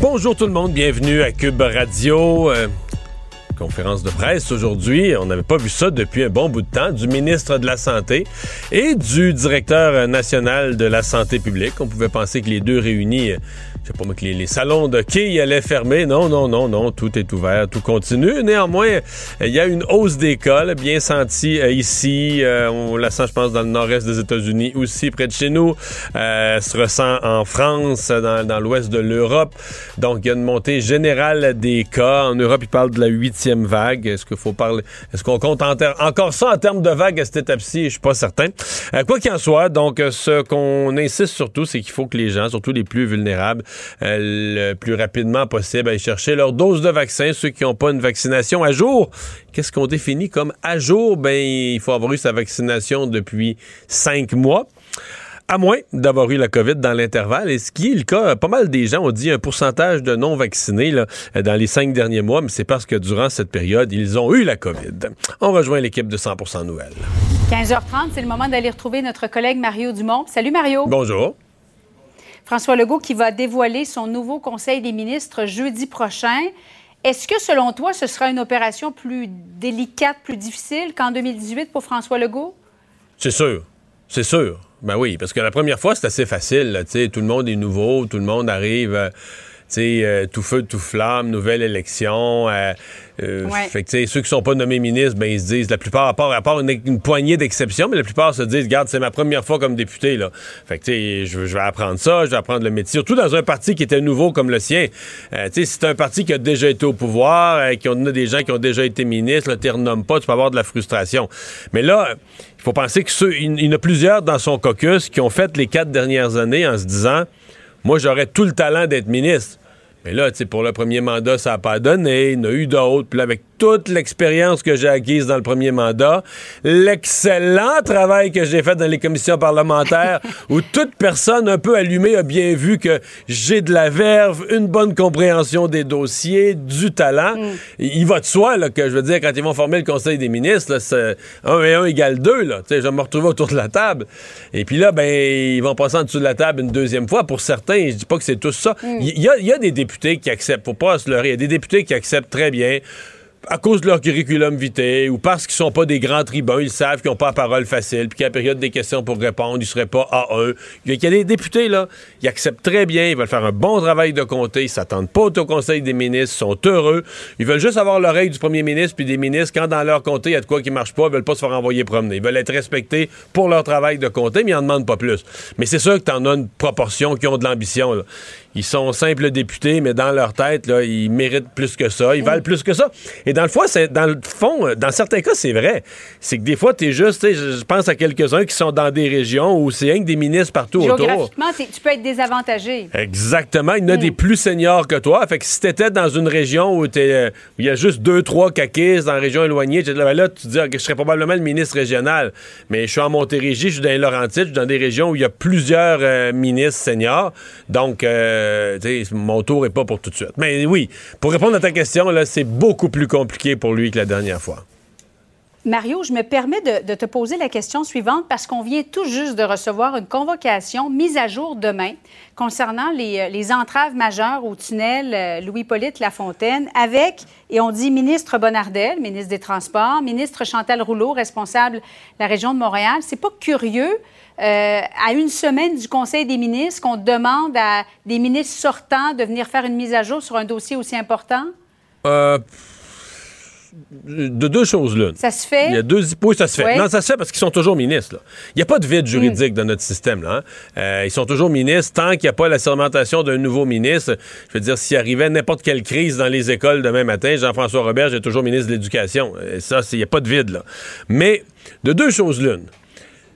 Bonjour tout le monde, bienvenue à Cube Radio. Euh, conférence de presse aujourd'hui. On n'avait pas vu ça depuis un bon bout de temps du ministre de la Santé et du directeur national de la santé publique. On pouvait penser que les deux réunis je sais pas moi, que les, salons de quai allaient fermer. Non, non, non, non, tout est ouvert, tout continue. Néanmoins, il y a une hausse des cas, bien sentie euh, ici. Euh, on la sent, je pense, dans le nord-est des États-Unis, aussi près de chez nous. Euh, se ressent en France, dans, dans l'ouest de l'Europe. Donc, il y a une montée générale des cas. En Europe, ils parlent de la huitième vague. Est-ce qu'il faut parler, est-ce qu'on compte encore ça en termes de vague à cette étape-ci? Je suis pas certain. Euh, quoi qu'il en soit, donc, ce qu'on insiste surtout, c'est qu'il faut que les gens, surtout les plus vulnérables, euh, le plus rapidement possible à chercher leur dose de vaccin, ceux qui n'ont pas une vaccination à jour. Qu'est-ce qu'on définit comme à jour? Ben, il faut avoir eu sa vaccination depuis cinq mois à moins d'avoir eu la COVID dans l'intervalle. Et ce qui est le cas, pas mal des gens ont dit un pourcentage de non-vaccinés dans les cinq derniers mois, mais c'est parce que durant cette période, ils ont eu la COVID. On rejoint l'équipe de 100% Nouvelles. 15h30, c'est le moment d'aller retrouver notre collègue Mario Dumont. Salut Mario. Bonjour. François Legault qui va dévoiler son nouveau Conseil des ministres jeudi prochain. Est-ce que, selon toi, ce sera une opération plus délicate, plus difficile qu'en 2018 pour François Legault? C'est sûr. C'est sûr. Ben oui, parce que la première fois, c'est assez facile. tout le monde est nouveau, tout le monde arrive. Euh, euh, tout feu, tout flamme, nouvelle élection. Euh, euh, fait que, ceux qui sont pas nommés ministres, ben, ils se disent, la plupart, à part, à part une, poignée d'exceptions, mais la plupart se disent, regarde, c'est ma première fois comme député, là. Fait que, tu sais, je, vais apprendre ça, je vais apprendre le métier, surtout dans un parti qui était nouveau comme le sien. tu sais, c'est un parti qui a déjà été au pouvoir, qui ont des gens qui ont déjà été ministres, là, tu renommes pas, tu peux avoir de la frustration. Mais là, il faut penser que ceux, il y en a plusieurs dans son caucus qui ont fait les quatre dernières années en se disant, moi, j'aurais tout le talent d'être ministre. Mais là, tu sais, pour le premier mandat, ça n'a pas donné. Il y en a eu d'autres. Puis là, avec toute l'expérience que j'ai acquise dans le premier mandat, l'excellent travail que j'ai fait dans les commissions parlementaires, où toute personne un peu allumée a bien vu que j'ai de la verve, une bonne compréhension des dossiers, du talent. Mm. Il va de soi là, que, je veux dire, quand ils vont former le Conseil des ministres, c'est 1 et 1 égale 2. Là. Je vais me retrouver autour de la table. Et puis là, ben, ils vont passer en dessous de la table une deuxième fois. Pour certains, je dis pas que c'est tout ça. Mm. Il y, y, a des députés qui acceptent, faut pas se leurrer, il y a des députés qui acceptent très bien à cause de leur curriculum vitae ou parce qu'ils sont pas des grands tribuns, ils savent qu'ils n'ont pas la parole facile, puis qu'à la période des questions pour répondre, ils seraient pas à eux. Il y a des députés, là, ils acceptent très bien, ils veulent faire un bon travail de comté, ils s'attendent pas au conseil des ministres, ils sont heureux, ils veulent juste avoir l'oreille du premier ministre puis des ministres quand dans leur comté, il y a de quoi qui marche pas, ils veulent pas se faire envoyer promener. Ils veulent être respectés pour leur travail de comté, mais ils en demandent pas plus. Mais c'est sûr que tu en as une proportion qui ont de l'ambition, Ils sont simples députés, mais dans leur tête, là, ils méritent plus que ça, ils valent plus que ça. Et dans le fond, dans le fond, dans certains cas, c'est vrai. C'est que des fois, tu es juste, je pense à quelques-uns qui sont dans des régions où c'est rien que des ministres partout autour. Géographiquement, tu peux être désavantagé. Exactement. Il y en a hmm. des plus seniors que toi. Fait que si t'étais dans une région où il y a juste deux, trois caquistes dans une région éloignée, ben là, tu te dis que je serais probablement le ministre régional. Mais je suis en Montérégie, je suis dans les Laurentides, je suis dans des régions où il y a plusieurs euh, ministres seniors. Donc, euh, mon tour est pas pour tout de suite. Mais oui, pour répondre à ta question, c'est beaucoup plus compliqué pour lui que la dernière fois. Mario, je me permets de, te poser la question suivante parce qu'on vient tout juste de recevoir une convocation mise à jour demain concernant les, les entraves majeures au tunnel euh, Louis-Polyte Lafontaine avec, et on dit ministre Bonnardel, ministre des Transports, ministre Chantal Rouleau, responsable de la région de Montréal. C'est pas curieux euh, à une semaine du Conseil des ministres qu'on demande à des ministres sortants de venir faire une mise à jour sur un dossier aussi important? Euh, de deux choses l'une. Ça se fait? Il y a deux... Oui, ça se fait. Non, ça se fait parce qu'ils sont toujours ministres. Il n'y a pas de vide juridique dans notre système. Là, hein. euh, ils sont toujours ministres tant qu'il n'y a pas la sermentation d'un nouveau ministre. Je veux dire, s'il arrivait n'importe quelle crise dans les écoles demain matin, Jean-François Robert est toujours ministre de l'Éducation. Ça, il n'y a pas de vide. là. Mais de deux choses l'une.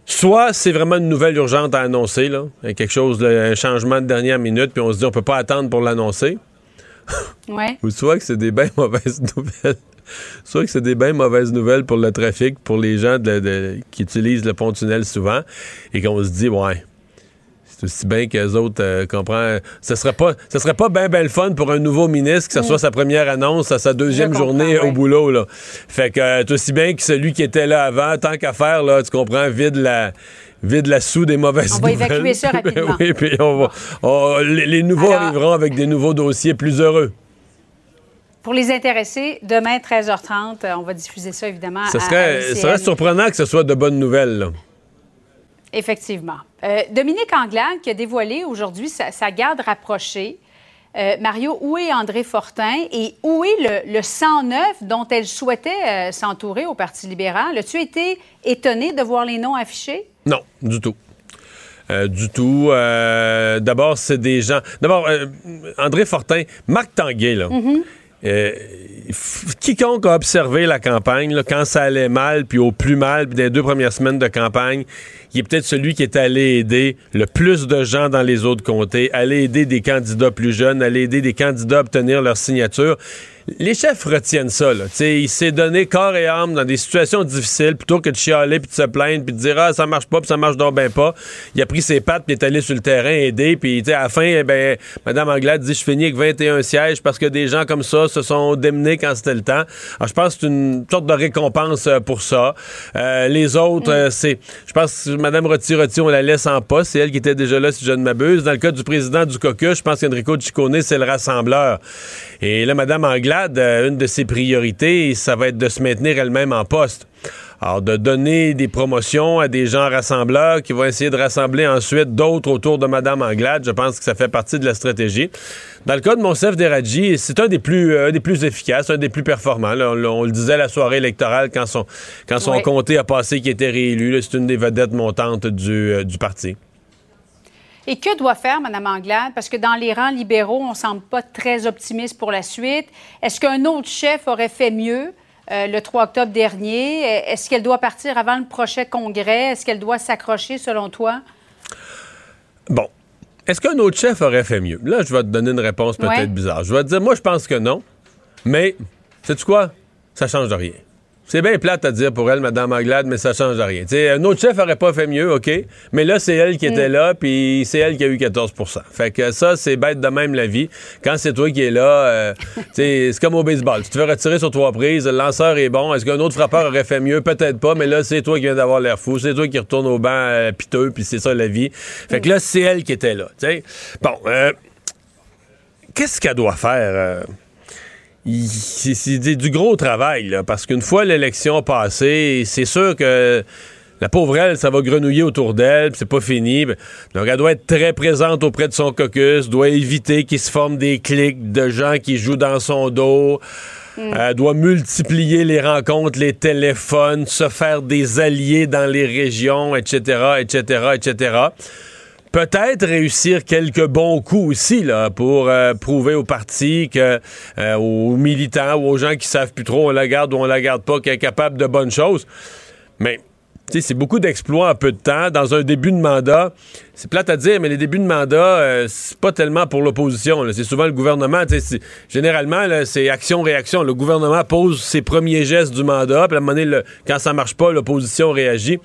Soit c'est vraiment une nouvelle urgente à annoncer, là, quelque chose, un changement de dernière minute, puis on se dit on peut pas attendre pour l'annoncer. Ouais. Ou soit que c'est des bien mauvaises nouvelles. Soit que c'est des bien mauvaises nouvelles pour le trafic, pour les gens qui utilisent le pont-tunnel souvent, et qu'on se dit, ouais, c'est aussi bien que les autres euh, comprennent. Ce serait pas, ce serait pas bien, bien le fun pour un nouveau ministre que ce soit mm. sa première annonce à sa deuxième journée au boulot, là. Fait que, c'est euh, aussi bien que celui qui était là avant, tant qu'à faire, là, tu comprends, vide la vide la sous des mauvaises nouvelles. On va évacuer ça rapidement. oui, puis on va, les, nouveaux arriveront avec des nouveaux dossiers plus heureux. Pour les intéressés, demain, 13h30, euh, on va diffuser ça, évidemment. Ce serait, serait surprenant que ce soit de bonnes nouvelles. Là. Effectivement. Euh, Dominique Anglade qui a dévoilé aujourd'hui sa, garde rapprochée. Euh, Mario, où est André Fortin et où est le, 109 dont elle souhaitait s'entourer au Parti libéral? As-tu été étonné de voir les noms affichés? Non, du tout. du tout. D'abord, c'est des gens. D'abord, André Fortin, Marc Tanguay, là. Mm-hmm. Euh, quiconque a observé la campagne, quand ça allait mal, puis au plus mal, puis des deux premières semaines de campagne, il est peut-être celui qui est allé aider le plus de gens dans les autres comtés, aller aider des candidats plus jeunes, aller aider des candidats à obtenir leur signature les chefs retiennent ça. Là. il s'est donné corps et âme dans des situations difficiles plutôt que de chialer puis de se plaindre puis de dire ah ça marche pas puis ça marche donc bien pas. Il a pris ses pattes puis est allé sur le terrain aider puis à la fin eh ben Madame Anglade dit je finis avec 21 sièges parce que des gens comme ça se sont démenés quand c'était le temps. Alors je pense que c'est une sorte de récompense euh, pour ça. Euh, les autres euh, c'est je pense Roti Roti on la laisse en poste, c'est elle qui était déjà là si je ne m'abuse. Dans le cas du président du caucus, je pense qu'Enrico Ciccone c'est le rassembleur. Et là Madame Anglade euh, une de ses priorités, ça va être de se maintenir elle-même en poste. Alors, de donner des promotions à des gens rassembleurs qui vont essayer de rassembler ensuite d'autres autour de Mme Anglade, je pense que ça fait partie de la stratégie. Dans le cas de Monsef Deradji, c'est un des plus euh, des plus efficaces, un des plus performants. on, le disait la soirée électorale quand son, quand son comté a passé qui était réélu. C'est une des vedettes montantes du, euh, du parti. Et que doit faire Mme Anglade? Parce que dans les rangs libéraux, on ne semble pas très optimiste pour la suite. Est-ce qu'un autre chef aurait fait mieux? Euh, le 3 octobre dernier? Est-ce qu'elle doit partir avant le prochain congrès? Est-ce qu'elle doit s'accrocher, selon toi? Bon. Est-ce qu'un autre chef aurait fait mieux? Là, je vais te donner une réponse peut-être bizarre. Je vais te dire, moi, je pense que non. Mais, sais-tu quoi? Ça change de rien. C'est bien plate à dire pour elle, Mme Anglade, mais ça change rien. un autre chef aurait pas fait mieux, OK, mais là, c'est elle qui était mm. là, puis c'est elle qui a eu 14% Fait que ça, c'est bête de même la vie. Quand c'est toi qui es là, euh, c'est comme au baseball. Tu te fais retirer sur trois prises, le lanceur est bon. Est-ce qu'un autre frappeur aurait fait mieux? Peut-être pas, mais là, c'est toi qui viens d'avoir l'air fou. C'est toi qui retourne au banc euh, piteux, puis c'est ça la vie. Fait que là, c'est elle qui était là. Bon, euh, qu'est-ce qu'elle doit faire? C'est du gros travail, parce qu'une fois l'élection passée, c'est sûr que la pauvre elle, ça va grenouiller autour d'elle, c'est pas fini. Donc, elle doit être très présente auprès de son caucus, doit éviter qu'il se forme des clics de gens qui jouent dans son dos. Mm. Elle doit multiplier les rencontres, les téléphones, se faire des alliés dans les régions, etc., etc., etc peut-être réussir quelques bons coups aussi là, pour euh, prouver au parti euh, aux militants ou aux gens qui savent plus trop on la garde ou on la garde pas qu'elle est capable de bonnes choses. Mais c'est beaucoup d'exploits en peu de temps. Dans un début de mandat, c'est plate à dire, mais les débuts de mandat, euh, c'est pas tellement pour l'opposition. C'est souvent le gouvernement. Généralement, c'est action-réaction. Le gouvernement pose ses premiers gestes du mandat, puis à un moment donné, quand ça marche pas, l'opposition réagit.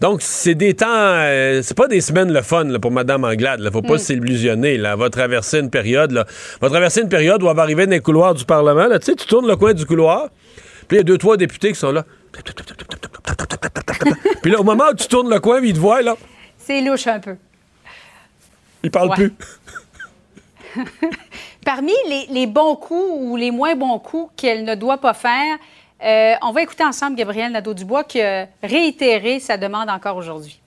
Donc, c'est des temps... Euh, c'est pas des semaines le fun pour Mme Anglade. Il faut pas mm. s'illusionner. Elle va traverser une période... Là, va traverser une période où elle va arriver dans les couloirs du Parlement. Là, tu tournes le coin du couloir, puis il y a deux, trois députés qui sont là. Puis là, au moment où tu tournes le coin, il te voit, là. C'est louche un peu. Il parle plus. Parmi les, bons coups ou les moins bons coups qu'elle ne doit pas faire, euh, on va écouter ensemble Gabriel Nadeau-Dubois qui a réitéré sa demande encore aujourd'hui.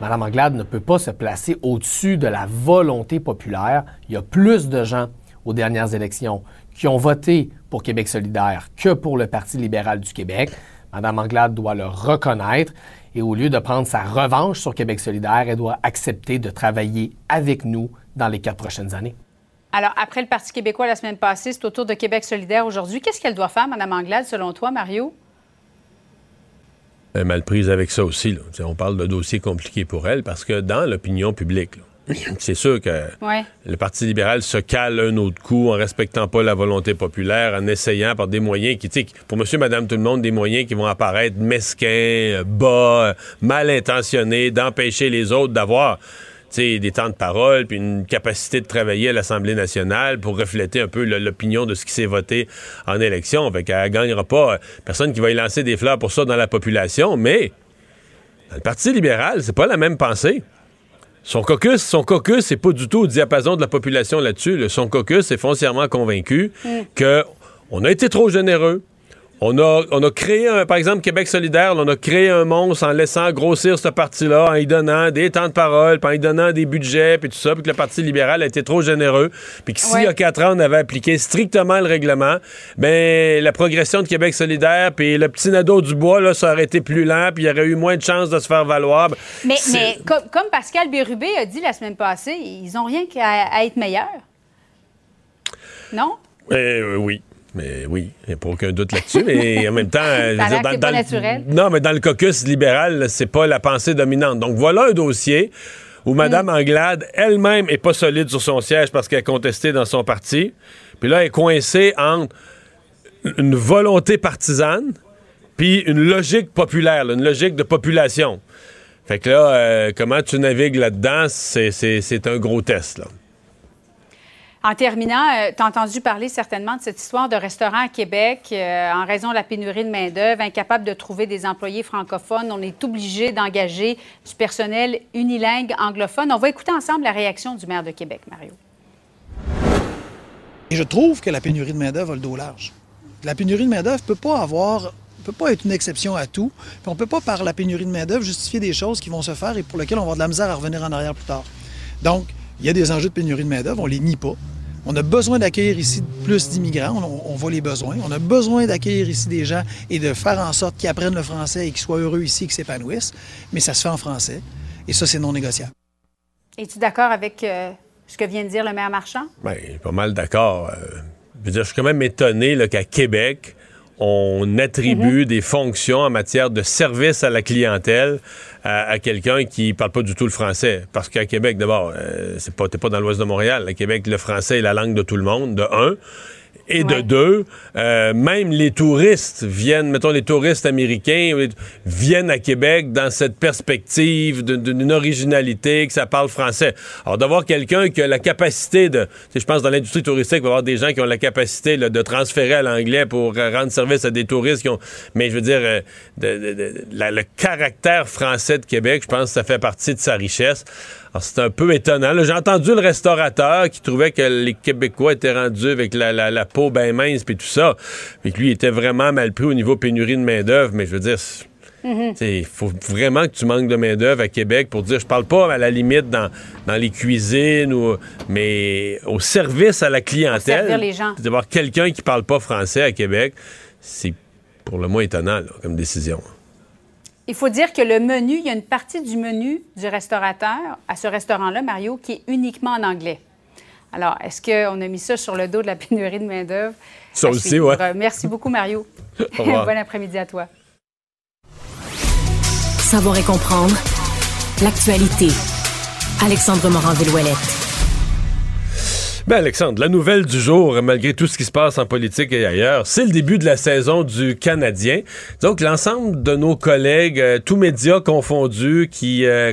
Mme Anglade ne peut pas se placer au-dessus de la volonté populaire. Il y a plus de gens aux dernières élections qui ont voté pour Québec solidaire que pour le Parti libéral du Québec. Mme Anglade doit le reconnaître et au lieu de prendre sa revanche sur Québec solidaire, elle doit accepter de travailler avec nous dans les quatre prochaines années. Alors, après le Parti québécois la semaine passée, c'est au tour de Québec solidaire aujourd'hui. Qu'est-ce qu'elle doit faire, Mme Anglade, selon toi, Mario? Elle est mal prise avec ça aussi. On parle de dossier compliqué pour elle parce que dans l'opinion publique, c'est sûr que le Parti libéral se cale un autre coup en respectant pas la volonté populaire, en essayant par des moyens qui, pour monsieur, madame, tout le monde, des moyens qui vont apparaître mesquins, bas, mal intentionnés, d'empêcher les autres d'avoir des temps de parole, puis une capacité de travailler à l'Assemblée nationale pour refléter un peu l'opinion de ce qui s'est voté en élection. Fait qu'elle gagnera pas. Personne qui va y lancer des fleurs pour ça dans la population, mais dans le Parti libéral, c'est pas la même pensée. Son caucus, son caucus, c'est pas du tout au diapason de la population là-dessus. Son caucus est foncièrement convaincu mm. qu'on a été trop généreux, on a, on a créé, un, par exemple, Québec solidaire, on a créé un monstre en laissant grossir ce parti-là, en y donnant des temps de parole, puis en y donnant des budgets, puis tout ça, puis que le Parti libéral a été trop généreux, puis que s'il y a quatre ans, on avait appliqué strictement le règlement, ben la progression de Québec solidaire, puis le petit nadeau du bois, là, ça aurait été plus lent, puis il y aurait eu moins de chances de se faire valoir. Mais, mais comme, Pascal Bérubé a dit la semaine passée, ils ont rien qu'à être meilleurs. Non? Euh, oui. Mais oui, il n'y a pas aucun doute là-dessus. Mais en même temps, dans, non, mais dans le caucus libéral, c'est pas la pensée dominante. Donc voilà un dossier où Mme mm. Anglade elle-même est pas solide sur son siège parce qu'elle a contesté dans son parti. Puis là, elle est coincée entre une volonté partisane puis une logique populaire, une logique de population. Fait que là, euh, comment tu navigues là-dedans, c'est un gros test. Là. En terminant, euh, tu as entendu parler certainement de cette histoire de restaurant à Québec euh, en raison de la pénurie de main-d'œuvre, incapable de trouver des employés francophones. On est obligé d'engager du personnel unilingue anglophone. On va écouter ensemble la réaction du maire de Québec, Mario. je trouve que la pénurie de main-d'œuvre a le dos large. La pénurie de main-d'œuvre peut pas avoir peut pas être une exception à tout. on ne peut pas, par la pénurie de main-d'œuvre, justifier des choses qui vont se faire et pour lesquelles on va avoir de la misère à revenir en arrière plus tard. Donc, il y a des enjeux de pénurie de main-d'œuvre, on les nie pas. On a besoin d'accueillir ici plus d'immigrants, on, voit les besoins. On a besoin d'accueillir ici des gens et de faire en sorte qu'ils apprennent le français et qu'ils soient heureux ici, qu'ils s'épanouissent. Mais ça se fait en français et ça, c'est non négociable. Es-tu d'accord avec euh, ce que vient de dire le maire Marchand? Bien, pas mal d'accord. Euh, je, suis quand même étonné qu'à Québec, on attribue mhm. des fonctions en matière de service à la clientèle à, quelqu'un qui parle pas du tout le français. Parce qu'à Québec, d'abord, euh, c'est pas, t'es pas dans l'ouest de Montréal. À Québec, le français est la langue de tout le monde, de un. Et de deux, euh, même les touristes viennent, mettons les touristes américains, viennent à Québec dans cette perspective d'une originalité, que ça parle français. Alors d'avoir quelqu'un qui a la capacité de, je pense dans l'industrie touristique, il va y avoir des gens qui ont la capacité de transférer à l'anglais pour euh, rendre service à des touristes qui ont, mais je veux dire, euh, le caractère français de Québec, je pense que ça fait partie de sa richesse c'est un peu étonnant. J'ai entendu le restaurateur qui trouvait que les Québécois étaient rendus avec la, peau bien mince et tout ça. Puis que lui, il était vraiment mal pris au niveau pénurie de main-d'œuvre. Mais je veux dire, mhm. il faut vraiment que tu manques de main-d'œuvre à Québec pour dire, je parle pas à la limite dans, dans les cuisines, ou, mais au service à la clientèle. D'avoir quelqu'un qui parle pas français à Québec, c'est pour le moins étonnant comme décision. Il faut dire que le menu, il y a une partie du menu du restaurateur à ce restaurant-là, Mario, qui est uniquement en anglais. Alors, est-ce qu'on a mis ça sur le dos de la pénurie de main-d'œuvre? Ça aussi, oui. Merci beaucoup, Mario. bon après-midi à toi. Savoir et comprendre l'actualité. Alexandre Morin-Villouellette. Ben Alexandre, la nouvelle du jour, malgré tout ce qui se passe en politique et ailleurs, c'est le début de la saison du Canadien. Donc l'ensemble de nos collègues, euh, tous médias confondus, qui euh,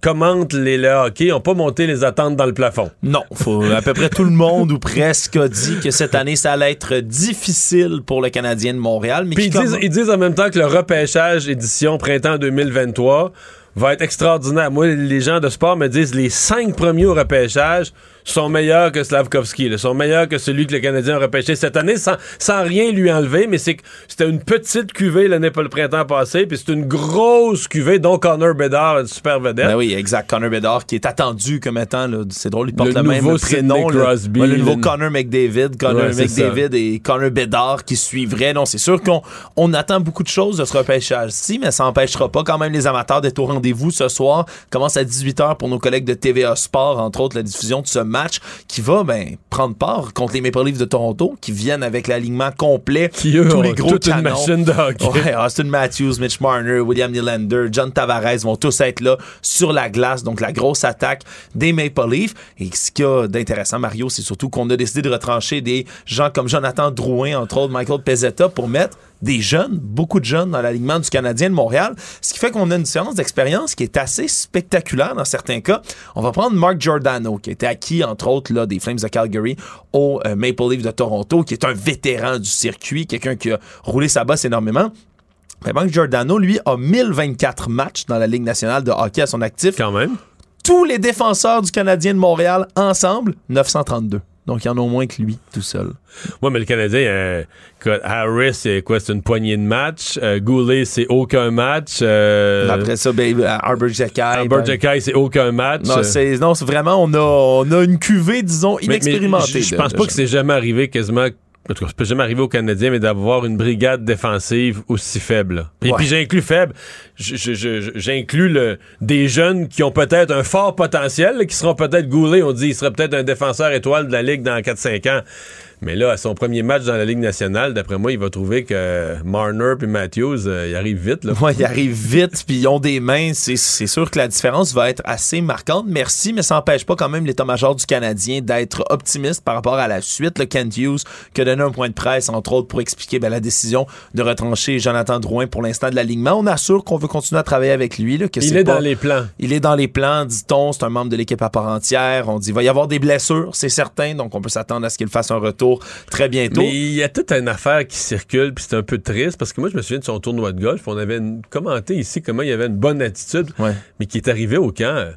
commentent les, le hockey n'ont pas monté les attentes dans le plafond. Non, faut, à peu près tout le monde ou presque a dit que cette année, ça allait être difficile pour le Canadien de Montréal. Mais Puis ils, disent, ils disent en même temps que le repêchage édition printemps 2023 va être extraordinaire. Moi, les gens de sport me disent les cinq premiers au repêchage sont meilleurs que Slavkovski, là, sont meilleurs que celui que le Canadien a repêché cette année, sans, sans rien lui enlever, mais c'est que c'était une petite cuvée l'année pas le printemps passé, puis c'est une grosse cuvée, dont Connor Bedard, une super vedette. Ben oui, exact. Connor Bedard, qui est attendu comme étant, c'est drôle, il porte Le le, même nouveau prénom. Crosby, Ouais, le nouveau le- Connor McDavid, Connor Ouais, McDavid et Connor Bedard qui suivraient. Non, c'est sûr qu'on on attend beaucoup de choses de ce repêchage-ci, mais ça n'empêchera pas quand même les amateurs d'être au rendez-vous ce soir. Commence à 18h pour nos collègues de TVA Sport, entre autres, la diffusion de ce match qui va ben, prendre part contre les Maple Leafs de Toronto, qui viennent avec l'alignement complet. Qui, eux, tous les gros toute une canons. machine de hockey. Ouais, Austin Matthews, Mitch Marner, William Nylander, John Tavares vont tous être là sur la glace. Donc, la grosse attaque des Maple Leafs. Et ce qu'il y a d'intéressant, Mario, c'est surtout qu'on a décidé de retrancher des gens comme Jonathan Drouin, entre autres Michael Pezzetta, pour mettre des jeunes, beaucoup de jeunes dans l'alignement du Canadien de Montréal. Ce qui fait qu'on a une séance d'expérience qui est assez spectaculaire dans certains cas. On va prendre Mark Giordano, qui était acquis, entre autres, là, des Flames de Calgary au euh, Maple Leafs de Toronto, qui est un vétéran du circuit, quelqu'un qui a roulé sa bosse énormément. Mais Mark Giordano, lui, a 1024 matchs dans la Ligue nationale de hockey à son actif. Quand même. Tous les défenseurs du Canadien de Montréal, ensemble, 932. Donc, il y en a au moins que lui, tout seul. Ouais, mais le Canadien, euh, écoute, Harris, c'est quoi? C'est une poignée de matchs. Euh, Goulet, c'est aucun match. Euh, Après ça, ben, Arbor Jacky. Albert Jacky, c'est aucun match. Non, c'est, non, c'est vraiment, on a, on a une cuvée, disons, inexpérimentée. Je pense pas que c'est jamais arrivé quasiment. En tout cas, ça peut jamais arriver au Canadien, mais d'avoir une brigade défensive aussi faible. Et Ouais. puis j'inclus faible, j'inclus le, des jeunes qui ont peut-être un fort potentiel, qui seront peut-être goulés. On dit il serait peut-être un défenseur étoile de la Ligue dans 4-5 ans. Mais là, à son premier match dans la Ligue nationale, d'après moi, il va trouver que Marner puis Matthews, euh, ils arrivent vite. Là. Ouais, ils arrivent vite, puis ils ont des mains. C'est, sûr que la différence va être assez marquante. Merci, mais ça n'empêche pas quand même l'état-major du Canadien d'être optimiste par rapport à la suite. Le Kent Hughes qui a donné un point de presse, entre autres, pour expliquer ben, la décision de retrancher Jonathan Drouin pour l'instant de l'alignement. On assure qu'on veut continuer à travailler avec lui. Là, que Il est pas- dans les plans. Il est dans les plans, dit-on. C'est un membre de l'équipe à part entière. On dit il va y avoir des blessures, c'est certain. Donc, on peut s'attendre à ce qu'il fasse un retour très bientôt. Mais il y a toute une affaire qui circule, puis c'est un peu triste, parce que moi, je me souviens de son tournoi de golf, on avait une- commenté ici comment il avait une bonne attitude, Ouais. mais qui est arrivé au camp euh,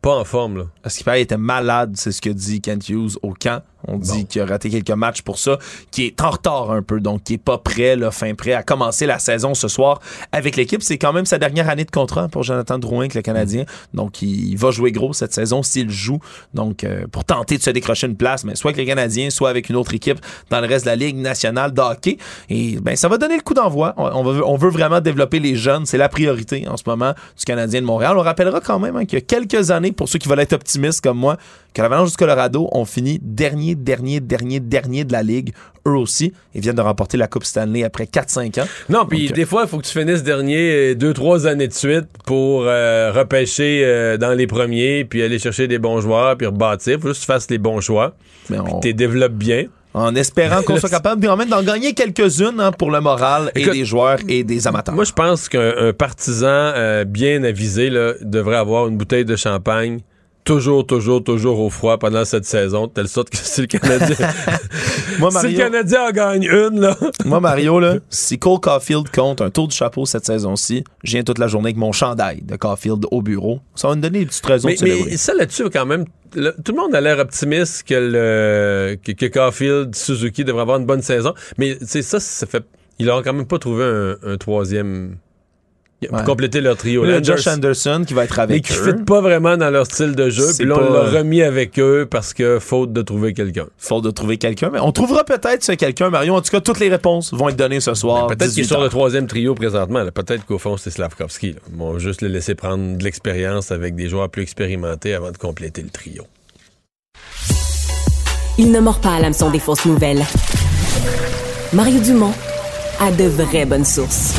pas en forme. Là. Parce qu'il paraît, il était malade, c'est ce que dit Kent Hughes au camp. On dit qu'il a raté quelques matchs pour ça, qui est en retard un peu, donc qui est pas prêt, là, fin prêt à commencer la saison ce soir avec l'équipe. C'est quand même sa dernière année de contrat pour Jonathan Drouin avec le Canadien. Donc, il va jouer gros cette saison s'il joue. Donc, euh, pour tenter de se décrocher une place, mais soit avec les Canadiens, soit avec une autre équipe dans le reste de la Ligue nationale de hockey. Et ben, ça va donner le coup d'envoi. On, on veut, on veut vraiment développer les jeunes. C'est la priorité en ce moment du Canadien de Montréal. On rappellera quand même hein, qu'il y a quelques années, pour ceux qui veulent être optimistes comme moi, que l'Avalanche du Colorado ont fini dernier, dernier, dernier, dernier de la Ligue. Eux aussi, ils viennent de remporter la Coupe Stanley après 4-5 ans. Non, puis euh, des fois, il faut que tu finisses dernier euh, deux, trois années de suite pour euh, repêcher euh, dans les premiers, puis aller chercher des bons joueurs, puis rebâtir. faut juste que tu fasses les bons choix, Mais on- tu développes bien. en espérant qu'on soit capable quand même d'en gagner quelques-unes hein, pour le moral et Écoute, des joueurs et des amateurs. Moi, je pense qu'un un partisan euh, bien avisé là, devrait avoir une bouteille de champagne toujours, toujours, toujours au froid pendant cette saison, de telle sorte que si le Canadien, Moi, si le Mario, Canadien en gagne une, là, moi, Mario, là, si Cole Caulfield compte un tour du chapeau cette saison-ci, je viens toute la journée avec mon chandail de Caulfield au bureau. Ça va me donner une petite raison mais, de célébrer. mais ça là-dessus, quand même, le- tout le monde a l'air optimiste que, le, que, que Caulfield, Suzuki devrait avoir une bonne saison. Mais c'est ça, ça fait. Ils n'ont quand même pas trouvé un, un troisième pour Ouais. compléter leur trio. Là, Josh Anderson qui va être mais avec qui eux. ne fit pas vraiment dans leur style de jeu. Puis là, on l'a remis avec eux parce que faute de trouver quelqu'un. Faute de trouver quelqu'un. Mais on trouvera peut-être ce quelqu'un, Mario. En tout cas, toutes les réponses vont être données ce soir. Peut-être qu'il est 18 sur le troisième trio présentement. Peut-être qu'au fond, c'est Slavkovski. là. Ils vont juste le laisser prendre de l'expérience avec des joueurs plus expérimentés avant de compléter le trio. Il ne mord pas à l'hameçon des fausses nouvelles. Mario Dumont a de vraies bonnes sources.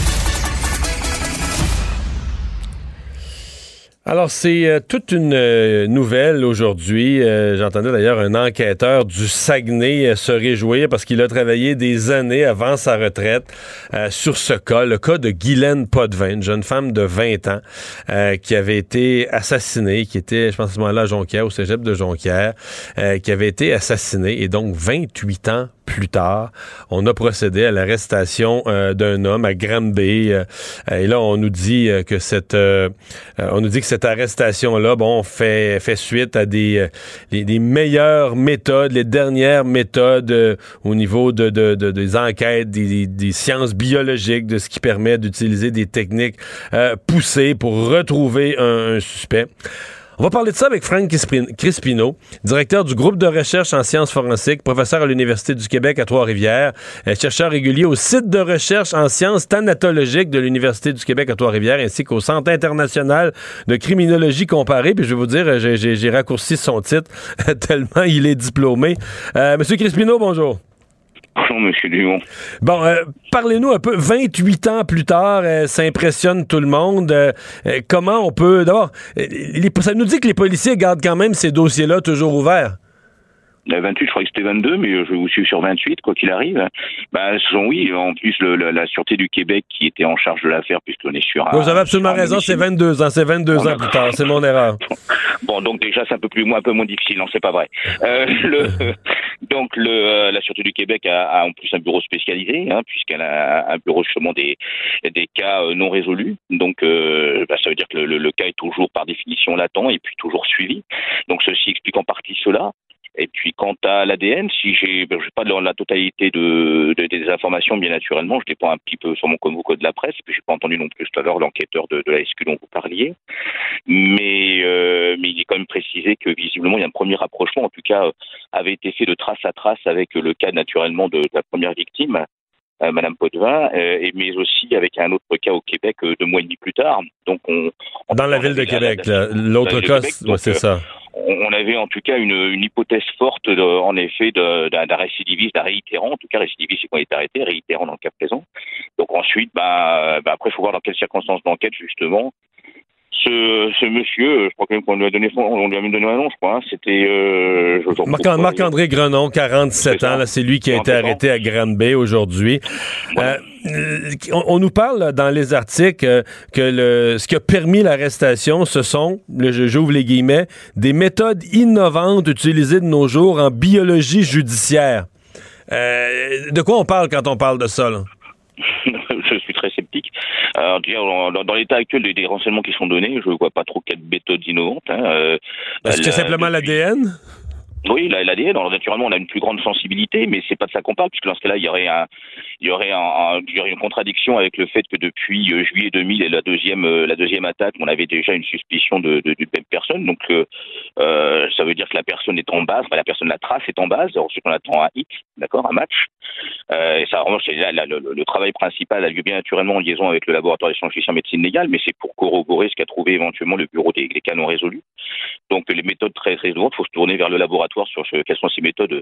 Alors, c'est euh, toute une euh, nouvelle aujourd'hui. Euh, j'entendais d'ailleurs un enquêteur du Saguenay se réjouir parce qu'il a travaillé des années avant sa retraite sur ce cas, le cas de Guylaine Potvin, une jeune femme de 20 ans qui avait été assassinée, qui était, je pense à ce moment-là, à Jonquière, au cégep de Jonquière, qui avait été assassinée et donc 28 ans plus tard, on a procédé à l'arrestation d'un homme à Granby. et là, on nous dit que cette, on nous dit que cette arrestation-là, bon, fait, fait suite à des, euh, les, meilleures méthodes, les dernières méthodes euh, au niveau de, des enquêtes, des, sciences biologiques, de ce qui permet d'utiliser des techniques euh, poussées pour retrouver un suspect. On va parler de ça avec Frank Crispino, directeur du groupe de recherche en sciences forensiques, professeur à l'Université du Québec à Trois-Rivières, euh, chercheur régulier au site de recherche en sciences thanatologiques de l'Université du Québec à Trois-Rivières, ainsi qu'au Centre international de criminologie comparée. Puis je vais vous dire, j'ai raccourci son titre tellement il est diplômé. Euh, Monsieur Crispino, bonjour. Bon, euh, parlez-nous un peu. 28 ans plus tard, euh, ça impressionne tout le monde. Euh, comment on peut. D'abord, ça nous dit que les policiers gardent quand même ces dossiers-là toujours ouverts. 28, je crois que c'était 22, mais je vous suis sur 28, quoi qu'il arrive. Bah, ce sont, oui, en plus, le, la, Sûreté du Québec qui était en charge de l'affaire, puisqu'on est sur Vous avez absolument raison, c'est 22 ans, c'est 22 ans plus tard, c'est mon erreur. Bon, donc déjà, c'est un peu plus, un peu moins difficile, non, c'est pas vrai. Euh, le, donc, le, euh, la Sûreté du Québec a, a, en plus un bureau spécialisé, hein, puisqu'elle a un bureau justement des, des cas euh, non résolus. Donc, euh, bah, ça veut dire que le, le, cas est toujours par définition latent et puis toujours suivi. Donc, ceci explique en partie cela. Et puis quant à l'ADN, si j'ai, pas la totalité de, des informations, bien naturellement, je dépends un petit peu sur mon convoco de la presse, puis j'ai pas entendu non plus tout à l'heure l'enquêteur de, de, la SQ dont vous parliez, mais euh, mais il est quand même précisé que visiblement il y a un premier rapprochement, en tout cas, euh, avait été fait de trace à trace avec le cas naturellement de, la première victime. Euh, Madame Potvin, euh, mais aussi avec un autre cas au Québec euh, deux mois et demi plus tard. Donc on, dans la ville de Québec, l'autre cas, c'est ça on avait en tout cas une, une hypothèse forte, de, en effet, d'un récidiviste, d'un réitérant. En tout cas, récidiviste, c'est qu'on est arrêté, réitérant dans le cas présent. Donc ensuite, bah, bah après, il faut voir dans quelles circonstances d'enquête, justement, ce, ce, monsieur, je crois qu'on lui a donné on lui a donné un nom, je crois. Hein, c'était euh, Marc-André Grenon, 47 ans. C'est lui qui a été arrêté à Granby aujourd'hui. Euh, on, nous parle dans les articles euh, que le, ce qui a permis l'arrestation, ce sont, j'ouvre les guillemets, des méthodes innovantes utilisées de nos jours en biologie judiciaire. Euh, de quoi on parle quand on parle de ça? Là? Alors, dans, dans l'état actuel des, renseignements qui sont donnés, je ne vois pas trop quelle méthode innovante. Hein. Euh, Est-ce que simplement l'ADN oui, l'ADN, naturellement, on a une plus grande sensibilité, mais c'est pas de ça qu'on parle, puisque dans ce cas-là, il y aurait une contradiction avec le fait que depuis euh, juillet 2000 et la deuxième, euh, la deuxième attaque, on avait déjà une suspicion de, même personne. Donc, euh, ça veut dire que la personne est en base, enfin, la personne, la trace est en base. Ensuite, on attend un hit, d'accord, un match. Et ça, vraiment, c'est le, travail principal a lieu bien naturellement en liaison avec le laboratoire des sciences en médecine légale, mais c'est pour corroborer ce qu'a trouvé éventuellement le bureau des, canons résolus. Donc, les méthodes très, il faut se tourner vers le laboratoire sur quelles sont ces méthodes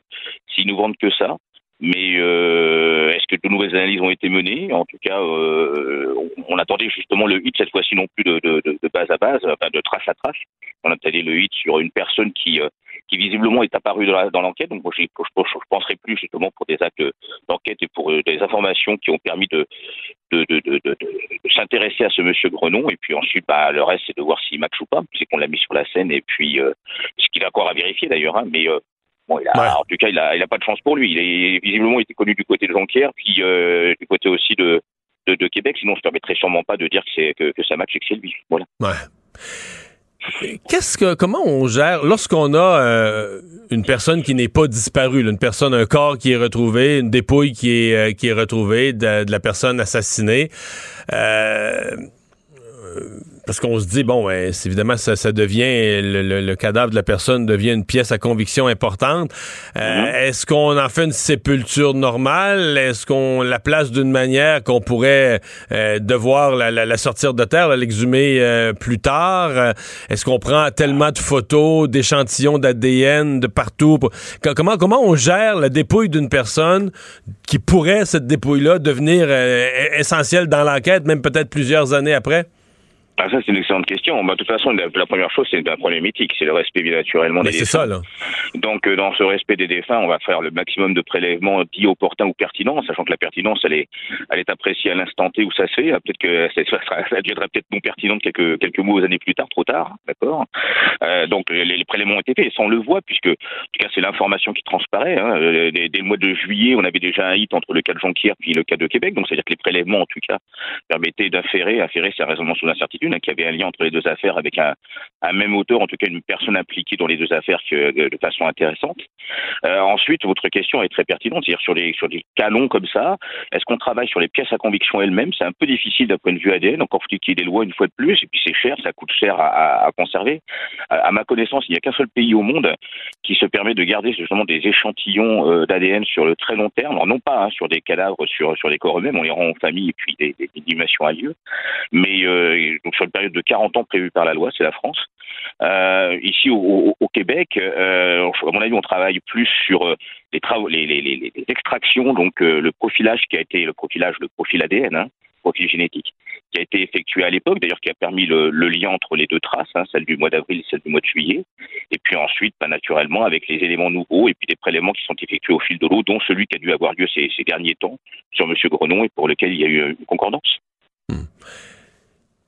si innovantes que ça. Mais euh, est-ce que de nouvelles analyses ont été menées? En tout cas, euh, on, attendait justement le hit cette fois-ci non plus de, de, de, base à base, enfin de trace à trace. On attendait le hit sur une personne qui, euh, qui visiblement est apparue dans l'enquête. Donc moi, je, je, je, penserais plus justement pour des actes d'enquête et pour des informations qui ont permis de, de, de, s'intéresser à ce monsieur Grenon. Et puis ensuite, bah, le reste, c'est de voir s'il match ou pas, c'est qu'on l'a mis sur la scène. Et puis, ce qu'il a encore à vérifier d'ailleurs. Hein, mais Bon, il a, En tout cas, il n'a il a pas de chance pour lui. Il est visiblement il était connu du côté de Jonquière, puis euh, du côté aussi de, de, de, Québec. Sinon, je ne permettrais sûrement pas de dire que, que, que ça match et que c'est lui. Voilà. Ouais. Qu'est-ce que comment on gère lorsqu'on a euh, une personne qui n'est pas disparue, une personne, un corps qui est retrouvé, une dépouille qui est euh, qui est retrouvée de, de, la personne assassinée. Euh, parce qu'on se dit, bon, ouais, évidemment, ça, ça devient, le, cadavre de la personne devient une pièce à conviction importante. Euh, mm-hmm. Est-ce qu'on en fait une sépulture normale? Est-ce qu'on la place d'une manière qu'on pourrait euh, devoir la, la, sortir de terre, l'exhumer euh, plus tard? Est-ce qu'on prend tellement de photos, d'échantillons d'ADN de partout? Comment, comment on gère la dépouille d'une personne qui pourrait, cette dépouille-là, devenir essentielle dans l'enquête, même peut-être plusieurs années après? Ah, ça, c'est une excellente question. Bah, de toute façon, la, première chose, c'est un problème éthique. C'est le respect, bien naturellement, des c'est ça, là. Donc, euh, dans ce respect des défunts, on va faire le maximum de prélèvements dits opportuns ou pertinents, sachant que la pertinence, elle est, elle est appréciée à l'instant T où ça se fait. Ah, peut-être que ça, deviendra peut-être non pertinent quelques, quelques mots années plus tard, trop tard. D'accord? Euh, Donc, les, les, prélèvements ont été faits. Et ça, on le voit, puisque, en tout cas, c'est l'information qui transparaît. Hein. Euh, dès, dès, le mois de juillet, on avait déjà un hit entre le cas de Jonquière puis le cas de Québec. Donc, c'est-à-dire que les prélèvements, en tout cas, permettaient d'inférer, afférer, c'est raisonnement sous l'incertitude, y avait un lien entre les deux affaires avec un, même auteur, en tout cas une personne impliquée dans les deux affaires que, de façon intéressante. Euh, ensuite, votre question est très pertinente, c'est-à-dire sur les sur des canons comme ça, est-ce qu'on travaille sur les pièces à conviction elles-mêmes? C'est un peu difficile d'un point de vue ADN, encore faut-il qu'il y ait des lois une fois de plus, et puis c'est cher, ça coûte cher à, à, conserver. À, à, ma connaissance, il n'y a qu'un seul pays au monde qui se permet de garder justement des échantillons euh, d'ADN sur le très long terme, non pas hein, sur des cadavres, sur sur les corps eux-mêmes, on les rend en famille et puis des, des, des à lieu, mais euh, sur une période de 40 ans prévue par la loi, c'est la France. Euh, ici au, Québec, euh, à mon avis, on travaille plus sur euh, les travaux, les, extractions, donc le profilage qui a été le profilage, le profil ADN, hein, profil génétique, qui a été effectué à l'époque, d'ailleurs qui a permis le, lien entre les deux traces, hein, celle du mois d'avril et celle du mois de juillet, et puis ensuite, bah, naturellement, avec les éléments nouveaux et puis des prélèvements qui sont effectués au fil de l'eau, dont celui qui a dû avoir lieu ces, ces derniers temps sur M. Grenon et pour lequel il y a eu une concordance. Hmm.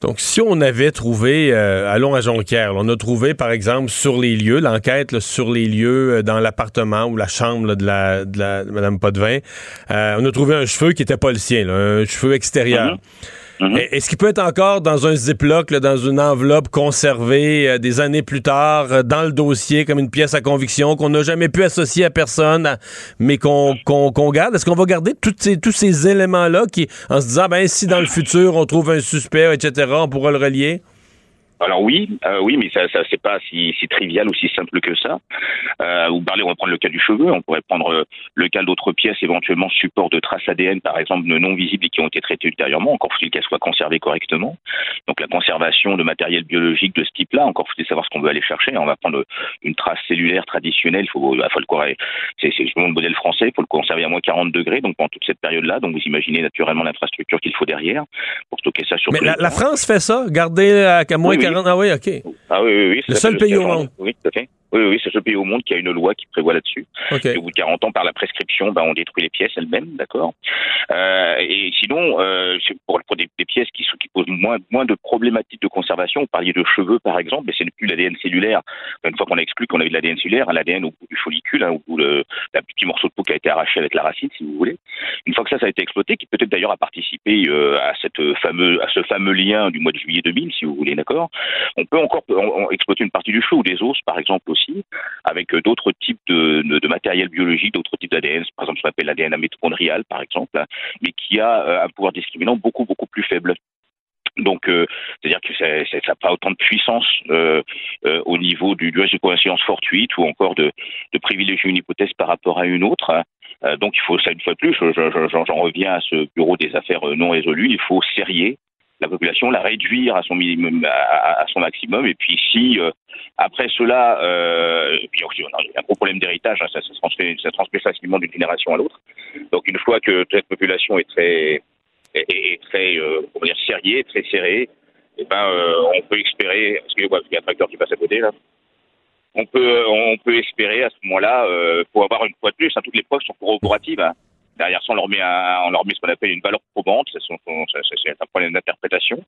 Donc, si on avait trouvé, euh, allons à Jonquière, on a trouvé, par exemple, sur les lieux, l'enquête sur les lieux, euh, dans l'appartement ou la chambre là, de, la, de, la, Mme Potvin, euh, on a trouvé un cheveu qui n'était pas le sien, là, un cheveu extérieur. -hmm. -hmm. Est-ce qu'il peut être encore dans un ziploc, dans une enveloppe conservée euh, des années plus tard, euh, dans le dossier, comme une pièce à conviction qu'on n'a jamais pu associer à personne, mais qu'on qu qu garde? Est-ce qu'on va garder tous ces éléments-là qui, en se disant, ben, si dans le futur on trouve un suspect, etc., on pourra le relier? Alors oui, euh, oui, mais ça, ça c'est pas si, si, trivial ou si simple que ça. Euh, vous parlez, on va prendre le cas du cheveu, on pourrait prendre euh, le cas d'autres pièces, éventuellement support de traces ADN, par exemple, non visibles et qui ont été traitées ultérieurement. Encore faut-il qu'elles soient conservées correctement. Donc la conservation de matériel biologique de ce type-là, encore faut-il savoir ce qu'on veut aller chercher. On va prendre une trace cellulaire traditionnelle, il faut, faut le c'est justement le modèle français, il faut le conserver à moins 40 degrés, donc pendant toute cette période-là. Donc vous imaginez naturellement l'infrastructure qu'il faut derrière pour stocker ça sur. Mais la, la, France fait ça, garder à moins oui, 40 ah oui, OK. Ah oui, oui, oui. Le seul pays au monde. Oui, tout à fait. Oui, oui, c'est ce pays au monde qui a une loi qui prévoit là-dessus. Okay. Au bout de 40 ans, par la prescription, ben, on détruit les pièces elles-mêmes, d'accord? Euh, Et sinon, euh, pour, pour des, des, pièces qui, qui posent moins, moins de problématiques de conservation, vous parliez de cheveux, par exemple, mais c'est plus l'ADN cellulaire. Une fois qu'on a exclu qu'on avait de l'ADN cellulaire, l'ADN au bout du follicule, hein, au bout le la petit morceau de peau qui a été arraché avec la racine, si vous voulez. Une fois que ça, ça a été exploité, qui peut-être d'ailleurs a participé euh, à, cette fameux, à ce fameux lien du mois de juillet 2000, si vous voulez, d'accord? On peut encore on, on exploiter une partie du cheveu ou des os, par exemple, aussi avec d'autres types de, matériel biologique, d'autres types d'ADN, par exemple ce qu'on appelle l'ADN mitochondrial, par exemple, mais qui a un pouvoir discriminant beaucoup, beaucoup plus faible. Donc, euh, c'est-à-dire que ça n'a pas autant de puissance euh, euh, au niveau du, du de coïncidence fortuite ou encore de, privilégier une hypothèse par rapport à une autre. Euh, donc, il faut ça une fois de plus. J'en reviens à ce bureau des affaires non résolues. Il faut serrer la population, la réduire à son minimum, à, son maximum. Et puis, si euh, après cela, euh, aussi, on a un gros problème d'héritage, hein, ça, se transmet, ça transmet facilement d'une génération à l'autre. Donc, une fois que cette population est très, est, très, euh, comment dire, serrée, très serrée, eh ben, euh, on peut espérer, excusez-moi, il y a un tracteur qui passe à côté là. On peut, on peut espérer à ce moment-là, pour avoir une fois de plus, hein, toutes les preuves sont corroboratives. Hein. Derrière ça, on leur met, un, on leur met ce qu'on appelle une valeur probante. C'est un problème d'interprétation.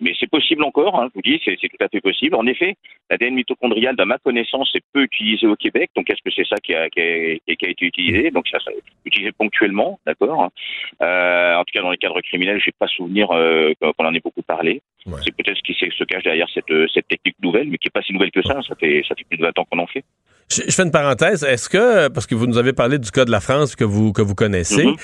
Mais c'est possible encore, hein, je vous dis, c'est tout à fait possible. En effet, l'ADN mitochondrial, dans ma connaissance, est peu utilisé au Québec. Donc, est-ce que c'est ça qui a, qui, a, qui a, été utilisé? Donc, ça, ça a été utilisé ponctuellement, d'accord euh, En tout cas, dans les cadres criminels, je n'ai pas souvenir euh, qu'on en ait beaucoup parlé. Ouais. C'est peut-être ce qui se cache derrière cette, cette technique nouvelle, mais qui n'est pas si nouvelle que ça. Ça fait, ça fait plus de 20 ans qu'on en fait. Je, je, fais une parenthèse. Est-ce que, parce que vous nous avez parlé du cas de la France que vous, que vous connaissez, mm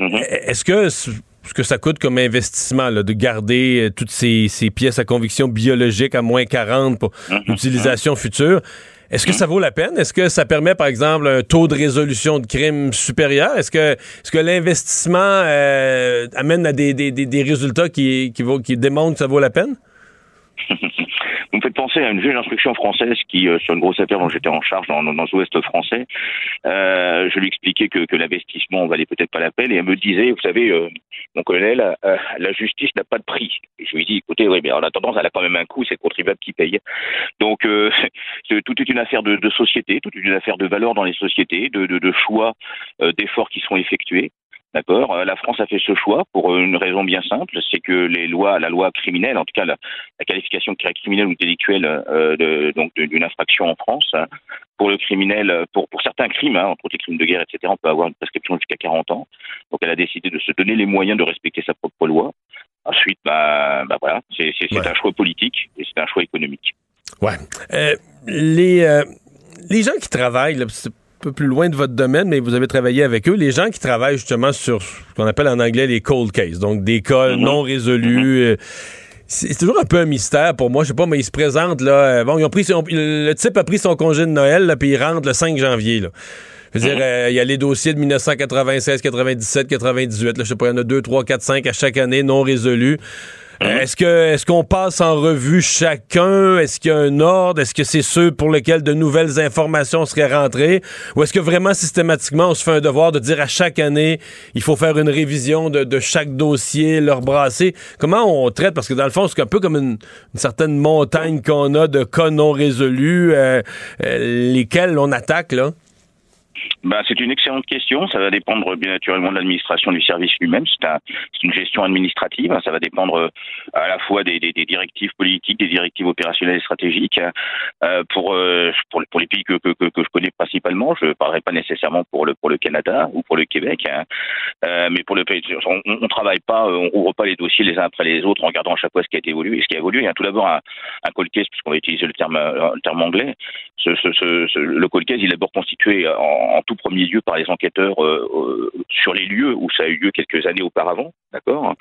-hmm. Mm -hmm. est-ce que ce que ça coûte comme investissement là, de garder toutes ces, ces, pièces à conviction biologique à moins 40 pour mm -hmm. l'utilisation future, est-ce que ça vaut la peine? Est-ce que ça permet, par exemple, un taux de résolution de crime supérieur? Est-ce que, est -ce que l'investissement euh, amène à des, des, des, des résultats qui, qui, vaut, qui démontrent que ça vaut la peine? Vous me faites penser Français, une juge d'instruction française qui, sur une grosse affaire dont j'étais en charge dans, dans, l'Ouest français, je lui expliquais que, que l'investissement valait peut-être pas la peine et elle me disait, vous savez, mon colonel, la justice n'a pas de prix. Et je lui dis, écoutez, oui, mais en attendant, elle a quand même un coût, c'est le contribuable qui paye. Donc, tout est une affaire de, de, société, tout est une affaire de valeur dans les sociétés, de, de, de choix d'efforts qui sont effectués. D'accord. Euh, la France a fait ce choix pour une raison bien simple, c'est que les lois, la loi criminelle, en tout cas la, qualification criminelle ou délictuelle euh, de, donc d'une infraction en France, pour le criminel, pour, pour certains crimes, hein, entre autres les crimes de guerre, etc., on peut avoir une prescription jusqu'à 40 ans. Donc elle a décidé de se donner les moyens de respecter sa propre loi. Ensuite, bah, bah voilà, c'est un choix politique et c'est un choix économique. Ouais. Euh, les, les gens qui travaillent, là, peu plus loin de votre domaine, mais vous avez travaillé avec eux, les gens qui travaillent justement sur ce qu'on appelle en anglais les cold cases, donc des cas mhm. non résolus. Mhm. Euh, c'est toujours un peu un mystère pour moi. Je sais pas, mais ils se présentent là. Euh, bon, ils ont pris le type a pris son congé de Noël, là, puis il rentre le 5 janvier. Là. Je veux dire, mhm. euh, il y a les dossiers de 1996, 97, 98. Là, je sais pas, il y en a 2, 3, 4, 5 à chaque année non résolus. Hein? Est-ce que est-ce qu'on passe en revue chacun? Est-ce qu'il y a un ordre? Est-ce que c'est ceux pour lesquels de nouvelles informations seraient rentrées? Ou est-ce que vraiment systématiquement on se fait un devoir de dire à chaque année il faut faire une révision de, chaque dossier, leur brasser? Comment on traite? Parce que dans le fond, c'est un peu comme une, certaine montagne qu'on a de cas non résolus, euh, euh, lesquels on attaque, là. Ben, c'est une excellente question. Ça va dépendre bien naturellement de l'administration du service lui-même. C'est un, une gestion administrative. Ça va dépendre euh, à la fois des, directives politiques, des directives opérationnelles et stratégiques. Euh, pour, euh, pour, les pays que, je connais principalement, je ne parlerai pas nécessairement pour le Canada ou pour le Québec, hein. euh, mais pour le pays, on, on travaille pas, on ouvre pas les dossiers les uns après les autres en regardant à chaque fois ce qui a été évolué. Ce qui a évolué, tout d'abord un, un puisqu'on va utiliser le terme anglais. Le cold il est d'abord constitué en, en tout premier lieu par les enquêteurs euh, euh, sur les lieux où ça a eu lieu quelques années auparavant, d'accord?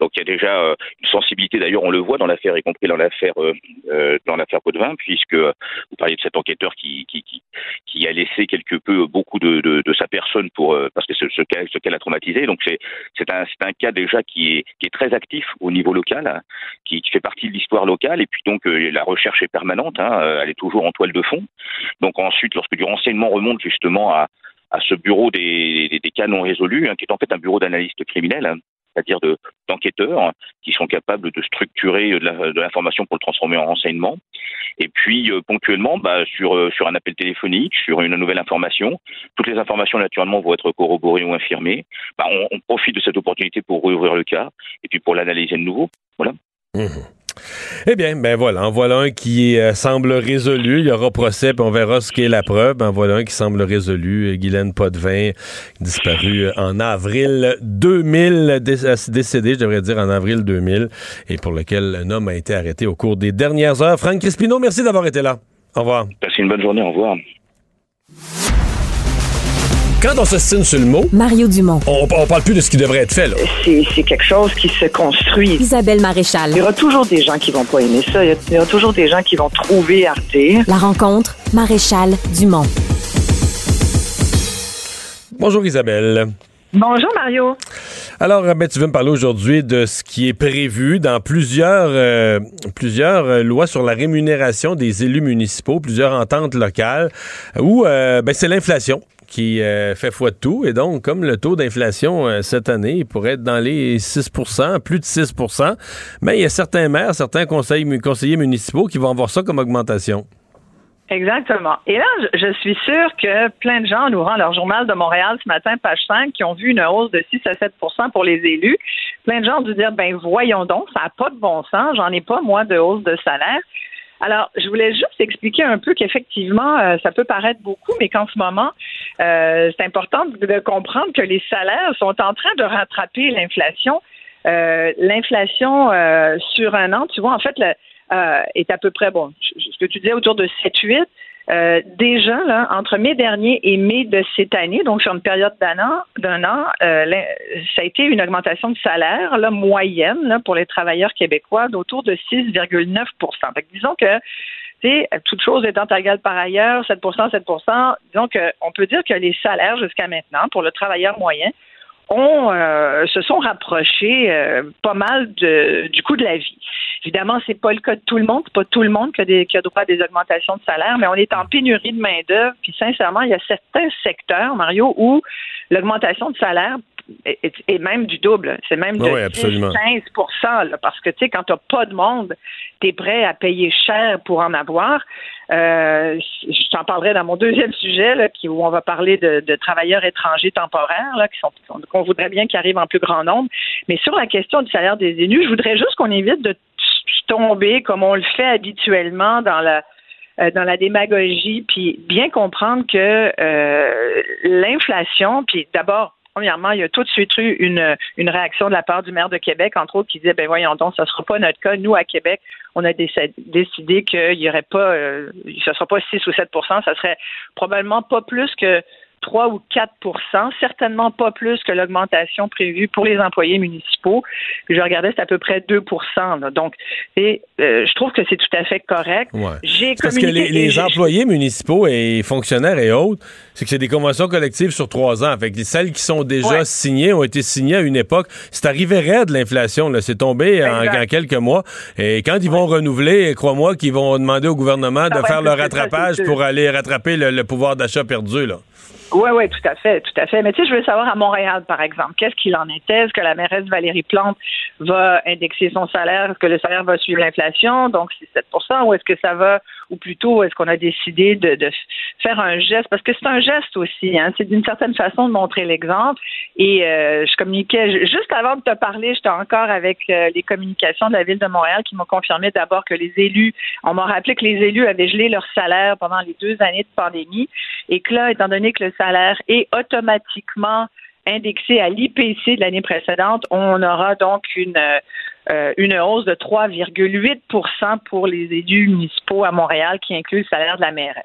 Donc il y a déjà euh, une sensibilité. D'ailleurs, on le voit dans l'affaire, y compris dans l'affaire dans l'affaire puisque vous parliez de cet enquêteur qui a laissé quelque peu beaucoup de, sa personne pour parce que ce, ce cas ce cas l'a traumatisé. Donc c'est un cas déjà qui est très actif au niveau local, qui, qui fait partie de l'histoire locale. Et puis donc la recherche est permanente, hein, elle est toujours en toile de fond. Donc ensuite, lorsque du renseignement remonte justement à ce bureau des, cas non résolus, hein, qui est en fait un bureau d'analystes criminels, hein, c'est-à-dire d'enquêteurs qui sont capables de structurer de l'information pour le transformer en renseignement. Et puis euh, ponctuellement, bah, sur, euh, sur un appel téléphonique, sur une nouvelle information, toutes les informations naturellement vont être corroborées ou infirmées. Bah, on, profite de cette opportunité pour rouvrir le cas et puis pour l'analyser de nouveau. Voilà. Mmh. Eh bien, ben voilà, en voilà un qui euh, semble résolu. Il y aura procès, puis on verra ce qu'est la preuve. En voilà un qui semble résolu. Guylaine Potvin, disparu en avril 2000, décédé, je devrais dire, en avril 2000, et pour lequel un homme a été arrêté au cours des dernières heures. Franck Crispino, merci d'avoir été là. Au revoir. Passez une bonne journée. Au revoir. Quand on s'estime sur le mot, Mario Dumont. On, on parle plus de ce qui devrait être fait. Là. C'est, quelque chose qui se construit. Isabelle Maréchal. Il y aura toujours des gens qui vont pas aimer ça. Il y, aura toujours des gens qui vont trouver Arte. La rencontre, Maréchal Dumont. Bonjour Isabelle. Bonjour Mario. Alors, ben, tu veux me parler aujourd'hui de ce qui est prévu dans plusieurs, euh, plusieurs euh, lois sur la rémunération des élus municipaux, plusieurs ententes locales, où euh, ben, c'est l'inflation qui euh, fait foi de tout. Et donc, comme le taux d'inflation euh, cette année il pourrait être dans les 6% plus de 6 mais il y a certains maires, certains conseillers municipaux qui vont avoir ça comme augmentation. Exactement. Et là, je suis sûre que plein de gens, nous rend leur journal de Montréal ce matin, page 5, qui ont vu une hausse de 6 à 7% pour les élus. Plein de gens ont dû dire, ben voyons donc, ça n'a pas de bon sens, j'en ai pas, moi, de hausse de salaire. Alors, je voulais juste expliquer un peu qu'effectivement, euh, ça peut paraître beaucoup, mais qu'en ce moment, euh, c'est important de, comprendre que les salaires sont en train de rattraper l'inflation. Euh, l'inflation sur un an, tu vois, en fait, est à peu près, bon, ce que tu disais, autour de 7-8. Euh, déjà, entre mai dernier et mai de cette année, donc sur une période d'un an, d'un euh, ça a été une augmentation de salaire là, moyenne pour les travailleurs québécois d'autour de 6,9% Disons que toute chose étant égale par ailleurs, 7% 7% disons qu'on peut dire que les salaires jusqu'à maintenant pour le travailleur moyen ont, euh, se sont rapprochés euh, pas mal de, du coût de la vie. Évidemment, c'est pas le cas de tout le monde, pas tout le monde qui a, des, qui a droit à des augmentations de salaire, mais on est en pénurie de main-d'œuvre. Puis sincèrement, il y a certains secteurs, Mario, où l'augmentation de salaire est, même du double. C'est même de 15% parce que, tu sais, quand tu n'as pas de monde, tu es prêt à payer cher pour en avoir. Euh, je t'en parlerai dans mon deuxième sujet, là, où on va parler de, travailleurs étrangers temporaires, qui sont qu'on voudrait bien qu'ils arrivent en plus grand nombre. Mais sur la question du salaire des élus, je voudrais juste qu'on évite de tomber comme on le fait habituellement dans la euh, dans la démagogie, puis bien comprendre que euh, l'inflation, puis d'abord Premièrement, il y a tout de suite eu une, une réaction de la part du maire de Québec, entre autres, qui disait, ben voyons donc, ce ne sera pas notre cas. Nous, à Québec, on a décidé qu'il n'y aurait pas, euh, ce ne sera pas 6 ou 7% ça serait probablement pas plus que 3 ou 4% certainement pas plus que l'augmentation prévue pour les employés municipaux. Puis je regardais, c'est à peu près 2 Donc, et, euh, je trouve que c'est tout à fait correct. J'ai Parce que les, employés municipaux et fonctionnaires et autres, c'est que c'est des conventions collectives sur trois ans. Fait que celles qui sont déjà signées ont été signées à une époque. C'est arrivé raide, l'inflation. C'est tombé en, quelques mois. Et quand ils vont renouveler, crois-moi qu'ils vont demander au gouvernement de faire le rattrapage pour aller rattraper le, le pouvoir d'achat perdu. Là. Oui, oui, tout à fait, tout à fait. Mais tu sais, je veux savoir à Montréal, par exemple, qu'est-ce qu'il en était? Est-ce que la mairesse Valérie Plante va indexer son salaire? Est-ce que le salaire va suivre l'inflation? Donc, c'est 7% ou est-ce que ça va ou plutôt est-ce qu'on a décidé de, faire un geste? Parce que c'est un geste aussi, hein, c'est d'une certaine façon de montrer l'exemple. Et euh, je communiquais juste avant de te parler, j'étais encore avec euh, les communications de la ville de Montréal qui m'ont confirmé d'abord que les élus, on m'a rappelé que les élus avaient gelé leur salaire pendant les deux années de pandémie et que là, étant donné que le salaire est automatiquement indexé à l'IPC de l'année précédente, on aura donc une euh, une hausse de 3,8% pour les élus municipaux à Montréal, qui inclut le salaire de la mairesse.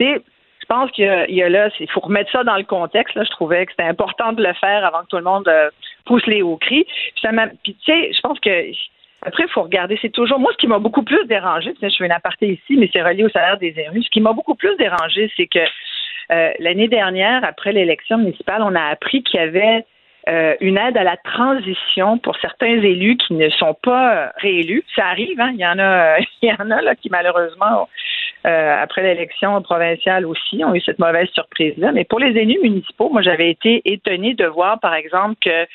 je pense qu'il y, a là, il faut remettre ça dans le contexte. Là, je trouvais que c'était important de le faire avant que tout le monde euh, pousse les hauts cris. Tu sais, je pense que après, il faut regarder. C'est toujours moi ce qui m'a beaucoup plus dérangé. Je fais une aparté ici, mais c'est relié au salaire des élus. Ce qui m'a beaucoup plus dérangé, c'est que euh, l'année dernière, après l'élection municipale, on a appris qu'il y avait euh, une aide à la transition pour certains élus qui ne sont pas euh, réélus. Ça arrive, hein? il y en a, il y en a là qui malheureusement euh, après l'élection provinciale aussi ont eu cette mauvaise surprise-là. Mais pour les élus municipaux, moi j'avais été étonnée de voir, par exemple, que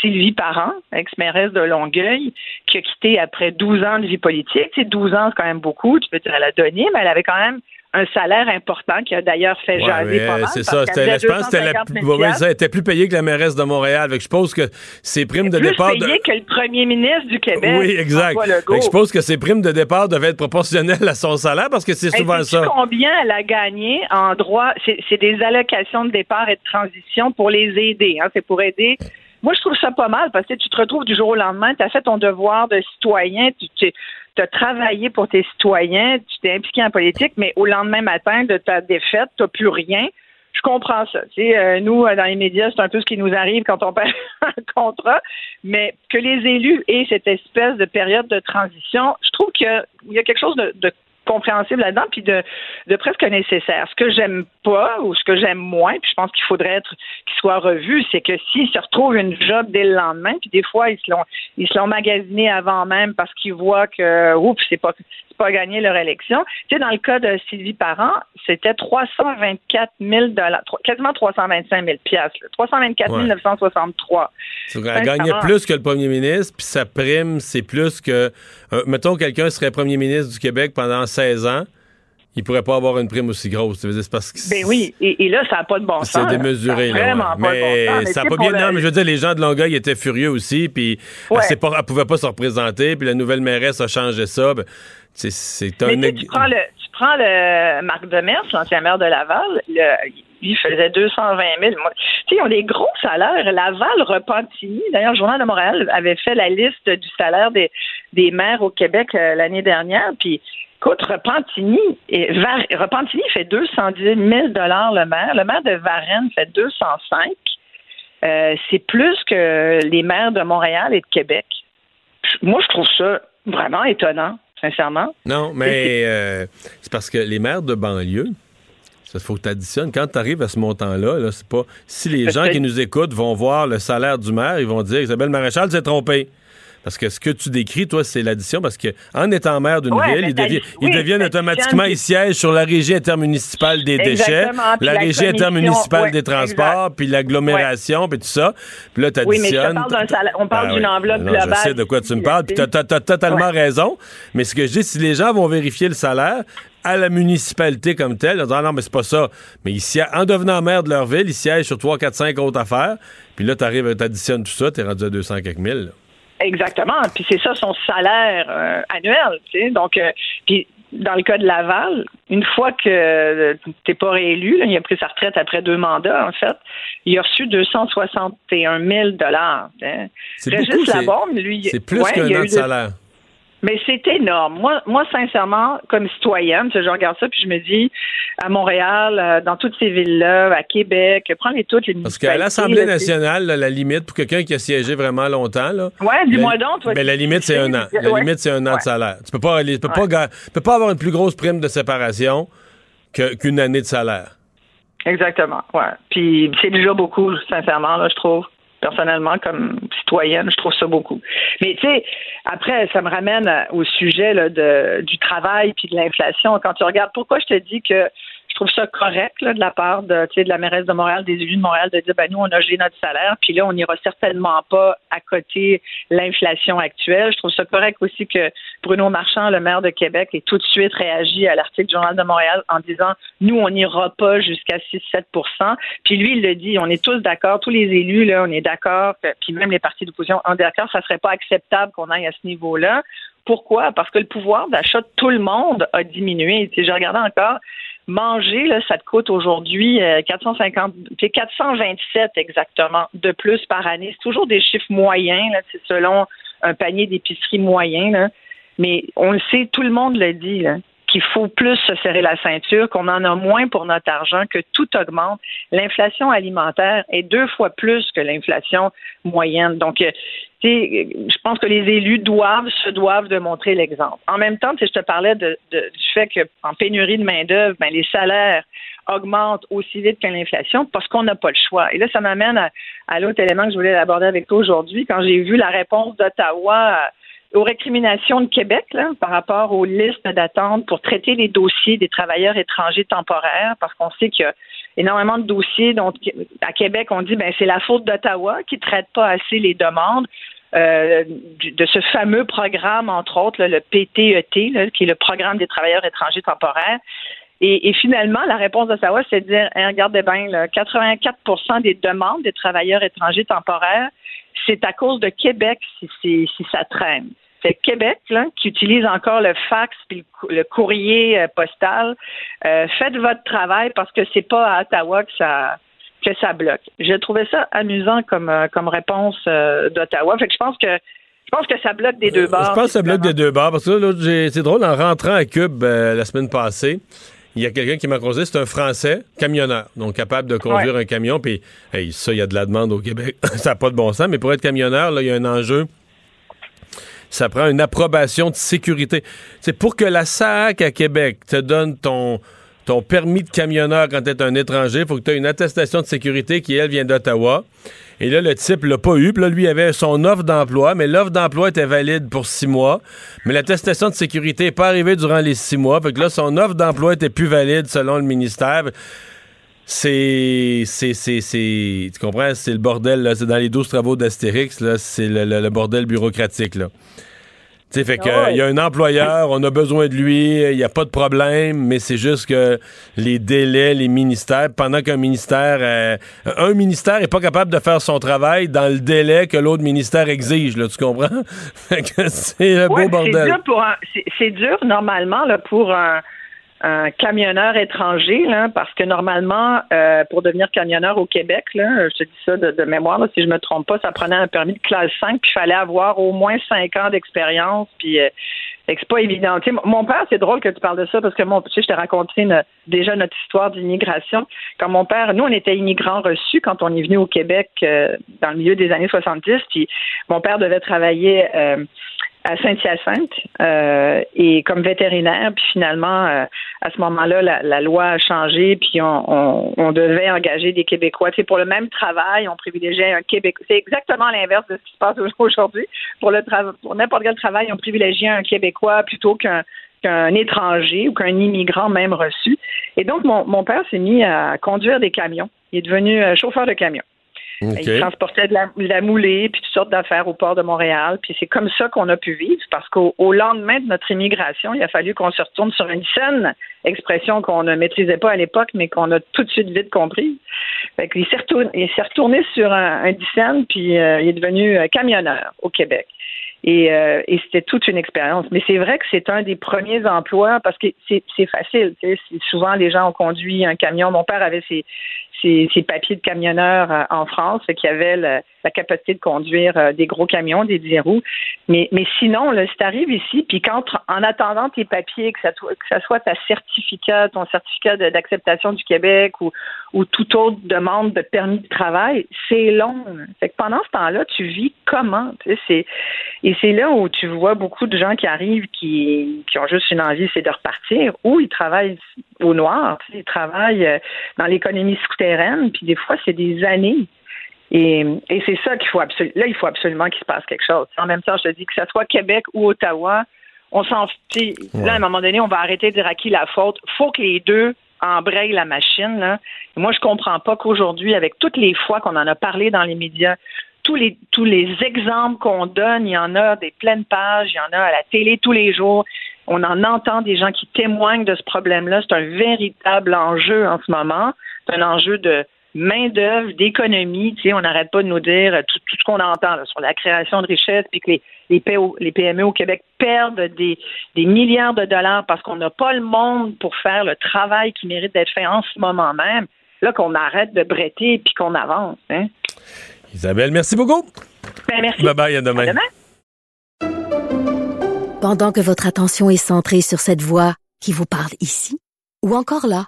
Sylvie Parent, ex-mairesse de Longueuil, qui a quitté après 12 ans de vie politique. Sais, 12 ans, c'est quand même beaucoup, tu peux dire, elle a donné, mais elle avait quand même un salaire important qui a d'ailleurs fait jaser pas mal. C'est ça. je pense que ça était plus payé que la mairesse de Montréal. je pense que ses primes de départ. Plus payé que le premier ministre du Québec. Oui, exact. je pense que ses primes de départ devaient être proportionnelles à son salaire parce que c'est souvent ça. combien elle a gagné en droit? C'est des allocations de départ et de transition pour les aider. Hein. C'est pour aider moi, je trouve ça pas mal parce que tu te retrouves du jour au lendemain, tu as fait ton devoir de citoyen, tu, tu as travaillé pour tes citoyens, tu t'es impliqué en politique, mais au lendemain matin de ta défaite, tu n'as plus rien. Je comprends ça. Tu euh, nous, euh, dans les médias, c'est un peu ce qui nous arrive quand on perd un contrat, mais que les élus aient cette espèce de période de transition, je trouve qu'il y a quelque chose de compréhensible là-dedans, puis de, presque nécessaire. Ce que j'aime pas ou ce que j'aime moins, puis je pense qu'il faudrait qu'il soit revu, c'est que s'ils se retrouvent une job dès le lendemain, puis des fois ils se l'ont ils se l'ont magasiné avant même parce qu'ils voient que oups, c'est pas pas gagné leur élection. Tu sais, dans le cas de Sylvie Parent, c'était 324 000 quasiment 325 000 piastres, 324 963. Elle gagnait plus que le premier ministre, puis sa prime, c'est plus que... Euh, mettons, quelqu'un serait premier ministre du Québec pendant 16 ans, il pourrait pas avoir une prime aussi grosse. C'est parce que ben oui, et, là, ça n'a pas de bon sens. C'est démesuré. Là, pas mais de bon sens. ça n'a pas bien. Non, mais je veux dire, les gens de Longueuil étaient furieux aussi, puis elle ne pouvait pas se représenter, puis la nouvelle mairesse a changé ça. Ben, c'est un. tu prends le, tu prends le Marc Demers, l'ancien maire de Laval, le, il faisait 220 000. Tu sais, ils ont des gros salaires. Laval, Repentigny, d'ailleurs, le Journal de Montréal avait fait la liste du salaire des, des maires au Québec euh, l'année dernière. Puis, écoute, Repentigny, et Repentigny fait 210 000 le maire. Le maire de Varennes fait 205. Euh, c'est plus que les maires de Montréal et de Québec. Moi, je trouve ça vraiment étonnant sincèrement. Non, mais euh, c'est parce que les maires de banlieue Ça faut que tu additionnes. Quand tu arrives à ce montant-là, -là, c'est pas. Si les gens qui nous écoutent vont voir le salaire du maire, ils vont dire Isabelle Maréchal s'est trompée. Parce que ce que tu décris, toi, c'est l'addition, parce qu'en étant maire d'une ville, ils, deviennent automatiquement, ils siègent sur la régie intermunicipale des déchets, la, régie intermunicipale des transports, puis l'agglomération, puis tout ça. Puis là, tu additionnes. Oui, mais on parle d'une enveloppe globale. Je sais de quoi tu me parles, puis tu as, totalement raison. Mais ce que je dis, si les gens vont vérifier le salaire, à la municipalité comme telle, en disant non, mais c'est pas ça. Mais ici, en devenant maire de leur ville, ils siègent sur 3, 4, 5 autres affaires. Puis là, tu arrives, tu additionnes tout ça, tu es rendu à 200 quelques mille. Exactement. Puis c'est ça son salaire euh, annuel. Donc, euh, puis dans le cas de Laval, une fois que tu n'es pas réélu, il a pris sa retraite après deux mandats, en fait, il a reçu 261 000 dollars. Hein. C'est plus qu'un an de salaire. Mais c'est énorme. Moi, moi, sincèrement, comme citoyenne, je regarde ça puis je me dis, à Montréal, euh, dans toutes ces villes-là, à Québec, prends-les toutes les Parce qu'à l'Assemblée nationale, la limite pour quelqu'un qui a siégé vraiment longtemps, là. Ouais, dis-moi donc. mais la limite, c'est un an. La limite, c'est un an de salaire. Tu peux pas, tu peux pas, peux pas avoir une plus grosse prime de séparation qu'une année de salaire. Exactement. Ouais. Puis c'est déjà beaucoup, sincèrement, là, je trouve personnellement, comme citoyenne, je trouve ça beaucoup. Mais tu sais, après, ça me ramène au sujet du travail puis de l'inflation. Quand tu regardes, pourquoi je te dis que trouve ça correct de la part de, de la mairesse de Montréal, des élus de Montréal, de dire ben nous, on a gelé notre salaire, puis là, on n'ira certainement pas à côté l'inflation actuelle. Je trouve ça correct aussi que Bruno Marchand, le maire de Québec, ait tout de suite réagi à l'article du Journal de Montréal en disant nous, on n'ira pas jusqu'à 6-7 Puis lui, il le dit, on est tous d'accord, tous les élus, là, on est d'accord, puis même les partis d'opposition en d'accord, ça serait pas acceptable qu'on aille à ce niveau-là. Pourquoi? Parce que le pouvoir d'achat de tout le monde a diminué. Sais, j'ai regardé encore manger, là, ça te coûte aujourd'hui 450, euh, 427 exactement de plus par année. C'est toujours des chiffres moyens, c'est selon un panier d'épicerie moyen, mais on le sait, tout le monde le dit. Qu'il faut plus se serrer la ceinture, qu'on en a moins pour notre argent, que tout augmente. L'inflation alimentaire est deux fois plus que l'inflation moyenne. Donc, euh, je pense que les élus doivent, se doivent de montrer l'exemple. En même temps, je te parlais de, du fait qu'en pénurie de main-d'œuvre, ben, les salaires augmentent aussi vite que l'inflation parce qu'on n'a pas le choix. Et là, ça m'amène à, à l'autre élément que je voulais aborder avec toi aujourd'hui. Quand j'ai vu la réponse d'Ottawa aux récriminations de Québec là, par rapport aux listes d'attente pour traiter les dossiers des travailleurs étrangers temporaires, parce qu'on sait qu'il y a énormément de dossiers. Donc, à Québec, on dit ben c'est la faute d'Ottawa qui traite pas assez les demandes. Euh, de ce fameux programme, entre autres, le PTET, e qui est le programme des travailleurs étrangers temporaires. Et, finalement, la réponse d'Ottawa, c'est de dire, hein, regardez bien, 84% des demandes des travailleurs étrangers temporaires c'est à cause de Québec si, si ça traîne. C'est Québec là, qui utilise encore le fax puis le, courrier euh, postal. Euh, faites votre travail parce que c'est pas à Ottawa que ça que ça bloque. J'ai trouvé ça amusant comme euh, comme réponse d'Ottawa. Fait que je pense que je pense que ça bloque des deux bords. Je pense que ça bloque des deux bords parce que c'est drôle en rentrant à Cube la semaine passée il y a quelqu'un qui m'a causé, c'est un Français, camionneur, donc capable de conduire un camion. Puis, ça, il y a de la demande au Québec. ça n'a pas de bon sens, mais pour être camionneur, là, il y a un enjeu. Ça prend une approbation de sécurité. C'est pour que la SAC à Québec te donne ton, ton permis de camionneur quand tu es un étranger, il faut que tu aies une attestation de sécurité qui, elle, vient d'Ottawa. Et là, le type l'a pas eu. Puis là, lui, avait son offre d'emploi, mais l'offre d'emploi était valide pour six mois. Mais l'attestation de sécurité n'est pas arrivée durant les six mois. Fait que là, son offre d'emploi était plus valide selon le ministère. C'est. C'est. C'est. Tu comprends? C'est le bordel, là. C'est dans les douze travaux d'Astérix, là. C'est le, bordel bureaucratique, là. Tu sais, fait que ah il y a un employeur, on a besoin de lui, il n'y a pas de problème, mais c'est juste que les délais, les ministères, pendant qu'un ministère, euh, un ministère est pas capable de faire son travail dans le délai que l'autre ministère exige, là, tu comprends? fait que c'est un beau bordel. C'est dur, dur, normalement là, pour un un camionneur étranger, là, parce que normalement, euh, pour devenir camionneur au Québec, là, je te dis ça de, mémoire, si je me trompe pas, ça prenait un permis de classe 5, puis il fallait avoir au moins 5 ans d'expérience, puis euh, c'est pas évident. mon père, c'est drôle que tu parles de ça, parce que mon, tu sais, je t'ai raconté déjà notre histoire d'immigration. Quand mon père, nous, on était immigrants reçus quand on est venu au Québec euh, dans le milieu des années 70, puis mon père devait travailler à Saint-Hyacinthe euh, et comme vétérinaire. Puis finalement, euh, à ce moment-là, la, loi a changé, puis on, devait engager des Québécois. Tu pour le même travail, on privilégiait un Québécois. C'est exactement l'inverse de ce qui se passe aujourd'hui. Pour n'importe quel travail, on privilégiait un Québécois plutôt qu'un qu'un étranger ou qu'un immigrant même reçu. Et donc, mon, mon père s'est mis à conduire des camions. Il est devenu euh, chauffeur de camion. Il transportait de la, moulée, puis toutes sortes d'affaires au port de Montréal. Puis c'est comme ça qu'on a pu vivre, parce qu'au lendemain de notre immigration, il a fallu qu'on se retourne sur une saine expression qu'on ne maîtrisait pas à l'époque, mais qu'on a tout de suite vite compris. Fait il s'est retourné, retourné sur un, un puis euh, il est devenu euh, camionneur au Québec. Euh, et c'était toute une expérience. Mais c'est vrai que c'est un des premiers emplois parce que c'est facile. Souvent, les gens ont conduit un camion. Mon père avait ses, ses, papiers de camionneur euh, en France, qui avait la, capacité de conduire euh, des gros camions, des 10 roues. Mais, sinon, là, si tu arrives ici, puis quand, en attendant tes papiers, que ça, soit ta certificat, ton certificat d'acceptation du Québec ou, ou toute autre demande de permis de travail, c'est long. Fait que pendant ce temps-là, tu vis comment? et c'est là où tu vois beaucoup de gens qui arrivent qui, ont juste une envie, c'est de repartir, ou ils travaillent au noir, ils travaillent euh, dans l'économie puis des fois, c'est des années. Et, et c'est ça qu'il faut absolument. Là, il faut absolument qu'il se passe quelque chose. En même temps, je te dis que ce soit Québec ou Ottawa, on s'en. Là, à un moment donné, on va arrêter de dire à qui la faute. faut que les deux embrayent la machine. Là. moi, je comprends pas qu'aujourd'hui, avec toutes les fois qu'on en a parlé dans les médias, tous les, tous les exemples qu'on donne, il y en a des pleines pages, il y en a à la télé tous les jours. On en entend des gens qui témoignent de ce problème-là. C'est un véritable enjeu en ce moment. C'est un enjeu de main-d'œuvre, d'économie. Tu sais, on n'arrête pas de nous dire tout, ce qu'on entend sur la création de richesses, puis que les, les, PME au Québec perdent des, milliards de dollars parce qu'on n'a pas le monde pour faire le travail qui mérite d'être fait en ce moment même. Là, qu'on arrête de bretter puis qu'on avance. Hein. Isabelle, merci beaucoup. Ben, merci. Bye bye, à demain. À demain. Pendant que votre attention est centrée sur cette voix qui vous parle ici, ou encore là,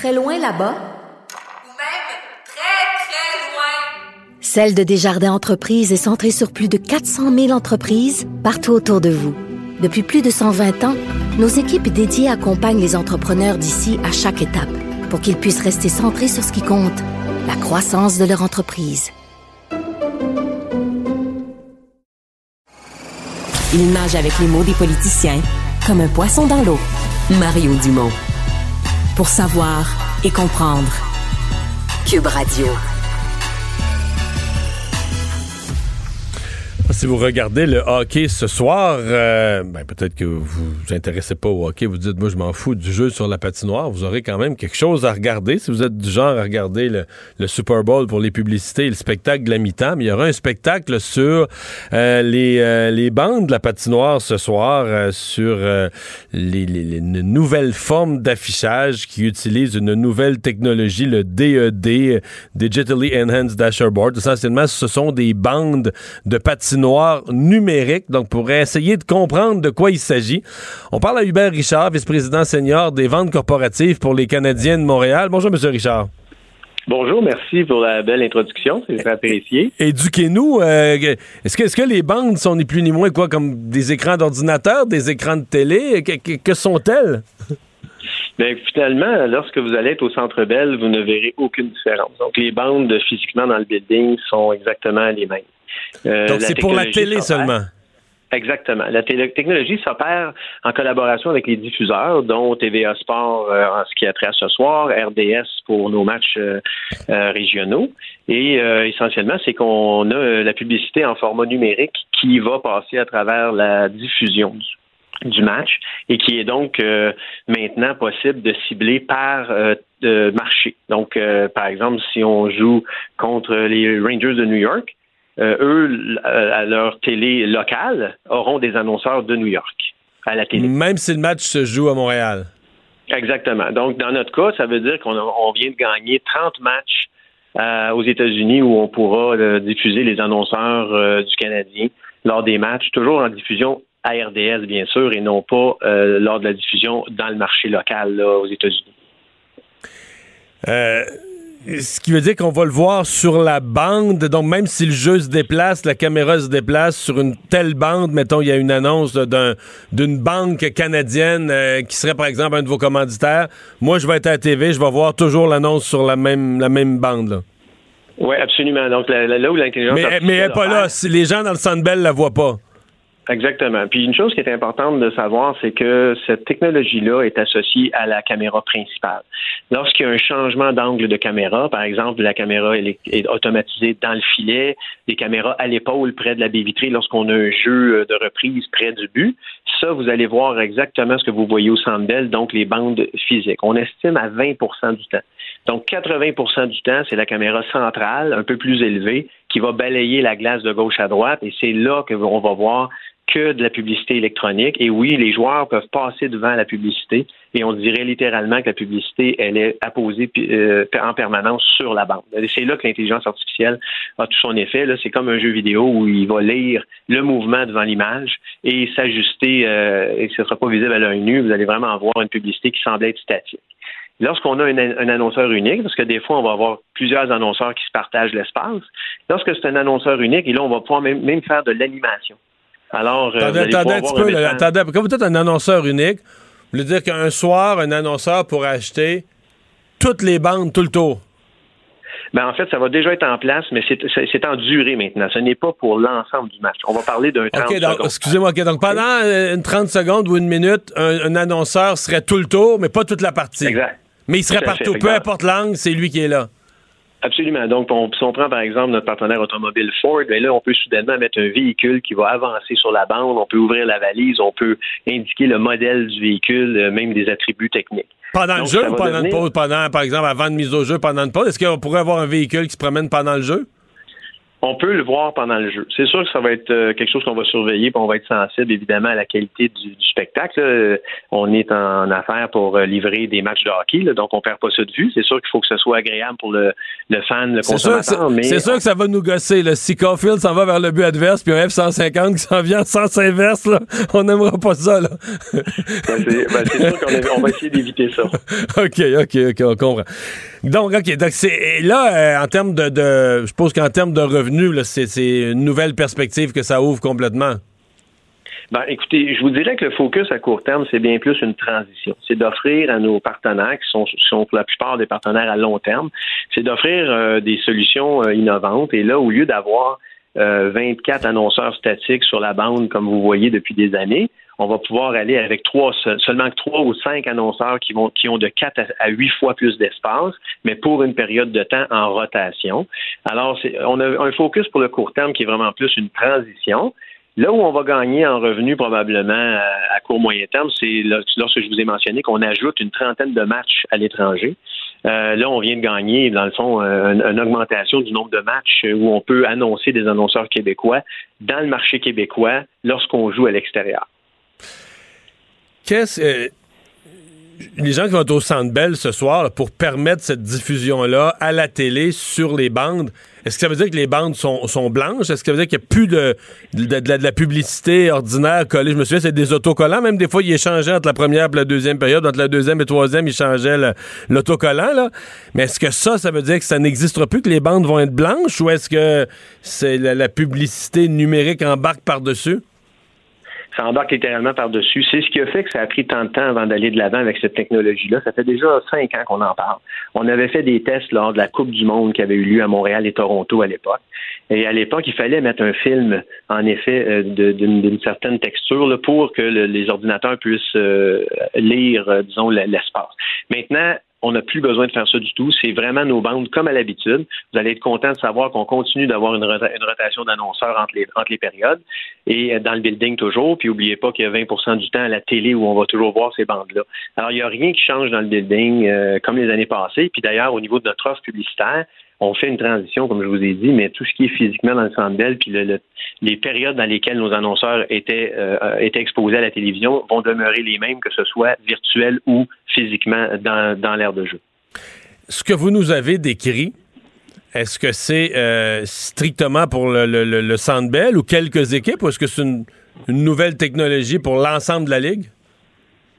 très loin là-bas, ou même très, très loin, Celle de Desjardins Entreprises est centrée sur plus de 400 000 entreprises partout autour de vous. Depuis plus de 120 ans, nos équipes dédiées accompagnent les entrepreneurs d'ici à chaque étape pour qu'ils puissent rester centrés sur ce qui compte, la croissance de leur entreprise. Il nage avec les mots des politiciens comme un poisson dans l'eau. Mario Dumont. Pour savoir et comprendre. Cube Radio. Si vous regardez le hockey ce soir, euh, ben peut-être que vous vous intéressez pas au hockey, vous dites moi je m'en fous du jeu sur la patinoire, vous aurez quand même quelque chose à regarder. Si vous êtes du genre à regarder le, Super Bowl pour les publicités et le spectacle de la mi-temps, il y aura un spectacle sur euh, les, euh, les bandes de la patinoire ce soir, sur les, les, nouvelles formes d'affichage qui utilisent une nouvelle technologie, le DED, Digitally Enhanced Dashboard. Essentiellement, ce sont des bandes de patinoire noir numérique, donc pour essayer de comprendre de quoi il s'agit. On parle à Hubert Richard, vice-président senior des ventes corporatives pour les Canadiens de Montréal. Bonjour, Monsieur Richard. Bonjour, merci pour la belle introduction, c'est très apprécié. Éduquez-nous, euh, est-ce que, est que les bandes sont ni plus ni moins quoi comme des écrans d'ordinateur, des écrans de télé? Que, sont-elles? Bien, finalement, lorsque vous allez être au Centre Bell, vous ne verrez aucune différence. Donc, les bandes physiquement dans le building sont exactement les mêmes. Euh, Donc, c'est pour la télé seulement? Exactement. La technologie s'opère en collaboration avec les diffuseurs, dont TVA Sport euh, en ce qui a trait à ce soir, RDS pour nos matchs euh, régionaux. Et essentiellement, c'est qu'on a la publicité en format numérique qui va passer à travers la diffusion du, match et qui est donc maintenant possible de cibler par marché. Donc, par exemple, si on joue contre les Rangers de New York, euh, eux, à leur télé locale, auront des annonceurs de New York à la télé. Même si le match se joue à Montréal. Exactement. Donc, dans notre cas, ça veut dire qu'on vient de gagner 30 matchs euh, aux États-Unis où on pourra euh, diffuser les annonceurs du Canadien lors des matchs, toujours en diffusion à RDS, bien sûr, et non pas lors de la diffusion dans le marché local aux États-Unis. ce qui veut dire qu'on va le voir sur la bande. Donc, même si le jeu se déplace, la caméra se déplace sur une telle bande, mettons, il y a une annonce d'une banque canadienne euh, qui serait, par exemple, un de vos commanditaires. Moi, je vais être à la TV, je vais voir toujours l'annonce sur la même, la même bande. Oui, absolument. Donc, là, où l'intelligence Mais, mais elle n'est pas là. Si les gens dans le Sandbell la voient pas. Exactement. Puis une chose qui est importante de savoir, c'est que cette technologie-là est associée à la caméra principale. Lorsqu'il y a un changement d'angle de caméra, par exemple, la caméra est automatisée dans le filet, des caméras à l'épaule près de la baie vitrée lorsqu'on a un jeu de reprise près du but, ça, vous allez voir exactement ce que vous voyez au centre donc les bandes physiques. On estime à 20% du temps. Donc 80% du temps, c'est la caméra centrale, un peu plus élevée, qui va balayer la glace de gauche à droite, et c'est là qu'on va voir que de la publicité électronique. Et oui, les joueurs peuvent passer devant la publicité et on dirait littéralement que la publicité, elle est apposée euh, en permanence sur la bande. C'est là que l'intelligence artificielle a tout son effet. Là, c'est comme un jeu vidéo où il va lire le mouvement devant l'image et s'ajuster euh, et ce ne sera pas visible à l'œil nu. Vous allez vraiment avoir une publicité qui semble être statique. Lorsqu'on a un, annonceur unique, parce que des fois, on va avoir plusieurs annonceurs qui se partagent l'espace, lorsque c'est un annonceur unique, et là, on va pouvoir même faire de l'animation. Alors, euh, attendez, attendez un petit peu. Là, attendez, quand vous êtes un annonceur unique, vous voulez dire qu'un soir, un annonceur pourrait acheter toutes les bandes tout le tour? Ben, en fait, ça va déjà être en place, mais c'est en durée maintenant. Ce n'est pas pour l'ensemble du match. On va parler d'un 30 okay, Excusez-moi, donc pendant euh, une 30 secondes ou une minute, un, annonceur serait tout le tour, mais pas toute la partie. Exact. Mais il serait partout. Peu importe l'angle, c'est lui qui est là. Absolument. Donc, si on prend par exemple notre partenaire automobile Ford, bien là, on peut soudainement mettre un véhicule qui va avancer sur la bande, on peut ouvrir la valise, on peut indiquer le modèle du véhicule, euh, même des attributs techniques. Pendant le jeu ou pendant une pause, pendant, par exemple, avant de mise au jeu, pendant une pause, est-ce qu'on pourrait avoir un véhicule qui se promène pendant le jeu? On peut le voir pendant le jeu. C'est sûr que ça va être euh, quelque chose qu'on va surveiller, puis on va être sensible évidemment à la qualité du, spectacle. On est en affaire pour euh, livrer des matchs de hockey, donc on perd pas ça de vue. C'est sûr qu'il faut que ce soit agréable pour le, fan, le consommateur. C'est sûr que ça va nous gosser. Si Caulfield s'en va vers le but adverse, puis un F-150 qui s'en vient en sens inverse, on n'aimera pas ça. Ben, ben, c'est sûr qu'on va essayer d'éviter ça. OK, OK, OK, on comprend. Donc, OK, donc c'est là, euh, en termes de, je suppose qu'en termes de revenus, c'est une nouvelle perspective que ça ouvre complètement. Ben, écoutez, je vous dirais que le focus à court terme, c'est bien plus une transition. C'est d'offrir à nos partenaires, qui sont, pour la plupart des partenaires à long terme, c'est d'offrir euh, des solutions euh, innovantes. Et là, au lieu d'avoir 24 euh, annonceurs statiques sur la bande, comme vous voyez depuis des années, on va pouvoir aller avec trois, seulement trois ou cinq annonceurs qui, ont de quatre à huit fois plus d'espace, mais pour une période de temps en rotation. Alors, on a un focus pour le court terme qui est vraiment plus une transition. Là où on va gagner en revenus probablement à, court moyen terme, c'est lorsque je vous ai mentionné qu'on ajoute une trentaine de matchs à l'étranger. Euh, là, on vient de gagner, dans le fond, une, augmentation du nombre de matchs où on peut annoncer des annonceurs québécois dans le marché québécois lorsqu'on joue à l'extérieur. Qu'est-ce. Euh, les gens qui vont au Centre Bell ce soir pour permettre cette diffusion-là à la télé sur les bandes, est-ce que ça veut dire que les bandes sont, blanches? Est-ce que ça veut dire qu'il n'y a plus de, de, la, publicité ordinaire collée? Je me souviens, c'est des autocollants. Même des fois, ils échangeaient entre la première et la deuxième période. Entre la deuxième et la troisième, ils changeaient l'autocollant. Là. Mais est-ce que ça, ça veut dire que ça n'existera plus, que les bandes vont être blanches? Ou est-ce que c'est la publicité numérique embarque par-dessus? Ça embarque littéralement par-dessus. C'est ce qui a fait que ça a pris tant de temps avant d'aller de l'avant avec cette technologie-là. Ça fait déjà cinq ans qu'on en parle. On avait fait des tests lors de la Coupe du Monde qui avait eu lieu à Montréal et Toronto à l'époque. Et à l'époque, il fallait mettre un film, en effet, euh, d'une certaine texture pour que les ordinateurs puissent euh, lire, euh, disons, l'espace. Maintenant, on n'a plus besoin de faire ça du tout. C'est vraiment nos bandes comme à l'habitude. Vous allez être content de savoir qu'on continue d'avoir une, rotation d'annonceurs entre les, périodes et euh, dans le building toujours. Puis n'oubliez pas qu'il y a 20% du temps à la télé où on va toujours voir ces bandes-là. Alors, il n'y a rien qui change dans le building euh, comme les années passées. Puis d'ailleurs, au niveau de notre offre publicitaire, on fait une transition, comme je vous ai dit, mais tout ce qui est physiquement dans le centre puis les périodes dans lesquelles nos annonceurs étaient, euh, étaient exposés à la télévision vont demeurer les mêmes, que ce soit virtuel ou physiquement dans, dans l'ère de jeu. Ce que vous nous avez décrit, est-ce que c'est euh, strictement pour le, le, Centre Bell ou quelques équipes, ou est-ce que c'est une, nouvelle technologie pour l'ensemble de la Ligue?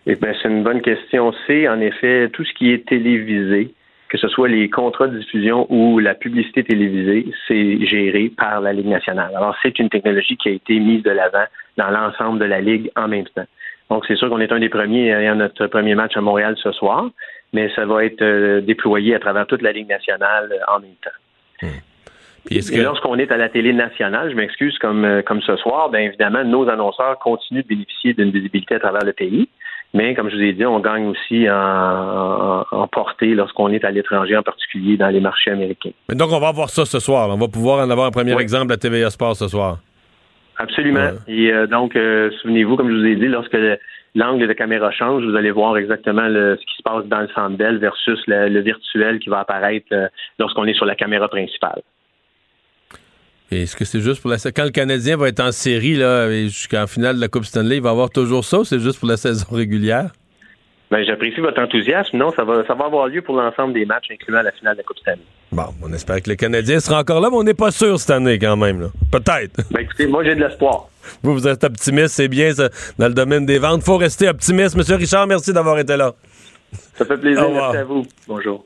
Eh bien, c'est une bonne question. C'est en effet tout ce qui est télévisé, que ce soit les contrats de diffusion ou la publicité télévisée, c'est géré par la Ligue nationale. Alors, c'est une technologie qui a été mise de l'avant dans l'ensemble de la Ligue en même temps. Donc, c'est sûr qu'on est un des premiers ayant notre premier match à Montréal ce soir, mais ça va être euh, déployé à travers toute la Ligue nationale euh, en même temps. Hmm. Et lorsqu'on est à la télé nationale, je m'excuse, comme, euh, comme ce soir, bien évidemment, nos annonceurs continuent de bénéficier d'une visibilité à travers le pays. Mais comme je vous ai dit, on gagne aussi en, en, portée lorsqu'on est à l'étranger, en particulier dans les marchés américains. Mais donc, on va voir ça ce soir. On va pouvoir en avoir un premier exemple à TVA Sport ce soir. Absolument. Et euh, donc, euh, souvenez-vous, comme je vous ai dit, lorsque l'angle de caméra change, vous allez voir exactement ce qui se passe dans le centre versus le, virtuel qui va apparaître euh, lorsqu'on est sur la caméra principale. Est-ce que c'est juste pour la quand le Canadien va être en série là jusqu'en finale de la Coupe Stanley, il va avoir toujours ça ou c'est juste pour la saison régulière? Ben, j'apprécie votre enthousiasme. Non, ça va, ça va avoir lieu pour l'ensemble des matchs, incluant la finale de la Coupe Stanley. Bon, on espère que le Canadien sera encore là, mais on n'est pas sûr cette année quand même. Peut-être. Ben, écoutez, moi j'ai de l'espoir. Vous, vous êtes optimiste, c'est bien ça, dans le domaine des ventes. faut rester optimiste. Monsieur Richard, merci d'avoir été là. Ça fait plaisir. Merci à vous. Bonjour.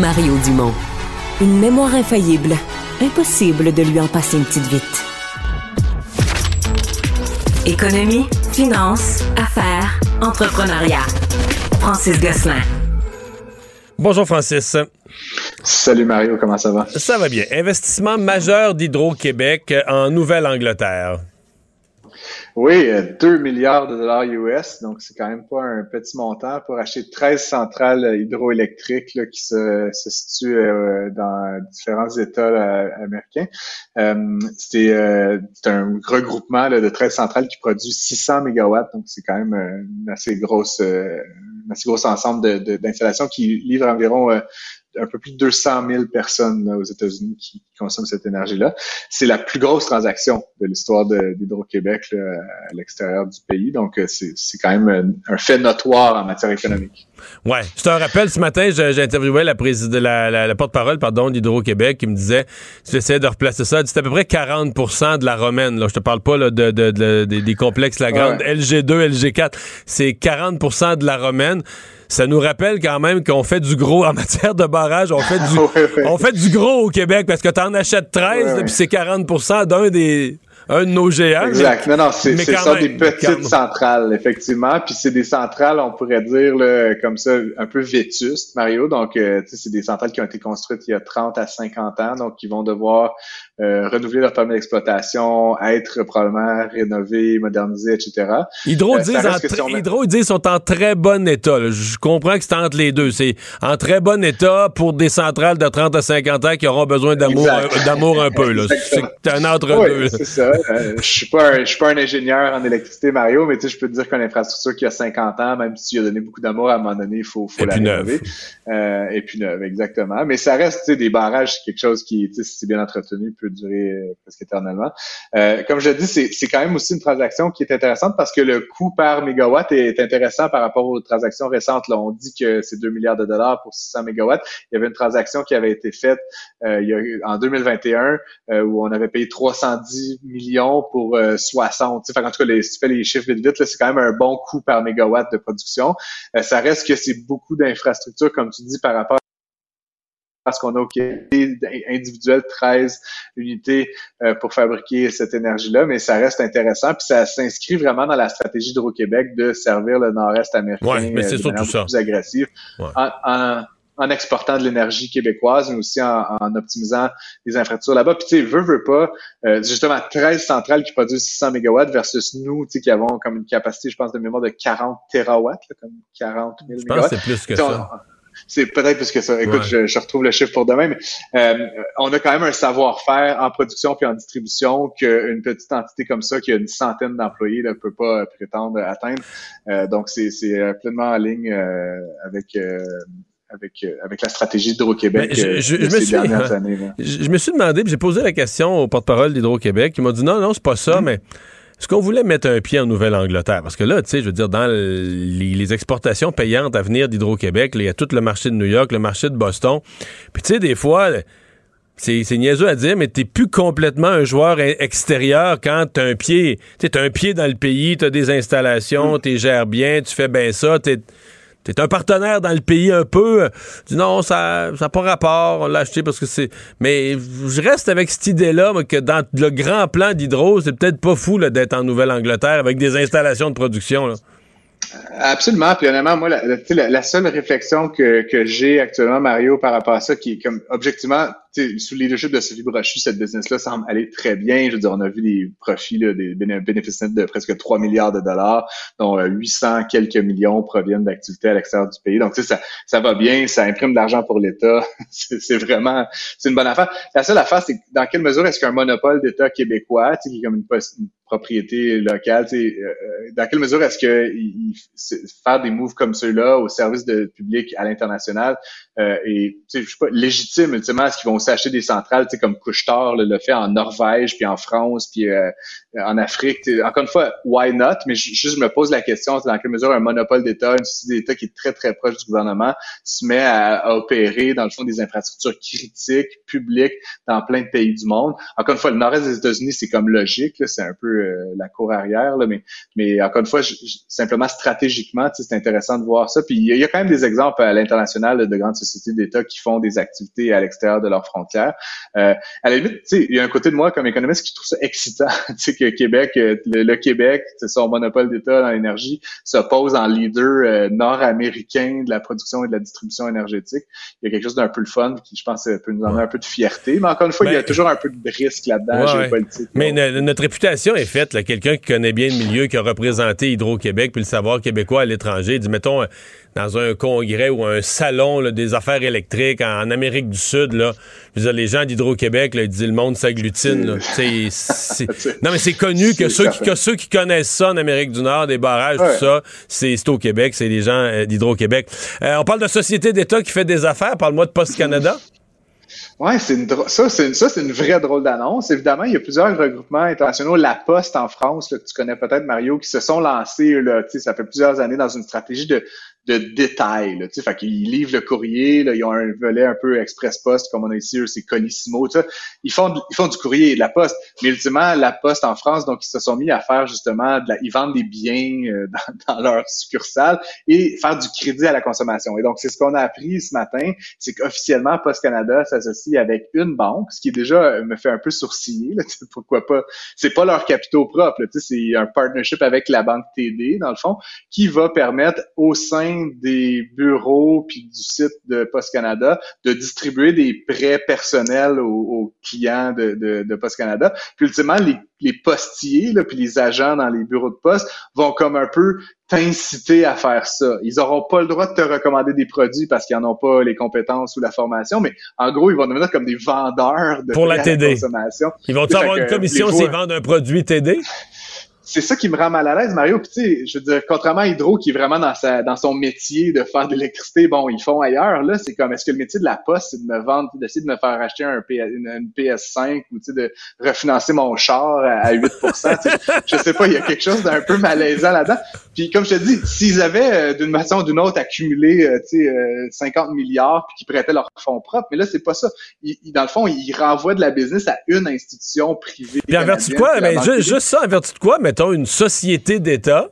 Mario Dumont. Une mémoire infaillible. Impossible de lui en passer une petite vite. Économie, finance, affaires, entrepreneuriat. Francis Gosselin. Bonjour Francis. Salut Mario, comment ça va? Ça va bien. Investissement majeur d'Hydro-Québec en Nouvelle-Angleterre. Oui, 2 euh, milliards de dollars US, donc c'est quand même pas un petit montant pour acheter 13 centrales hydroélectriques qui se, se situent euh, dans différents États euh, américains. c'est un regroupement de 13 centrales qui produit 600 mégawatts, donc c'est quand même une assez grosse, un assez gros ensemble d'installations qui livrent environ un peu plus de 200 000 personnes aux États-Unis qui consomment cette énergie-là. C'est la plus grosse transaction de l'histoire d'Hydro-Québec à l'extérieur du pays. Donc, euh, c'est quand même un fait notoire en matière économique. Ouais. Je te rappelle, ce matin, j'ai interviewé la, la, la, la porte-parole pardon, d'Hydro-Québec qui me disait, j'essayais de replacer ça, c'est à peu près 40% de la romaine. Là. Je te parle pas là, de, de, des complexes, la grande LG2, LG4. C'est 40% de la romaine ça nous rappelle quand même qu'on fait du gros en matière de barrage. On fait du, on fait du gros au Québec parce que tu en achètes 13 puis c'est 40% d'un des un de nos géants. Exact. non, non, c'est ça des petites centrales, effectivement. Puis c'est des centrales, on pourrait dire, là, comme ça, un peu vétustes, Mario. Donc, euh, c'est des centrales qui ont été construites il y a 30 à 50 ans, donc qui vont devoir euh, renouveler leur permis d'exploitation, être probablement rénovés, modernisés, etc. Hydro, euh, disent, sont en très bon état. Je comprends que c'est entre les deux. C'est en très bon état pour des centrales de 30 à 50 ans qui auront besoin d'amour d'amour un peu. C'est un entre-deux. c'est ça. Euh, je suis pas je suis pas un ingénieur en électricité, Mario, mais tu sais, je peux te dire qu'une infrastructure qui a 50 ans, même si tu a donné beaucoup d'amour, à un moment donné, il faut, faut la rénover. Euh, et puis neuve, exactement. Mais ça reste, tu sais, des barrages, quelque chose qui, tu sais, si c'est bien entretenu, peut durer euh, presque éternellement. Euh, comme je l'ai dit, c'est quand même aussi une transaction qui est intéressante parce que le coût par mégawatt est intéressant par rapport aux transactions récentes. Là, on dit que c'est 2 milliards de dollars pour 600 mégawatts. Il y avait une transaction qui avait été faite il y a, en 2021 où on avait payé 310 millions pour 60. Enfin, en tout cas, si tu fais les chiffres vite vite, c'est quand même un bon coût par mégawatt de production. ça reste que c'est beaucoup d'infrastructures, comme tu dis, par rapport parce qu'on a au Québec individuel 13 unités euh, pour fabriquer cette énergie-là, mais ça reste intéressant, puis ça s'inscrit vraiment dans la stratégie d'Hydro-Québec de servir le nord-est américain ouais, mais c'est euh, ça. plus agressif en, en, exportant de l'énergie québécoise, mais aussi en, en, optimisant les infrastructures là-bas. Puis tu sais, veut, veut pas, euh, justement 13 centrales qui produisent 600 mégawatts versus nous, tu sais, qui avons comme une capacité, je pense, de mémoire de 40 terawatts, comme 40 000 je pense que c'est plus que ça c'est peut-être parce que ça. Écoute, je, retrouve le chiffre pour demain, mais euh, on a quand même un savoir-faire en production puis en distribution qu'une petite entité comme ça, qui a une centaine d'employés, ne peut pas prétendre atteindre. Euh, donc, c'est pleinement en ligne avec avec, avec la stratégie d'Hydro-Québec je, je, je ces dernières années. Je, me suis demandé, j'ai posé la question au porte-parole d'Hydro-Québec, il m'a dit non, non, c'est pas ça, mm-hmm. mais est-ce qu'on voulait mettre un pied en Nouvelle-Angleterre? Parce que là, tu sais, je veux dire, dans les, exportations payantes à venir d'Hydro-Québec, il y a tout le marché de New York, le marché de Boston. Puis tu sais, des fois, c'est, c'est niaiseux à dire, mais t'es plus complètement un joueur extérieur quand t'as un pied, tu un pied dans le pays, t'as des installations, mm. tu gères bien, tu fais bien ça, t'es T'es un partenaire dans le pays un peu. dis non, ça n'a pas rapport, on l'a acheté parce que c'est. Mais je reste avec cette idée-là que dans le grand plan d'Hydro, c'est peut-être pas fou d'être en Nouvelle-Angleterre avec des installations de production. Là. Absolument. Puis honnêtement, moi, la, la, seule réflexion que, que j'ai actuellement, Mario, par rapport à ça, qui est comme objectivement, sous le leadership de Sophie Brochu, cette business-là semble aller très bien. Je veux dire, on a vu des profits, là, des bénéfices de presque 3 milliards de dollars, dont 800 euh, quelques millions proviennent d'activités à l'extérieur du pays. Donc, tu sais, ça, ça va bien, ça imprime de l'argent pour l'État. c'est vraiment, c'est une bonne affaire. La seule affaire, c'est dans quelle mesure est-ce qu'un monopole d'État québécois, qui est comme une, propriété locale, euh, euh, dans quelle mesure est-ce que il, faire des moves comme ceux-là au service de public à l'international euh, et je sais pas légitime ultimement est-ce qu'ils vont s'acheter des centrales, tu sais comme Couchetard le, le fait en Norvège puis en France puis euh, en Afrique. Encore une fois, why not? Mais juste je me pose la question dans quelle mesure un monopole d'État, une société d'État qui est très très proche du gouvernement se met à, opérer dans le fond des infrastructures critiques publiques dans plein de pays du monde. Encore une fois, le nord-est des États-Unis c'est comme logique, c'est un peu euh, la cour arrière, là, mais, mais encore une fois, simplement stratégiquement, c'est intéressant de voir ça. Puis il y, a quand même des exemples à l'international de grandes sociétés d'État qui font des activités à l'extérieur de leurs frontières. Euh, à la limite, il y a un côté de moi comme économiste qui trouve ça excitant, que Québec, euh, le, Québec, c'est son monopole d'État dans l'énergie, s'oppose en leader nord-américain de la production et de la distribution énergétique. Il y a quelque chose d'un peu le fun qui, je pense, peut nous donner un peu de fierté. Mais encore une fois, il y a toujours un peu de risque là-dedans, géopolitique. Mais notre réputation est faite quelqu'un qui connaît bien le milieu, qui a représenté Hydro-Québec, puis le savoir québécois à l'étranger, dit, mettons, dans un congrès ou un salon des affaires électriques en, Amérique du Sud, là, les gens d'Hydro-Québec, ils disent le monde s'agglutine. non, mais c'est connu que ceux, qui, ceux qui connaissent ça en Amérique du Nord, des barrages, tout ça, c'est au Québec, c'est les gens euh, d'Hydro-Québec. Euh, on parle de société d'État qui fait des affaires. Parle-moi de Post Canada. Ouais, c'est une ça, c'est ça, c'est une vraie drôle d'annonce. Évidemment, il y a plusieurs regroupements internationaux, la Poste en France, que tu connais peut-être Mario, qui se sont lancés là, ça fait plusieurs années dans une stratégie de de détails. Là, fait qu'ils livrent le courrier, là, ils ont un volet un peu express poste, comme on a ici, c'est Colissimo. Ils font, ils font du courrier et de la poste. Mais ultimement, la poste en France, donc ils se sont mis à faire justement de la, ils vendent des biens euh, dans, dans, leur succursale et faire du crédit à la consommation. Et donc, c'est ce qu'on a appris ce matin, c'est qu'officiellement, Poste Canada s'associe avec une banque, ce qui déjà euh, me fait un peu sourciller. Là, pourquoi pas? C'est pas leur capitaux propres, c'est un partnership avec la banque TD, dans le fond, qui va permettre au sein des bureaux puis du site de Post Canada de distribuer des prêts personnels aux, clients de, de, de, Post Canada. Puis ultimement, les, les postiers là, puis les agents dans les bureaux de poste vont comme un peu t'inciter à faire ça. Ils n'auront pas le droit de te recommander des produits parce qu'ils n'en ont pas les compétences ou la formation, mais en gros, ils vont devenir comme des vendeurs de Pour la TD. Ils vont avoir une commission s'ils vendent un produit TD? C'est ça qui me rend mal à l'aise, Mario. Puis tu sais, je veux dire, contrairement à Hydro, qui est vraiment dans sa dans son métier de faire de l'électricité, bon, ils font ailleurs. Là, c'est comme est-ce que le métier de la poste, c'est de me vendre, d'essayer de me faire acheter un une, PS5 ou tu sais, de refinancer mon char à, 8% Je sais pas, il y a quelque chose d'un peu malaisant là-dedans. Puis comme je te dis, s'ils avaient euh, d'une façon ou d'une autre accumulé euh, tu sais, 50 euh, milliards puis qu'ils prêtaient leurs fonds propres, mais là c'est pas ça. dans le fond, ils renvoient de la business à une institution privée. Puis en vertu de quoi? Mais juste, ça, en vertu de quoi? Mettons une société d'État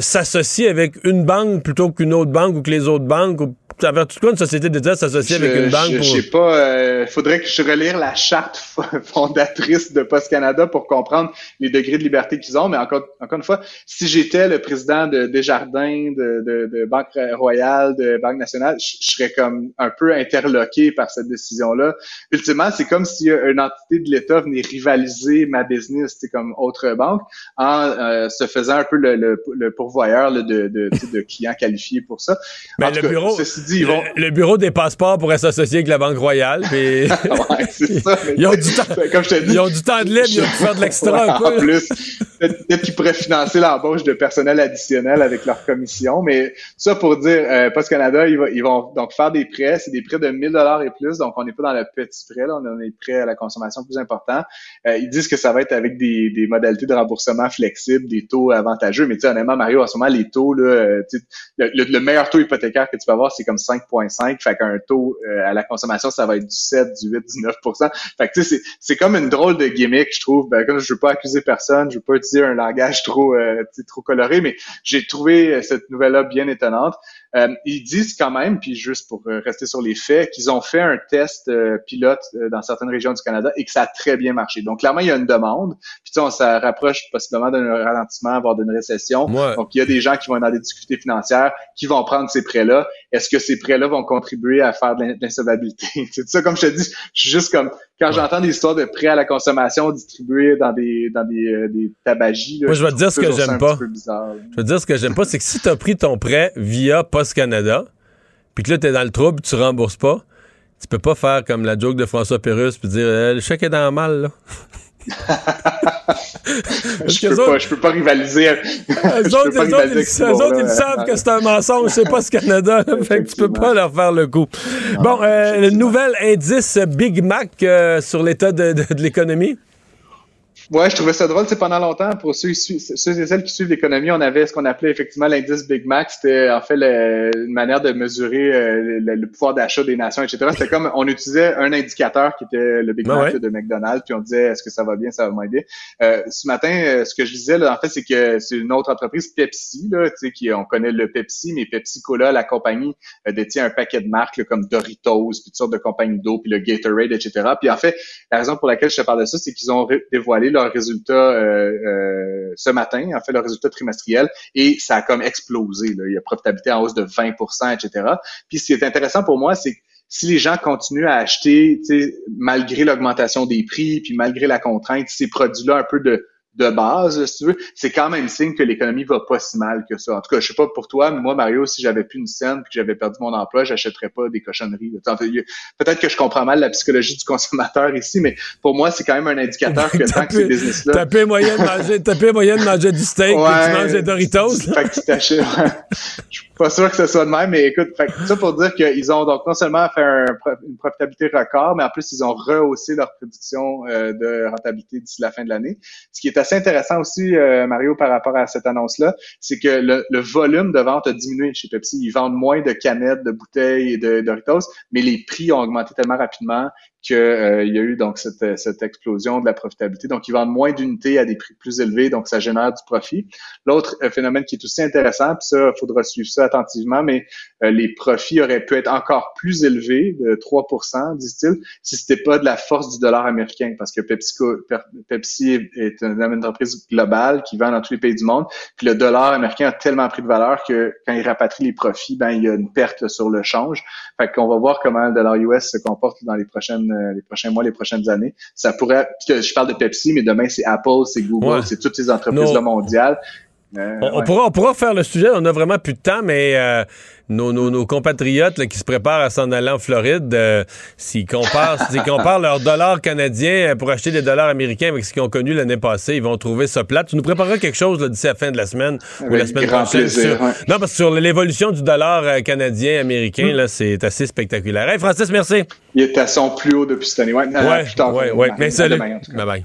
s'associe avec une banque plutôt qu'une autre banque ou que les autres banques ça fait tout quoi une société d'État s'associer avec une banque? Je, pour... sais pas. Euh, faudrait que je relire la charte fondatrice de Post Canada pour comprendre les degrés de liberté qu'ils ont. Mais encore, encore une fois, si j'étais le président de Desjardins, de, de, de, Banque Royale, de Banque Nationale, je, serais comme un peu interloqué par cette décision-là. Ultimement, c'est comme si une entité de l'État venait rivaliser ma business, c'est comme autre banque, en euh, se faisant un peu le, le, pourvoyeurs de, de, de, clients qualifiés pour ça. Mais le bureau, ceci dit, ils vont... le, bureau des passeports pourrait s'associer avec la Banque Royale. Puis... ouais, c'est ça. ils, ont du temps, comme je te dis, ils ont du temps de libre, ils ont faire de l'extra un peu. En plus, peut-être qu'ils pourraient financer l'embauche de personnel additionnel avec leur commission. Mais ça pour dire, euh, Post Canada, ils, ils, vont donc faire des prêts. C'est des prêts de 1000 dollars et plus. Donc, on n'est pas dans le petit prêt. Là, on est prêt à la consommation plus important. Euh, ils disent que ça va être avec des, des modalités de remboursement flexibles, des taux avantageux. Mais tu sais, honnêtement, Mario, en ce moment, les taux, là, euh, le, le, meilleur taux hypothécaire que tu peux avoir, c'est comme 5,5. Fait qu'un taux euh, à la consommation, ça va être du 7, du 8, du 9 Fait que tu sais, c'est comme une drôle de gimmick, je trouve. Ben, comme je veux pas accuser personne, je veux pas utiliser un langage trop, euh, trop coloré, mais j'ai trouvé cette nouvelle-là bien étonnante. Euh, ils disent quand même, puis juste pour euh, rester sur les faits, qu'ils ont fait un test euh, pilote dans certaines régions du Canada et que ça a très bien marché. Donc clairement, il y a une demande. Puis on se rapproche possiblement d'un ralentissement, voire d'une récession. Donc il y a des gens qui vont être dans des difficultés financières, qui vont prendre ces prêts-là. Est-ce que ces prêts-là vont contribuer à faire de l'insolvabilité? C'est ça, comme je te dis, je suis juste comme quand j'entends des histoires de prêts à la consommation distribués dans des dans des, des tabagies. Moi, je vais te dire ce que j'aime pas. Je vais te dire ce que j'aime pas, c'est que si tu as pris ton prêt via Canada, puis que là, t'es dans le trouble, tu rembourses pas, tu peux pas faire comme la joke de François Pérusse puis dire eh, le chèque est dans le mal, là. je, peux pas, je peux pas rivaliser. Eux autres, ils, savent que c'est un mensonge, c'est pas ce Canada. fait que tu peux pas leur faire le coup. bon, euh, le nouvel indice Big Mac euh, sur l'état de l'économie? Ouais, je trouvais ça drôle. C'est pendant longtemps, pour ceux, ceux et celles qui suivent l'économie, on avait ce qu'on appelait effectivement l'indice Big Mac. C'était en fait une manière de mesurer euh, le, pouvoir d'achat des nations, etc. C'était comme on utilisait un indicateur qui était le Big ah Mac de McDonald's, puis on disait est-ce que ça va bien, ça va moins bien? Euh, ce matin, euh, ce que je disais, là, en fait, c'est que c'est une autre entreprise, Pepsi, là, tu sais, qui on connaît le Pepsi, mais Pepsi Cola, la compagnie détient un paquet de marques comme Doritos, puis toutes sortes de compagnies d'eau, puis le Gatorade, etc. Puis en fait, la raison pour laquelle je te parle de ça, c'est qu'ils ont dévoilé leur résultat euh, euh, ce matin, en fait, le résultat trimestriel, et ça a comme explosé. Là. Il y a profitabilité en hausse de 20% etc. Puis ce qui est intéressant pour moi, c'est que si les gens continuent à acheter, malgré l'augmentation des prix, puis malgré la contrainte, ces produits-là un peu de de base, si tu veux, c'est quand même signe que l'économie va pas si mal que ça. En tout cas, je sais pas pour toi, mais moi, Mario, si j'avais plus une scène et que j'avais perdu mon emploi, j'achèterais pas des cochonneries. Peut-être que je comprends mal la psychologie du consommateur ici, mais pour moi, c'est quand même un indicateur que tant que ces business-là... T'as payé moyen de manger, t'as moyen de manger du steak et tu manges des Doritos. Fait que tu t'achètes. pas sûr que ce soit de même, mais écoute, fait ça pour dire qu'ils ont donc non seulement fait une profitabilité record, mais en plus, ils ont rehaussé leur prédiction euh, de rentabilité d'ici la fin de l'année. Ce qui est assez intéressant aussi, euh, Mario, par rapport à cette annonce-là, c'est que le, volume de vente a diminué chez Pepsi. Ils vendent moins de canettes, de bouteilles et de Doritos, mais les prix ont augmenté tellement rapidement qu'il euh, y a eu donc cette, cette, explosion de la profitabilité. Donc, ils vendent moins d'unités à des prix plus élevés, donc ça génère du profit. L'autre euh, phénomène qui est aussi intéressant, puis ça, il faudra suivre ça attentivement, mais euh, les profits auraient pu être encore plus élevés, de 3 disent-ils, si c'était pas de la force du dollar américain, parce que Pepsi, Pepsi est une entreprise globale qui vend dans tous les pays du monde, puis le dollar américain a tellement pris de valeur que quand il rapatrie les profits, ben il y a une perte sur le change. Fait qu'on va voir comment le dollar US se comporte dans les prochaines euh, les prochains mois, les prochaines années. Ça pourrait, je parle de Pepsi, mais demain c'est Apple, c'est Google, c'est toutes ces entreprises mondiales. Euh, on, pourra, on pourra faire le sujet, on a vraiment plus de temps, mais euh, nos, nos, nos, compatriotes qui se préparent à s'en aller en Floride, s'ils comparent, comparent leur dollar canadien pour acheter des dollars américains avec ce qu'ils ont connu l'année passée, ils vont trouver ça plate. Tu nous prépareras quelque chose d'ici la fin de la semaine ou la semaine prochaine. Non, parce que sur l'évolution du dollar canadien américain, là, c'est assez spectaculaire. Hey, Francis, merci. Il est à son plus haut depuis cette année. Ouais, ouais, ouais, Mais salut. Bye bye.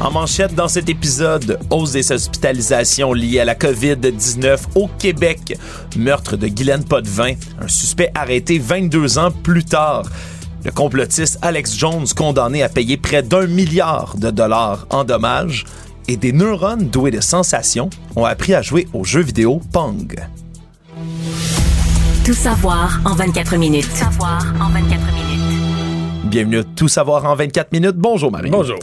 En manchette dans cet épisode, hausse des hospitalisations liées à la COVID-19 au Québec. Meurtre de Guylaine Potvin, un suspect arrêté 22 ans plus tard. Le complotiste Alex Jones condamné à payer près d'un milliard de dollars en dommages. Et des neurones doués de sensations ont appris à jouer aux jeux vidéo Pong. Tout savoir en 24 minutes. Tout savoir en 24 minutes. Bienvenue à Tout savoir en 24 minutes. Bonjour Marie. Bonjour.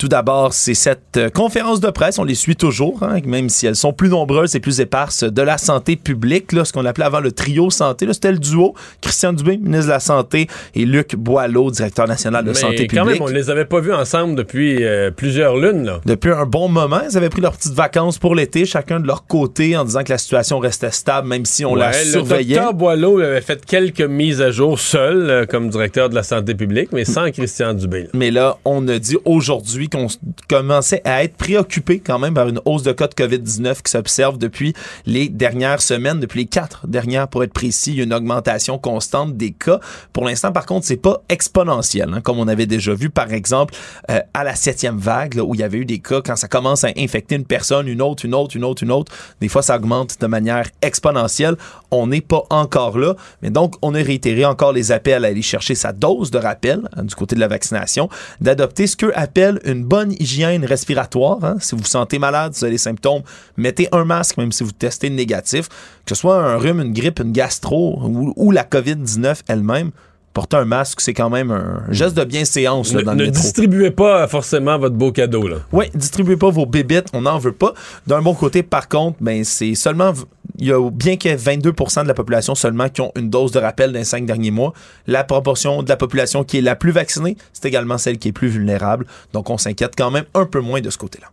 Tout d'abord, c'est cette euh, conférence de presse, on les suit toujours, hein, même si elles sont plus nombreuses et plus éparses, de la santé publique, là, ce qu'on appelait avant le trio santé. C'était le duo, Christian Dubé, ministre de la Santé, et Luc Boileau, directeur national de Mais santé quand publique. même, on les avait pas vus ensemble depuis euh, plusieurs lunes. Là. Depuis un bon moment, ils avaient pris leurs petites vacances pour l'été, chacun de leur côté, en disant que la situation restait stable, même si on la Ouais, le surveillait. docteur Boileau avait fait quelques mises à jour seul euh, comme directeur de la santé publique, mais sans Christian Dubé. là. Mais là, on a dit aujourd'hui qu'on commençait à être préoccupé quand même par une hausse de cas de COVID-19 qui s'observe depuis les dernières semaines, depuis les quatre dernières pour être précis. Une augmentation constante des cas. Pour l'instant, par contre, c'est pas exponentiel, hein, comme on avait déjà vu, par exemple, euh, à la septième vague, là, où il y avait eu des cas, quand ça commence à infecter une personne, une autre, une autre, une autre, une autre, des fois, ça augmente de manière exponentielle. On n'est pas encore là. Mais donc, on a réitéré encore les appels à aller chercher sa dose de rappel hein, du côté de la vaccination, d'adopter ce qu'eux appellent une bonne hygiène respiratoire. hein. Si vous vous sentez malade, si vous avez des symptômes, mettez un masque, même si vous testez négatif. Que ce soit un rhume, une grippe, une gastro ou, ou la COVID-19 elle-même, porter un masque, c'est quand même un geste de bienséance là, Ne, dans ne le métro. distribuez pas forcément votre beau cadeau. Là. Oui, distribuez pas vos bébites, on n'en veut pas. D'un bon côté, par contre, ben c'est seulement il y a bien ait 22 de la population seulement qui ont une dose de rappel dans cinq derniers mois. La proportion de la population qui est la plus vaccinée, c'est également celle qui est plus vulnérable. Donc on s'inquiète quand même un peu moins de ce côté-là.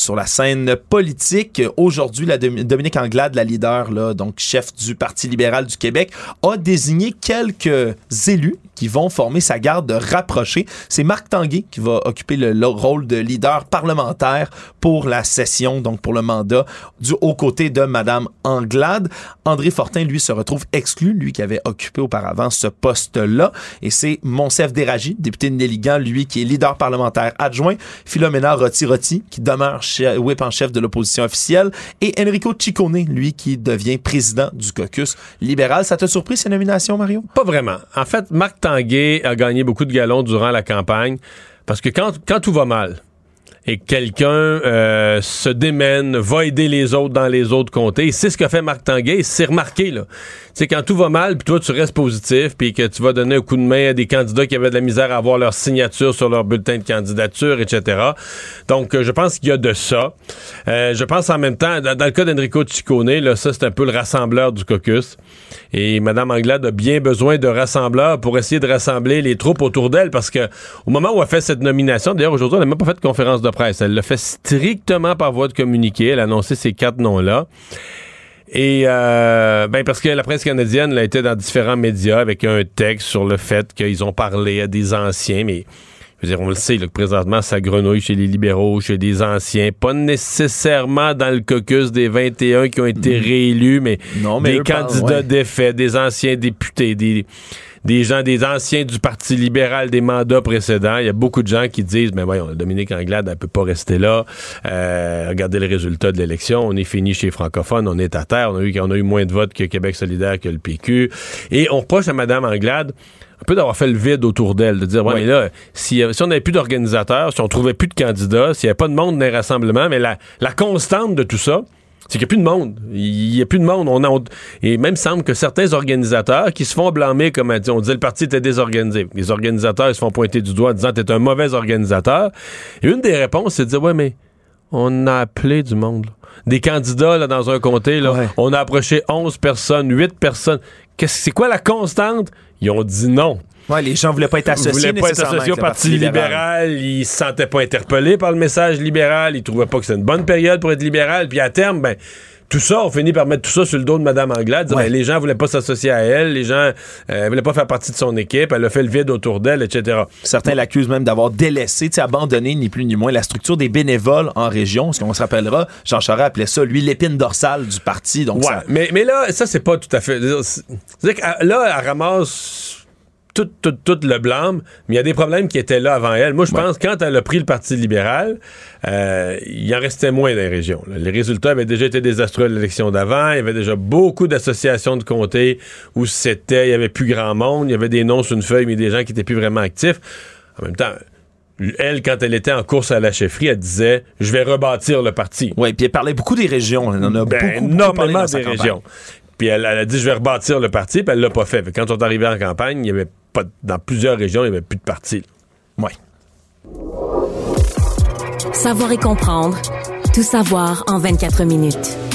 Sur la scène politique, aujourd'hui, Dominique Anglade, la leader, là, donc chef du Parti libéral du Québec, a désigné quelques élus qui vont former sa garde de rapprochés. C'est Marc Tanguay qui va occuper le, le rôle de leader parlementaire pour la session, donc pour le mandat, du haut côté de Madame Anglade. André Fortin, lui, se retrouve exclu, lui qui avait occupé auparavant ce poste-là. Et c'est Monsef Déragi, député de Néligan, lui qui est leader parlementaire adjoint. Philomena Roti-Roti, qui demeure en chef de l'opposition officielle. Et Enrico Ciccone, lui qui devient président du caucus libéral. Ça t'a surpris ces nominations, Mario? Pas vraiment. En fait, Marc Tanguay a gagné beaucoup de galons durant la campagne parce que quand tout va mal et que quelqu'un euh, se démène, va aider les autres dans les autres comtés, c'est ce que fait Marc Tanguay, c'est remarqué là. Sais quand tout va mal, puis toi tu restes positif, puis que tu vas donner un coup de main à des candidats qui avaient de la misère à avoir leur signature sur leur bulletin de candidature, etc. Donc euh, je pense qu'il y a de ça. Euh, je pense en même temps, dans, le cas d'Enrico Ciccone, là, ça c'est un peu le rassembleur du caucus. Et Mme Anglade a bien besoin de rassembleurs pour essayer de rassembler les troupes autour d'elle parce que au moment où elle fait cette nomination, d'ailleurs aujourd'hui, elle n'a même pas fait de conférence de presse. Elle l'a fait strictement par voie de communiqué. Elle a annoncé ces quatre noms-là. Et euh, ben parce que la presse canadienne l'a été dans différents médias avec un texte sur le fait qu'ils ont parlé à des anciens, mais je veux dire, on le sait, là, que présentement, ça grenouille chez les libéraux, chez des anciens, pas nécessairement dans le caucus des 21 qui ont été réélus, mais, Non, mais des parlent, candidats ouais. défaits, des anciens députés, des, des gens, des anciens du Parti libéral des mandats précédents. Il y a beaucoup de gens qui disent, mais voyons, Dominique Anglade, elle peut pas rester là. Euh, regardez les résultats de l'élection. On est fini chez les francophones. On est à terre. On a eu, on a eu moins de votes que Québec solidaire que le PQ. Et on reproche à Mme Anglade un peu d'avoir fait le vide autour d'elle, de dire, ouais, Oui. mais là, si, si on n'avait plus d'organisateurs, si on trouvait plus de candidats, s'il n'y avait pas de monde dans les rassemblements, mais la, la constante de tout ça, c'est qu'il n'y a plus de monde. Il n'y a plus de monde. On a, on- et même semble que certains organisateurs qui se font blâmer, comme on dit, on disait le parti était désorganisé. Les organisateurs ils se font pointer du doigt en disant t'es un mauvais organisateur. Et une des réponses, c'est de dire ouais, mais on a appelé du monde. là. Des candidats là, dans un comté, là, Ouais. on a approché 11 personnes, 8 personnes. Qu'est-ce, c'est quoi la constante? Ils ont dit non. Ouais, les gens voulaient pas être Ils associés voulaient pas être associés au Parti libéral. Ils se sentaient pas interpellés par le message libéral. Ils trouvaient pas que c'était une bonne période pour être libéral. Puis à terme, ben, tout ça, on finit par mettre tout ça sur le dos de Mme Anglade. Ben, les gens voulaient pas s'associer à elle, les gens euh, voulaient pas faire partie de son équipe, elle a fait le vide autour d'elle, etc. Certains l'accusent même d'avoir délaissé, abandonné ni plus ni moins la structure des bénévoles en région. Ce qu'on se rappellera, Jean Charest appelait ça, lui, l'épine dorsale du parti. Donc ouais, mais, mais là, ça, c'est pas tout à fait. Que là, elle ramasse tout, tout, tout le blâme, mais il y a des problèmes qui étaient là avant elle. Moi, je pense que quand elle a pris le Parti libéral, euh, il en restait moins dans les régions. Les résultats avaient déjà été désastreux à l'élection d'avant. Il y avait déjà beaucoup d'associations de comtés où c'était, il y avait plus grand monde. Il y avait des noms sur une feuille, mais des gens qui étaient plus vraiment actifs. En même temps, elle, quand elle était en course à la chefferie, elle disait Je vais rebâtir le parti. Oui, puis elle parlait beaucoup des régions. Elle en a ben, beaucoup, beaucoup des régions. Puis elle, a dit, je vais rebâtir le parti, puis elle l'a pas fait. quand on est arrivé en campagne, il y avait pas, dans plusieurs régions, il n'y avait plus de parti. Oui. Savoir et comprendre. Tout savoir en 24 minutes.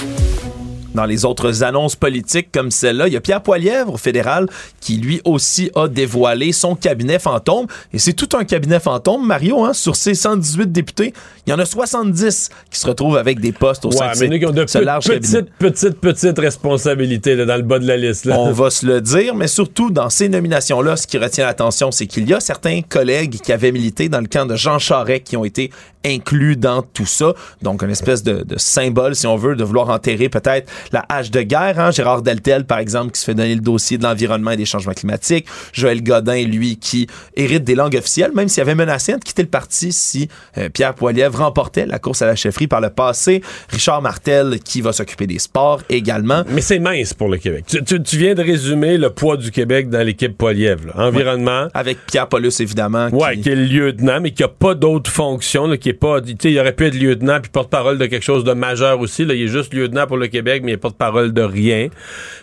Dans les autres annonces politiques comme celle-là, il y a Pierre Poilièvre au fédéral qui lui aussi a dévoilé son cabinet fantôme. Et c'est tout un cabinet fantôme, Mario, hein, sur ces 118 députés. Il y en a 70 qui se retrouvent avec des postes au sein de ce large petite, petite, petite responsabilité dans le bas de la liste. On va se le dire, mais surtout dans ces nominations-là, ce qui retient l'attention, c'est qu'il y a certains collègues qui avaient milité dans le camp de Jean Charest qui ont été inclus dans tout ça. Donc, une espèce de, de symbole, si on veut, de vouloir enterrer peut-être la hache de guerre. Hein? Gérard Deltel, par exemple, qui se fait donner le dossier de l'environnement et des changements climatiques. Joël Godin, lui, qui hérite des langues officielles, même s'il avait menacé de quitter le parti si euh, Pierre Poilievre remportait la course à la chefferie par le passé. Richard Martel, qui va s'occuper des sports également. Mais c'est mince pour le Québec. Tu, viens de résumer le poids du Québec dans l'équipe Poilievre. Environnement. Avec Pierre Paulus, évidemment. Oui, qui... est le lieutenant, mais qui n'a pas d'autres fonctions, qui est pas. Il aurait pu être lieutenant puis porte-parole de quelque chose de majeur aussi. Là. Il est juste lieutenant pour le Québec, mais il n'est porte-parole de rien.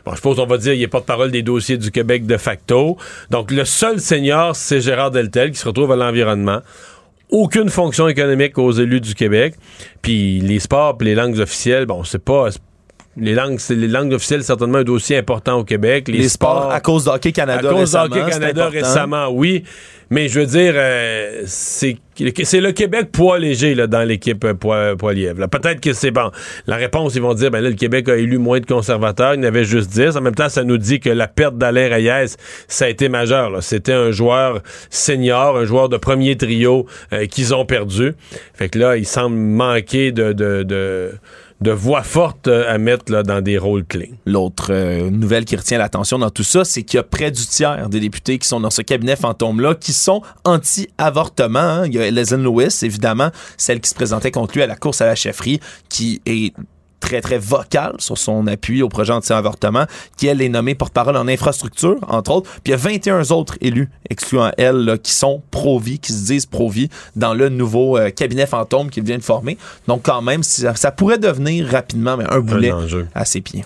Bon, je suppose on va dire il est porte-parole des dossiers du Québec de facto. Donc, le seul senior, c'est Gérard Deltel qui se retrouve à l'environnement aucune fonction économique aux élus du Québec. Puis les sports, les langues officielles, bon, c'est pas les langues, c'est les langues officielles, certainement un dossier important au Québec. Les, sports, à cause d'Hockey Canada à cause récemment. Canada récemment, oui. Mais je veux dire, euh, c'est le Québec poids léger là, dans l'équipe poids, poids lièvre. Peut-être que c'est bon. La réponse, ils vont dire, ben là, le Québec a élu moins de conservateurs. Il en avait juste 10. En même temps, ça nous dit que la perte d'Alain Reyes, ça a été majeur. C'était un joueur senior, un joueur de premier trio euh, qu'ils ont perdu. Fait que là, il semble manquer de, de, de de voix forte euh, à mettre là, dans des rôles clés. L'autre euh, nouvelle qui retient l'attention dans tout ça, c'est qu'il y a près du tiers des députés qui sont dans ce cabinet fantôme-là qui sont anti-avortement. Hein. Il y a Leslie Lewis, évidemment, celle qui se présentait contre lui à la course à la chefferie, qui est très, très vocale sur son appui au projet anti-avortement, qui, elle, est nommée porte-parole en infrastructure, entre autres. Puis il y a 21 autres élus, excluant elle, qui sont pro-vie, qui se disent pro-vie, dans le nouveau euh, cabinet fantôme qu'il vient de former. Donc, quand même, ça, ça pourrait devenir rapidement mais un boulet à ses pieds.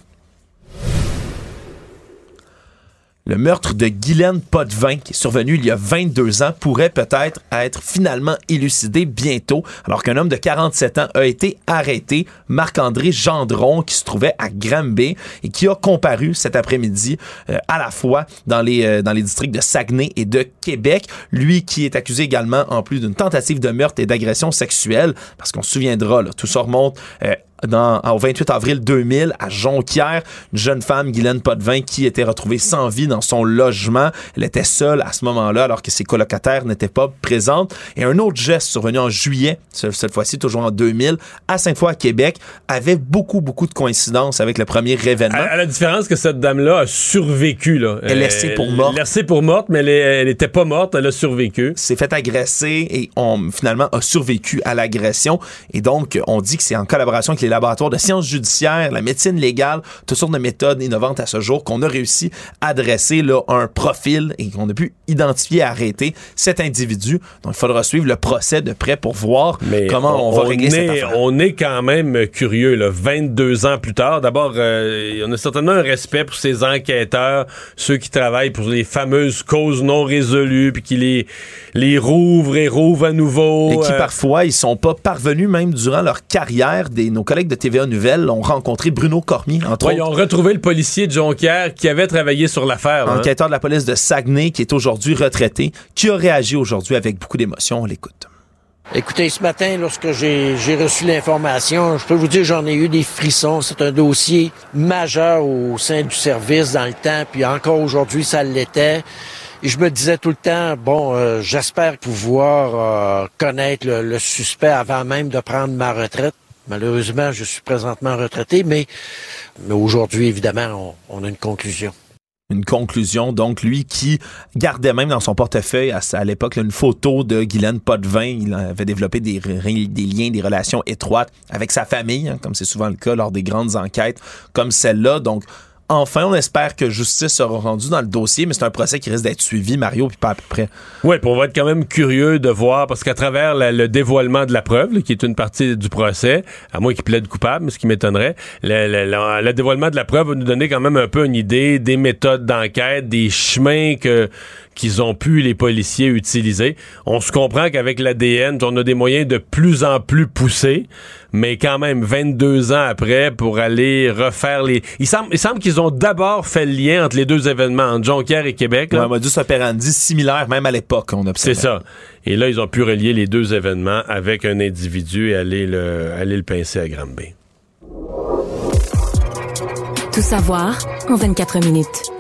Le meurtre de Guylaine Potvin, qui est survenu il y a 22 ans, pourrait peut-être être finalement élucidé bientôt, alors qu'un homme de 47 ans a été arrêté, Marc-André Gendron, qui se trouvait à Granby et qui a comparu cet après-midi euh, à la fois dans les, euh, dans les districts de Saguenay et de Québec. Lui qui est accusé également, en plus d'une tentative de meurtre et d'agression sexuelle, parce qu'on se souviendra, là, tout ça remonte euh, dans, au 28 avril 2000 à Jonquière, une jeune femme, Guylaine Potvin, qui était retrouvée sans vie dans son logement. Elle était seule à ce moment-là alors que ses colocataires n'étaient pas présentes. Et un autre geste survenu en juillet, cette fois-ci toujours en 2000, à Sainte-Foy à Québec, avait beaucoup, beaucoup de coïncidences avec le premier événement. À, la différence que cette dame-là a survécu. Là. Elle est laissée pour morte. Laissée pour morte, mais elle n'était pas morte, elle a survécu. S'est fait agresser et on, finalement a survécu à l'agression. Et donc, on dit que c'est en collaboration avec les laboratoires de sciences judiciaires, la médecine légale, toutes sortes de méthodes innovantes à ce jour qu'on a réussi à dresser là, un profil et qu'on a pu identifier et arrêter cet individu. Donc, il faudra suivre le procès de près pour voir comment on, va régler cette affaire. On est quand même curieux, là, 22 ans plus tard. D'abord, euh, on a certainement un respect pour ces enquêteurs, ceux qui travaillent pour les fameuses causes non résolues, puis qui les, les rouvrent et rouvrent à nouveau. Et qui euh, parfois, ils sont pas parvenus même durant leur carrière. Des, nos collègues de TVA Nouvelles ont rencontré Bruno Cormier, entre Ils ont retrouvé le policier de Jonquière qui avait travaillé sur l'affaire. Hein. Enquêteur de la police de Saguenay, qui est aujourd'hui retraité, qui a réagi aujourd'hui avec beaucoup d'émotion. On l'écoute. Écoutez, ce matin, lorsque j'ai reçu l'information, je peux vous dire j'en ai eu des frissons. C'est un dossier majeur au sein du service dans le temps, puis encore aujourd'hui, ça l'était. Et je me disais tout le temps, bon, euh, j'espère pouvoir euh, connaître le, suspect avant même de prendre ma retraite. Malheureusement, je suis présentement retraité, mais, aujourd'hui, évidemment, on, a une conclusion une conclusion. Donc, lui qui gardait même dans son portefeuille à, l'époque une photo de Guylaine Potvin. Il avait développé des, des liens, des relations étroites avec sa famille, hein, comme c'est souvent le cas lors des grandes enquêtes comme celle-là. Donc, enfin, on espère que justice sera rendue dans le dossier, mais c'est un procès qui risque d'être suivi, Mario, puis pas à peu près. Oui, puis on va être quand même curieux de voir, parce qu'à travers le dévoilement de la preuve, qui est une partie du procès, à moins qu'il plaide coupable, ce qui m'étonnerait, le, dévoilement de la preuve va nous donner quand même un peu une idée des méthodes d'enquête, des chemins que qu'ils ont pu les policiers utiliser. On se comprend qu'avec l'ADN, on a des moyens de plus en plus poussés, mais quand même 22 ans après pour aller refaire les. Il semble, il semble qu'ils ont d'abord fait le lien entre les deux événements, entre Jonquière et Québec. Là. Ouais, modus operandi similaire, même à l'époque, on C'est ça. Et là, ils ont pu relier les deux événements avec un individu et aller le, aller le pincer à Granby. Tout savoir en 24 minutes.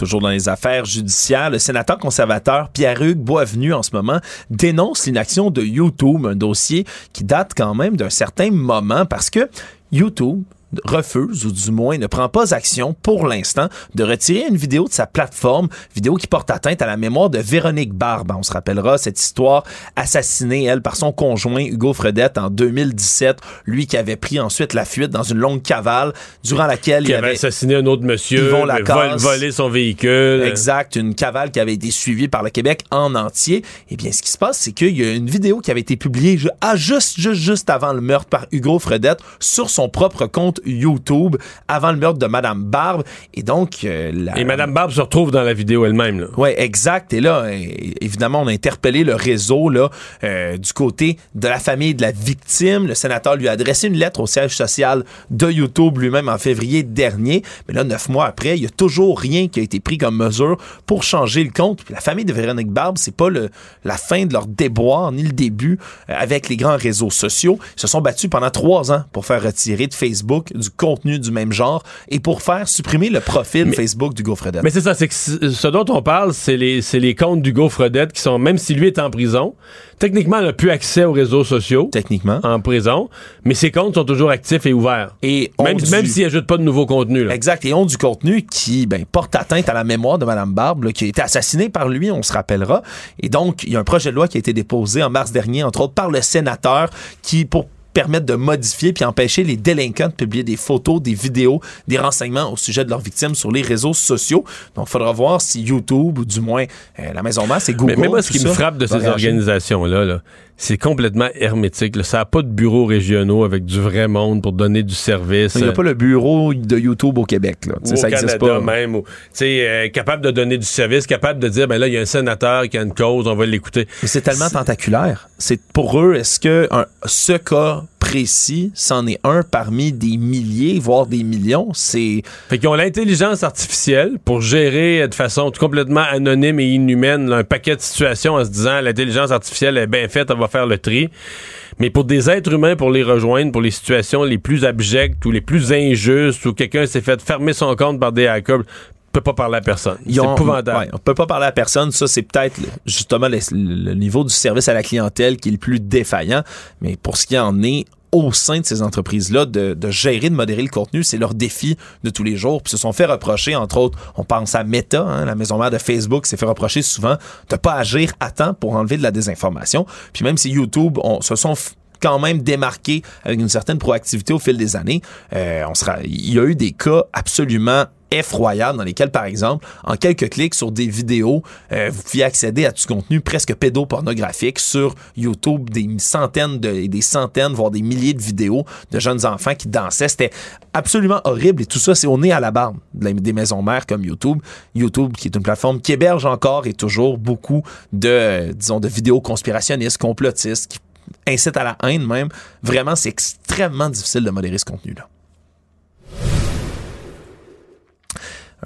Toujours dans les affaires judiciaires, le sénateur conservateur Pierre-Hugues Boisvenu en ce moment dénonce l'inaction de YouTube, un dossier qui date quand même d'un certain moment parce que YouTube refuse, ou du moins ne prend pas action pour l'instant, de retirer une vidéo de sa plateforme, vidéo qui porte atteinte à la mémoire de Véronique Barbe. On se rappellera cette histoire assassinée, elle, par son conjoint Hugo Fredette en 2017, lui qui avait pris ensuite la fuite dans une longue cavale durant laquelle il avait assassiné un autre monsieur, Yvon volé son véhicule. Exact, une cavale qui avait été suivie par le Québec en entier. Eh bien, ce qui se passe, c'est qu'il y a une vidéo qui avait été publiée à juste, juste, juste avant le meurtre par Hugo Fredette sur son propre compte YouTube avant le meurtre de Madame Barbe. Et donc, euh, Et Madame Barbe se retrouve dans la vidéo elle-même. Oui, exact. Et là, évidemment, on a interpellé le réseau là, euh, du côté de la famille de la victime. Le sénateur lui a adressé une lettre au siège social de YouTube lui-même en février dernier. Mais là, neuf mois après, il n'y a toujours rien qui a été pris comme mesure pour changer le compte. Puis la famille de Véronique Barbe, c'est pas le, la fin de leur déboire ni le début euh, avec les grands réseaux sociaux. Ils se sont battus pendant trois ans pour faire retirer de Facebook du contenu du même genre et pour faire supprimer le profil Facebook d'Hugo Fredette. Mais c'est ça, c'est que ce dont on parle, c'est les, les comptes d'Hugo Fredette qui sont, même si lui est en prison, techniquement, il n'a plus accès aux réseaux sociaux. Techniquement. En prison, mais ses comptes sont toujours actifs et ouverts. Et même, même s'il ajoute pas de nouveau contenu. Là. Exact. Et ont du contenu qui ben, porte atteinte à la mémoire de Mme Barbe, qui a été assassinée par lui, on se rappellera. Et donc, il y a un projet de loi qui a été déposé en mars dernier, entre autres par le sénateur, qui, pour permettre de modifier puis empêcher les délinquants de publier des photos, des vidéos, des renseignements au sujet de leurs victimes sur les réseaux sociaux. Donc, il faudra voir si YouTube ou du moins euh, la Maison Mère, c'est Google. Mais, moi, ce qui me frappe de ces organisations-là, là, c'est complètement hermétique. Ça n'a pas de bureaux régionaux avec du vrai monde pour donner du service. Il n'y a pas le bureau de YouTube au Québec. Là. Ou ça Canada pas. même. Ou, euh, capable de donner du service, capable de dire, ben là, il y a un sénateur qui a une cause, on va l'écouter. Mais c'est tellement tentaculaire. C'est pour eux, est-ce que ce cas précis, c'en est un parmi des milliers, voire des millions. C'est. Fait qu'ils ont l'intelligence artificielle pour gérer de façon complètement anonyme et inhumaine un paquet de situations en se disant l'intelligence artificielle est bien faite, elle va faire le tri. Mais pour des êtres humains, pour les rejoindre, pour les situations les plus abjectes ou les plus injustes, où quelqu'un s'est fait fermer son compte par des hackers, on peut pas parler à personne. C'est épouvantable. on peut pas parler à personne. Ça, c'est peut-être justement le, niveau du service à la clientèle qui est le plus défaillant. Mais pour ce qui en est, au sein de ces entreprises-là de, gérer, de modérer le contenu. C'est leur défi de tous les jours. Puis se sont fait reprocher, entre autres, on pense à Meta, hein, la maison mère de Facebook, s'est fait reprocher souvent de pas agir à temps pour enlever de la désinformation. Puis même si YouTube on, se sont quand même démarqués avec une certaine proactivité au fil des années, euh, on sera, il y a eu des cas absolument effroyables dans lesquels, par exemple, en quelques clics sur des vidéos, euh, vous pouviez accéder à ce contenu presque pédopornographique sur YouTube, des centaines de, des centaines, voire des milliers de vidéos de jeunes enfants qui dansaient. C'était absolument horrible et tout ça, c'est au nez à la barbe des maisons mères comme YouTube. YouTube, qui est une plateforme qui héberge encore et toujours beaucoup de, disons, de vidéos conspirationnistes, complotistes, qui incitent à la haine même. Vraiment, c'est extrêmement difficile de modérer ce contenu-là.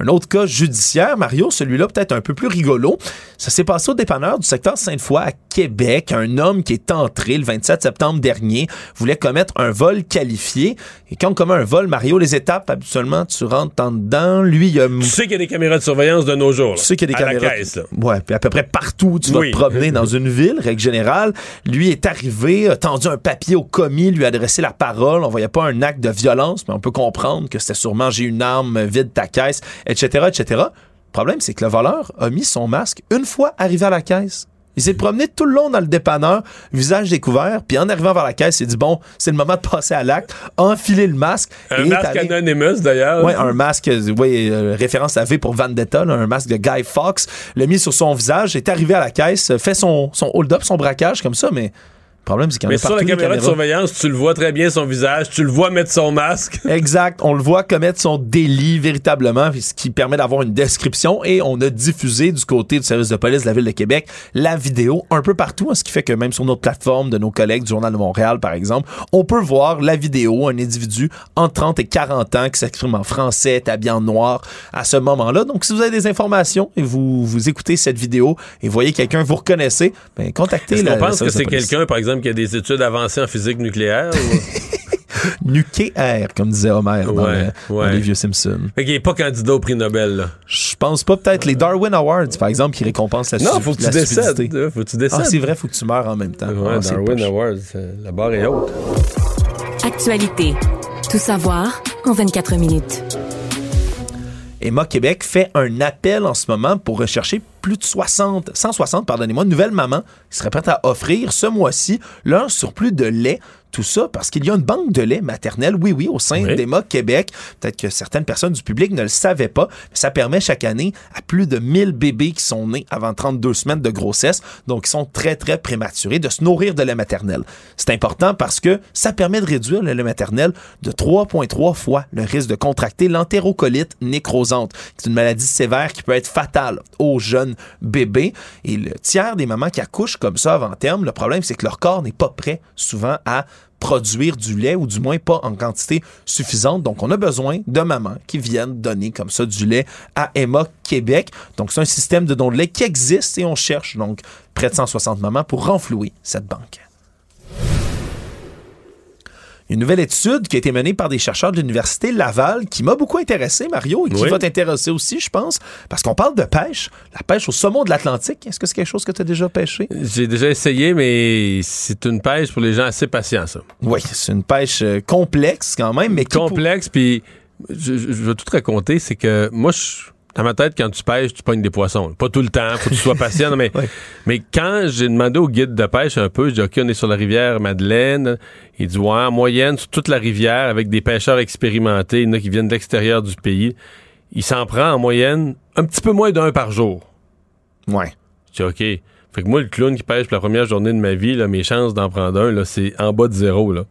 Un autre cas judiciaire, Mario, celui-là peut-être un peu plus rigolo. Ça s'est passé au dépanneur du secteur Sainte-Foy à Québec, un homme qui est entré le 27 septembre dernier, voulait commettre un vol qualifié. Et quand on commet un vol, Mario, les étapes, habituellement, tu rentres en dedans. Lui, il a... Tu sais qu'il y a des caméras de surveillance de nos jours. Tu sais qu'il y a des à caméras. La caisse, là. Ouais, puis à peu près partout où tu vas te promener dans une ville, règle générale. Lui est arrivé, a tendu un papier au commis, lui a adressé la parole. On voyait pas un acte de violence, mais on peut comprendre que c'était sûrement j'ai une arme, vide ta caisse, etc., etc. Le problème, c'est que le voleur a mis son masque une fois arrivé à la caisse. Il s'est promené tout le long dans le dépanneur, visage découvert, puis en arrivant vers la caisse, il dit bon, c'est le moment de passer à l'acte, a enfilé le masque. Un et masque allé- Anonymous, d'ailleurs. Ouais, un masque, ouais, euh, référence à V pour Vendetta, là, un masque de Guy Fox, l'a mis sur son visage, est arrivé à la caisse, fait son, son hold-up, son braquage comme ça, mais le problème, c'est qu'il y en Mais a sur partout la des caméra de surveillance, tu le vois très bien son visage, tu le vois mettre son masque. Exact. On le voit commettre son délit véritablement, ce qui permet d'avoir une description et on a diffusé du côté du service de police de la Ville de Québec la vidéo un peu partout, hein, ce qui fait que même sur notre plateforme de nos collègues du Journal de Montréal, par exemple, on peut voir la vidéo, un individu entre 30 et 40 ans qui s'exprime en français, est habillé en noir à ce moment-là. Donc, si vous avez des informations et vous, vous écoutez cette vidéo et voyez quelqu'un que vous reconnaissez, ben, contactez la pense que c'est quelqu'un, par exemple, qui a des études avancées en physique nucléaire? ou- Nucléaire, comme disait Homer dans, Ouais, le- dans les vieux Simpsons. Fait qu'il est pas candidat au prix Nobel, là. Je pense pas. Peut-être les Darwin Awards, par exemple, qui récompensent la Non, faut que tu décèdes. Faut que tu décèdes. Ah, c'est vrai, faut que tu meurs en même temps. Ouais, Ah, Darwin. Awards, euh, la barre est haute. Actualité. Tout savoir en 24 minutes. Emma Québec fait un appel en ce moment pour rechercher plus de 60, 160, pardonnez-moi, nouvelles mamans qui seraient prêtes à offrir ce mois-ci leur surplus de lait. Tout ça parce qu'il y a une banque de lait maternel, oui, oui, au sein Oui. d'Emma Québec. Peut-être que certaines personnes du public ne le savaient pas, mais ça permet chaque année à plus de 1000 bébés qui sont nés avant 32 semaines de grossesse, donc qui sont très, très prématurés, de se nourrir de lait maternel. C'est important parce que ça permet de réduire le lait maternel de 3,3 fois le risque de contracter l'entérocolite nécrosante. C'est une maladie sévère qui peut être fatale aux jeunes bébés. Et le tiers des mamans qui accouchent comme ça avant terme, le problème, c'est que leur corps n'est pas prêt souvent à produire du lait ou du moins pas en quantité suffisante. Donc, on a besoin de mamans qui viennent donner comme ça du lait à Emma Québec. Donc, c'est un système de don de lait qui existe et on cherche donc près de 160 mamans pour renflouer cette banque. Une nouvelle étude qui a été menée par des chercheurs de l'Université Laval qui m'a beaucoup intéressé, Mario, et qui Oui. va t'intéresser aussi, je pense, parce qu'on parle de pêche, la pêche au saumon de l'Atlantique. Est-ce que c'est quelque chose que tu as déjà pêché? J'ai déjà essayé, mais c'est une pêche pour les gens assez patients, ça. Oui, c'est une pêche euh, complexe quand même, mais pour- Complexe, puis je, je- je vais tout te raconter, c'est que moi, je, dans ma tête, quand tu pêches, tu pognes des poissons. Pas tout le temps, faut que tu sois patient, mais, mais quand j'ai demandé au guide de pêche un peu, je dis, OK, on est sur la rivière Madeleine. Il dit, ouais, en moyenne, sur toute la rivière, avec des pêcheurs expérimentés, il y en a qui viennent de l'extérieur du pays, il s'en prend en moyenne un petit peu moins d'un par jour. Ouais. Je dis, OK. Fait que moi, le clown qui pêche pour la première journée de ma vie, là, mes chances d'en prendre un, là, c'est en bas de zéro. Là.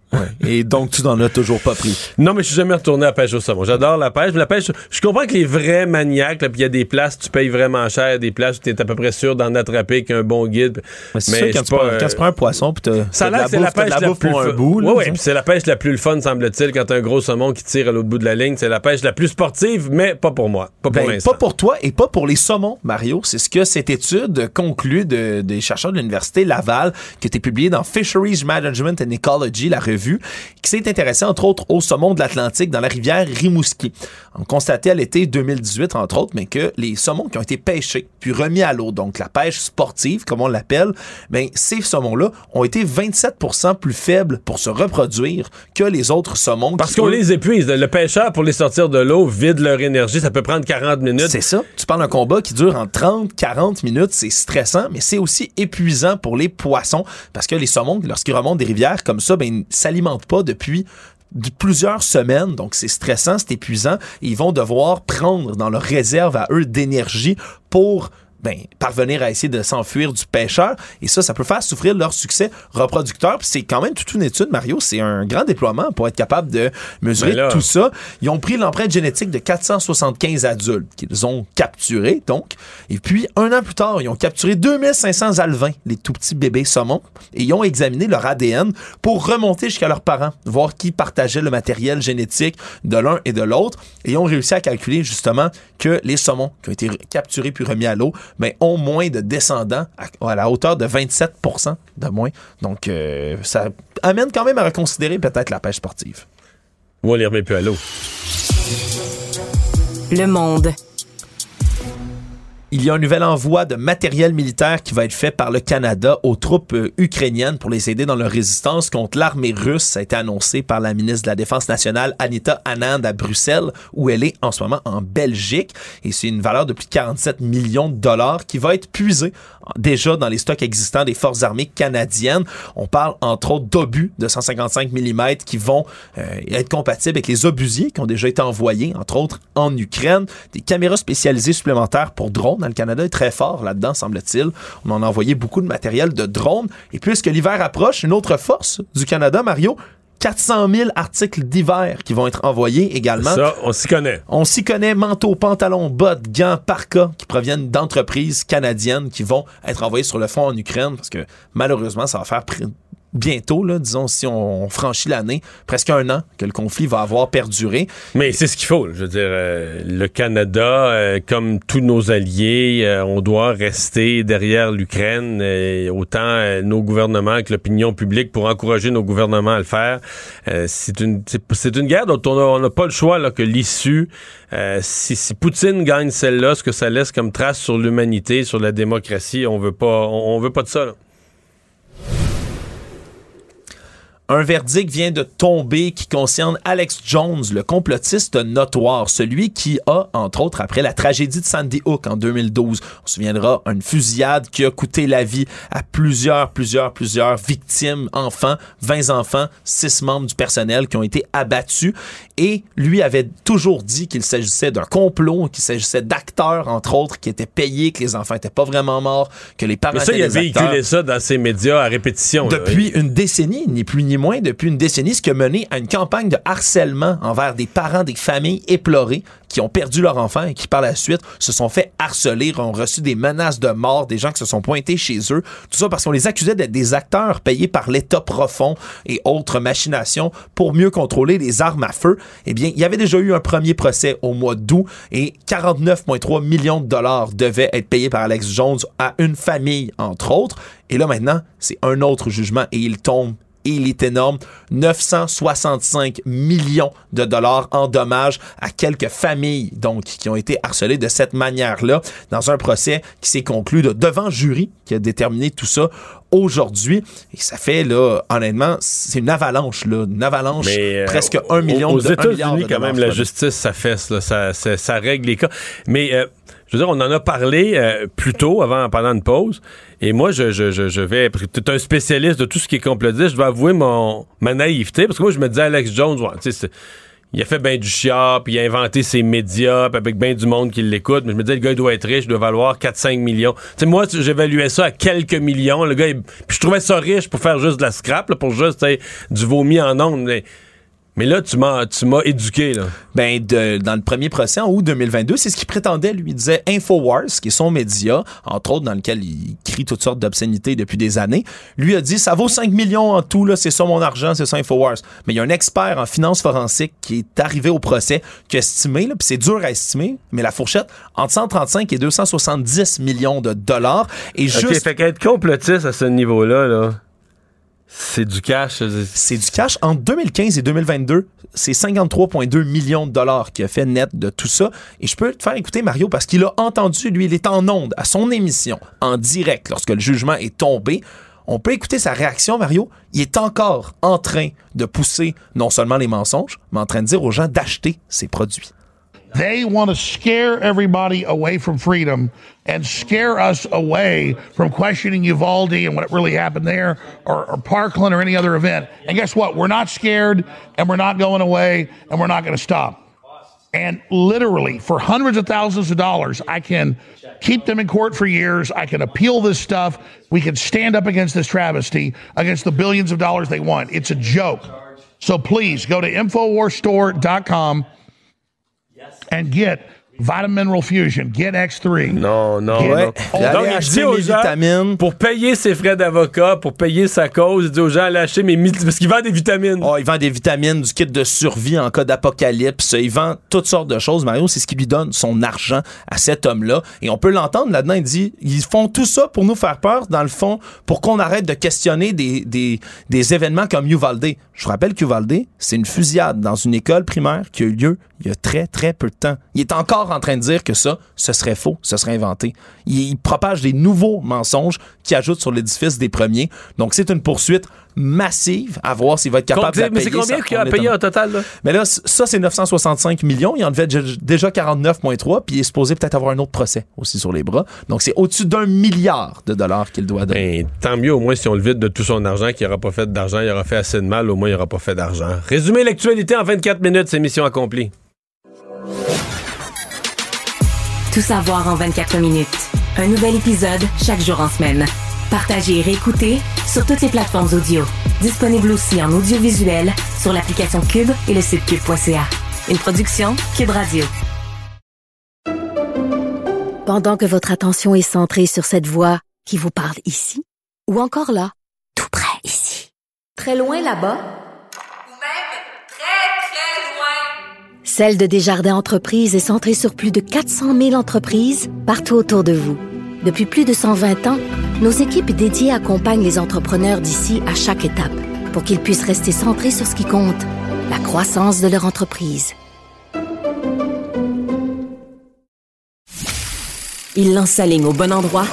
Et donc, tu n'en as toujours pas pris? Non, mais je suis jamais retourné à la pêche au saumon. J'adore la pêche. Mais la pêche, je comprends que les vrais maniaques, là, puis il y a des places, tu payes vraiment cher, des places où tu es à peu près sûr d'en attraper qu'un bon guide. Mais c'est quand, suis tu prends, pas, quand tu prends un poisson, puis t'as Ça que c'est la pêche la bouffe plus pour un bout. là, Ouais, ouais, ça. puis c'est la pêche la plus le fun, semble-t-il, quand t'as un gros saumon qui tire à l'autre bout de la ligne. C'est la pêche la plus sportive, mais pas pour moi. Pas pour Ben, pas pour toi et pas pour les saumons, Mario. C'est ce que cette étude conclut de- des chercheurs de l'Université Laval, qui a été publiée dans Fisheries Management and Ecology, la revue, qui s'est intéressée entre autres aux saumons de l'Atlantique dans la rivière Rimouski. On constatait à l'été 2018, entre autres, mais que les saumons qui ont été pêchés puis remis à l'eau, donc la pêche sportive, comme on l'appelle, ben, ces saumons-là ont été 27% plus faibles pour se reproduire que les autres saumons. Parce qu'on eux, les épuise. Le pêcheur, pour les sortir de l'eau, vide leur énergie. Ça peut prendre 40 minutes. C'est ça. Tu parles d'un combat qui dure en 30, 40 minutes. C'est stressant, mais c'est aussi épuisant pour les poissons parce que les saumons, lorsqu'ils remontent des rivières comme ça, ben, ils ne s'alimentent pas depuis de- plusieurs semaines, donc c'est stressant, c'est épuisant. Ils vont devoir prendre dans leur réserve à eux d'énergie pour ben, parvenir à essayer de s'enfuir du pêcheur. Et ça, ça peut faire souffrir leur succès reproducteur. Puis c'est quand même toute une étude, Mario. C'est un grand déploiement pour être capable de mesurer Ben là. tout ça. Ils ont pris l'empreinte génétique de 475 adultes qu'ils ont capturés, donc. Et puis, un an plus tard, ils ont capturé 2500 alevins, les tout petits bébés saumons, et ils ont examiné leur ADN pour remonter jusqu'à leurs parents, voir qui partageait le matériel génétique de l'un et de l'autre. Et ils ont réussi à calculer justement que les saumons qui ont été capturés puis remis à l'eau ben, ont moins de descendants à, la hauteur de 27% de moins. Donc, euh, ça amène quand même à reconsidérer peut-être la pêche sportive. On les remet plus à l'eau. Le monde. Il y a un nouvel envoi de matériel militaire qui va être fait par le Canada aux troupes euh, ukrainiennes pour les aider dans leur résistance contre l'armée russe. Ça a été annoncé par la ministre de la Défense nationale, Anita Anand, à Bruxelles, où elle est en ce moment en Belgique. Et c'est une valeur de plus de 47 millions de dollars qui va être puisée déjà dans les stocks existants des forces armées canadiennes. On parle entre autres d'obus de 155 mm qui vont euh, être compatibles avec les obusiers qui ont déjà été envoyés, entre autres en Ukraine, des caméras spécialisées supplémentaires pour drones le Canada est très fort là-dedans, semble-t-il. On en a envoyé beaucoup de matériel de drones. Et puisque l'hiver approche, une autre force du Canada, Mario, 400 000 articles d'hiver qui vont être envoyés également. Ça, on s'y connaît. On s'y connaît. Manteaux, pantalons, bottes, gants, parkas qui proviennent d'entreprises canadiennes qui vont être envoyés sur le front en Ukraine parce que malheureusement, ça va faire bientôt, là, disons, si on franchit l'année, presque un an que le conflit va avoir perduré. Mais c'est ce qu'il faut. Je veux dire, euh, le Canada, euh, comme tous nos alliés, euh, on doit rester derrière l'Ukraine, autant nos gouvernements que l'opinion publique pour encourager nos gouvernements à le faire. c'est une une guerre dont on n'a pas le choix là, que l'issue, si, Poutine gagne celle-là, ce que ça laisse comme trace sur l'humanité, sur la démocratie, on veut pas on, veut pas de ça. Un verdict vient de tomber qui concerne Alex Jones, le complotiste notoire, celui qui a, entre autres, après la tragédie de Sandy Hook en 2012, on se souviendra, une fusillade qui a coûté la vie à plusieurs, plusieurs, plusieurs victimes, enfants, 20 enfants, 6 membres du personnel qui ont été abattus. Et lui avait toujours dit qu'il s'agissait d'un complot, qu'il s'agissait d'acteurs, entre autres, qui étaient payés, que les enfants étaient pas vraiment morts, que les parents Mais ça, il a véhiculé ça dans ses médias à répétition. Depuis une décennie, ni plus ni moins depuis une décennie, ce qui a mené à une campagne de harcèlement envers des parents des familles éplorées qui ont perdu leur enfant et qui par la suite se sont fait harceler, ont reçu des menaces de mort, des gens qui se sont pointés chez eux. Tout ça parce qu'on les accusait d'être des acteurs payés par l'État profond et autres machinations pour mieux contrôler les armes à feu. Eh bien, il y avait déjà eu un premier procès au mois d'août et 49,3 millions de dollars devaient être payés par Alex Jones à une famille, entre autres. Et là, maintenant, c'est un autre jugement et il tombe il est énorme. 965 millions de dollars en dommages à quelques familles, donc, qui ont été harcelées de cette manière-là dans un procès qui s'est conclu devant jury qui a déterminé tout ça aujourd'hui. Et ça fait, là, honnêtement, c'est une avalanche, là, une avalanche, euh, presque un million aux de Aux États-Unis, quand même, la justice, ça fesse, là, ça, ça, règle les cas. Mais, euh, je veux on en a parlé euh, plus tôt, avant, pendant une pause. Et moi, je, je, je, vais. Tu es un spécialiste de tout ce qui est complotiste. Je dois avouer mon, ma naïveté. Parce que moi, je me disais, Alex Jones, ouais, il a fait bien du chiant, puis il a inventé ses médias, puis avec bien du monde qui l'écoute. Mais je me disais, le gars, doit être riche, il doit valoir 4-5 millions. Sais, moi, j'évaluais ça à quelques millions. Le gars, puis je trouvais ça riche pour faire juste de la scrap, pour juste du vomi en ondes. Mais là, tu m'as, tu m'as éduqué, là. Ben, de, dans le premier procès, en août 2022, c'est ce qu'il prétendait, lui. Il disait Infowars, qui est son média, entre autres, dans lequel il crie toutes sortes d'obscénités depuis des années. Lui a dit, ça vaut 5 millions en tout, là, c'est ça mon argent, c'est ça Infowars. Mais il y a un expert en finance forensique qui est arrivé au procès, qui a estimé, là, puis c'est dur à estimer, mais la fourchette, entre 135 et 270 millions de dollars. Et juste. OK, fait qu'être complotiste à ce niveau-là, là c'est du cash. C'est du cash. En 2015 et 2022, c'est 53,2 millions de dollars qui a fait net de tout ça. Et je peux te faire écouter Mario parce qu'il a entendu, lui, il est en onde à son émission, en direct, lorsque le jugement est tombé. On peut écouter sa réaction, Mario. Il est encore en train de pousser non seulement les mensonges, mais en train de dire aux gens d'acheter ses produits. They want to scare everybody away from freedom and scare us away from questioning Uvalde and what really happened there or, or Parkland or any other event. And guess what? We're not scared and we're not going away and we're not going to stop. And literally, for hundreds of thousands of dollars, I can keep them in court for years. I can appeal this stuff. We can stand up against this travesty, against the billions of dollars they want. It's a joke. So please go to InfoWarsStore.com and get Vitamin Mineral Fusion, Get X3. Non, non. Oh, Donc, il dit aux gens, vitamines. pour payer ses frais d'avocat, pour payer sa cause, il dit aux gens, allez acheter mes mythes, parce qu'il vend des vitamines. Oh, il vend des vitamines, du kit de survie en cas d'apocalypse. Il vend toutes sortes de choses. Mario, c'est ce qui lui donne son argent à cet homme-là. Et on peut l'entendre là-dedans. Il dit, ils font tout ça pour nous faire peur, dans le fond, pour qu'on arrête de questionner des, des, des événements comme Uvalde. Je vous rappelle qu'Uvalde, c'est une fusillade dans une école primaire qui a eu lieu il y a très, très peu de temps. Il est encore en train de dire que ça, ce serait faux, ce serait inventé. Il, il propage des nouveaux mensonges qui ajoutent sur l'édifice des premiers. Donc, c'est une poursuite massive à voir s'il va être capable de la mais c'est payer, combien qu'il a payé en- total, là? mais là, ça, c'est 965 millions. Il en devait dé- déjà 49,3, puis il est supposé peut-être avoir un autre procès aussi sur les bras. Donc, c'est au-dessus d'un milliard de dollars qu'il doit donner. Ben, tant mieux, au moins, si on le vide de tout son argent, qu'il n'aura pas fait d'argent, il aura fait assez de mal, au moins, il n'aura pas fait d'argent. Résumer l'actualité en 24 minutes, c'est mission accomplie. Tout savoir en 24 minutes. Un nouvel épisode chaque jour en semaine. Partagez et réécoutez sur toutes les plateformes audio. Disponible aussi en audiovisuel sur l'application Cube et le site cube.ca. Une production Cube Radio. Pendant que votre attention est centrée sur cette voix qui vous parle ici, ou encore là, tout près ici, très loin là-bas, Celle de Desjardins Entreprises est centrée sur plus de 400 000 entreprises partout autour de vous. Depuis plus de 120 ans, nos équipes dédiées accompagnent les entrepreneurs d'ici à chaque étape pour qu'ils puissent rester centrés sur ce qui compte, la croissance de leur entreprise. Il lance sa ligne au bon endroit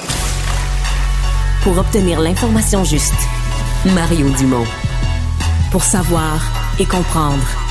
pour obtenir l'information juste. Mario Dumont. Pour savoir et comprendre.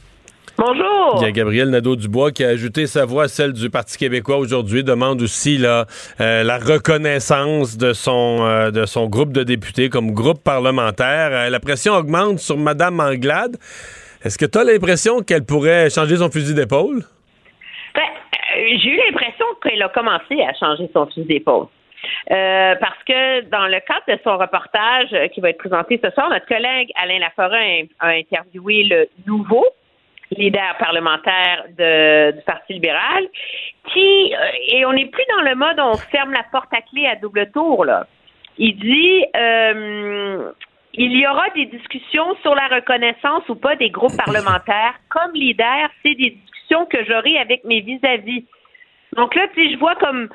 Bonjour. Il y a Gabriel Nadeau-Dubois qui a ajouté sa voix à celle du Parti québécois aujourd'hui, demande aussi là, euh, la reconnaissance de son, euh, de son groupe de députés comme groupe parlementaire. Euh, la pression augmente sur Mme Anglade. Est-ce que tu as l'impression qu'elle pourrait changer son fusil d'épaule? Ben, j'ai eu l'impression qu'elle a commencé à changer son fusil d'épaule. Euh, parce que dans le cadre de son reportage qui va être présenté ce soir, notre collègue Alain Laforêt a interviewé le nouveau leader parlementaire de- du Parti libéral, qui, euh, et on n'est plus dans le mode on ferme la porte à clé à double tour, là. Il dit, euh, il y aura des discussions sur la reconnaissance ou pas des groupes parlementaires. Comme leader, c'est des discussions que j'aurai avec mes vis-à-vis. Donc là, tu je vois comme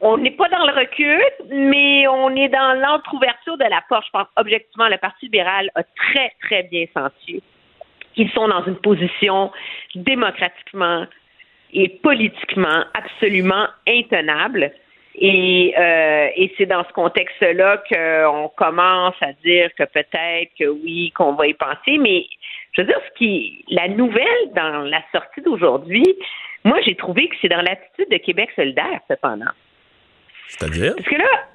on n'est pas dans le recul, mais on est dans l'entre-ouverture de la porte. Je pense objectivement, le Parti libéral a très, très bien senti qu'ils sont dans une position démocratiquement et politiquement absolument intenable. Et, euh, et c'est dans ce contexte-là qu'on commence à dire que peut-être que oui, qu'on va y penser. Mais je veux dire, ce qui, la nouvelle dans la sortie d'aujourd'hui, moi, j'ai trouvé que c'est dans l'attitude de Québec solidaire, cependant. C'est-à-dire? Parce que là,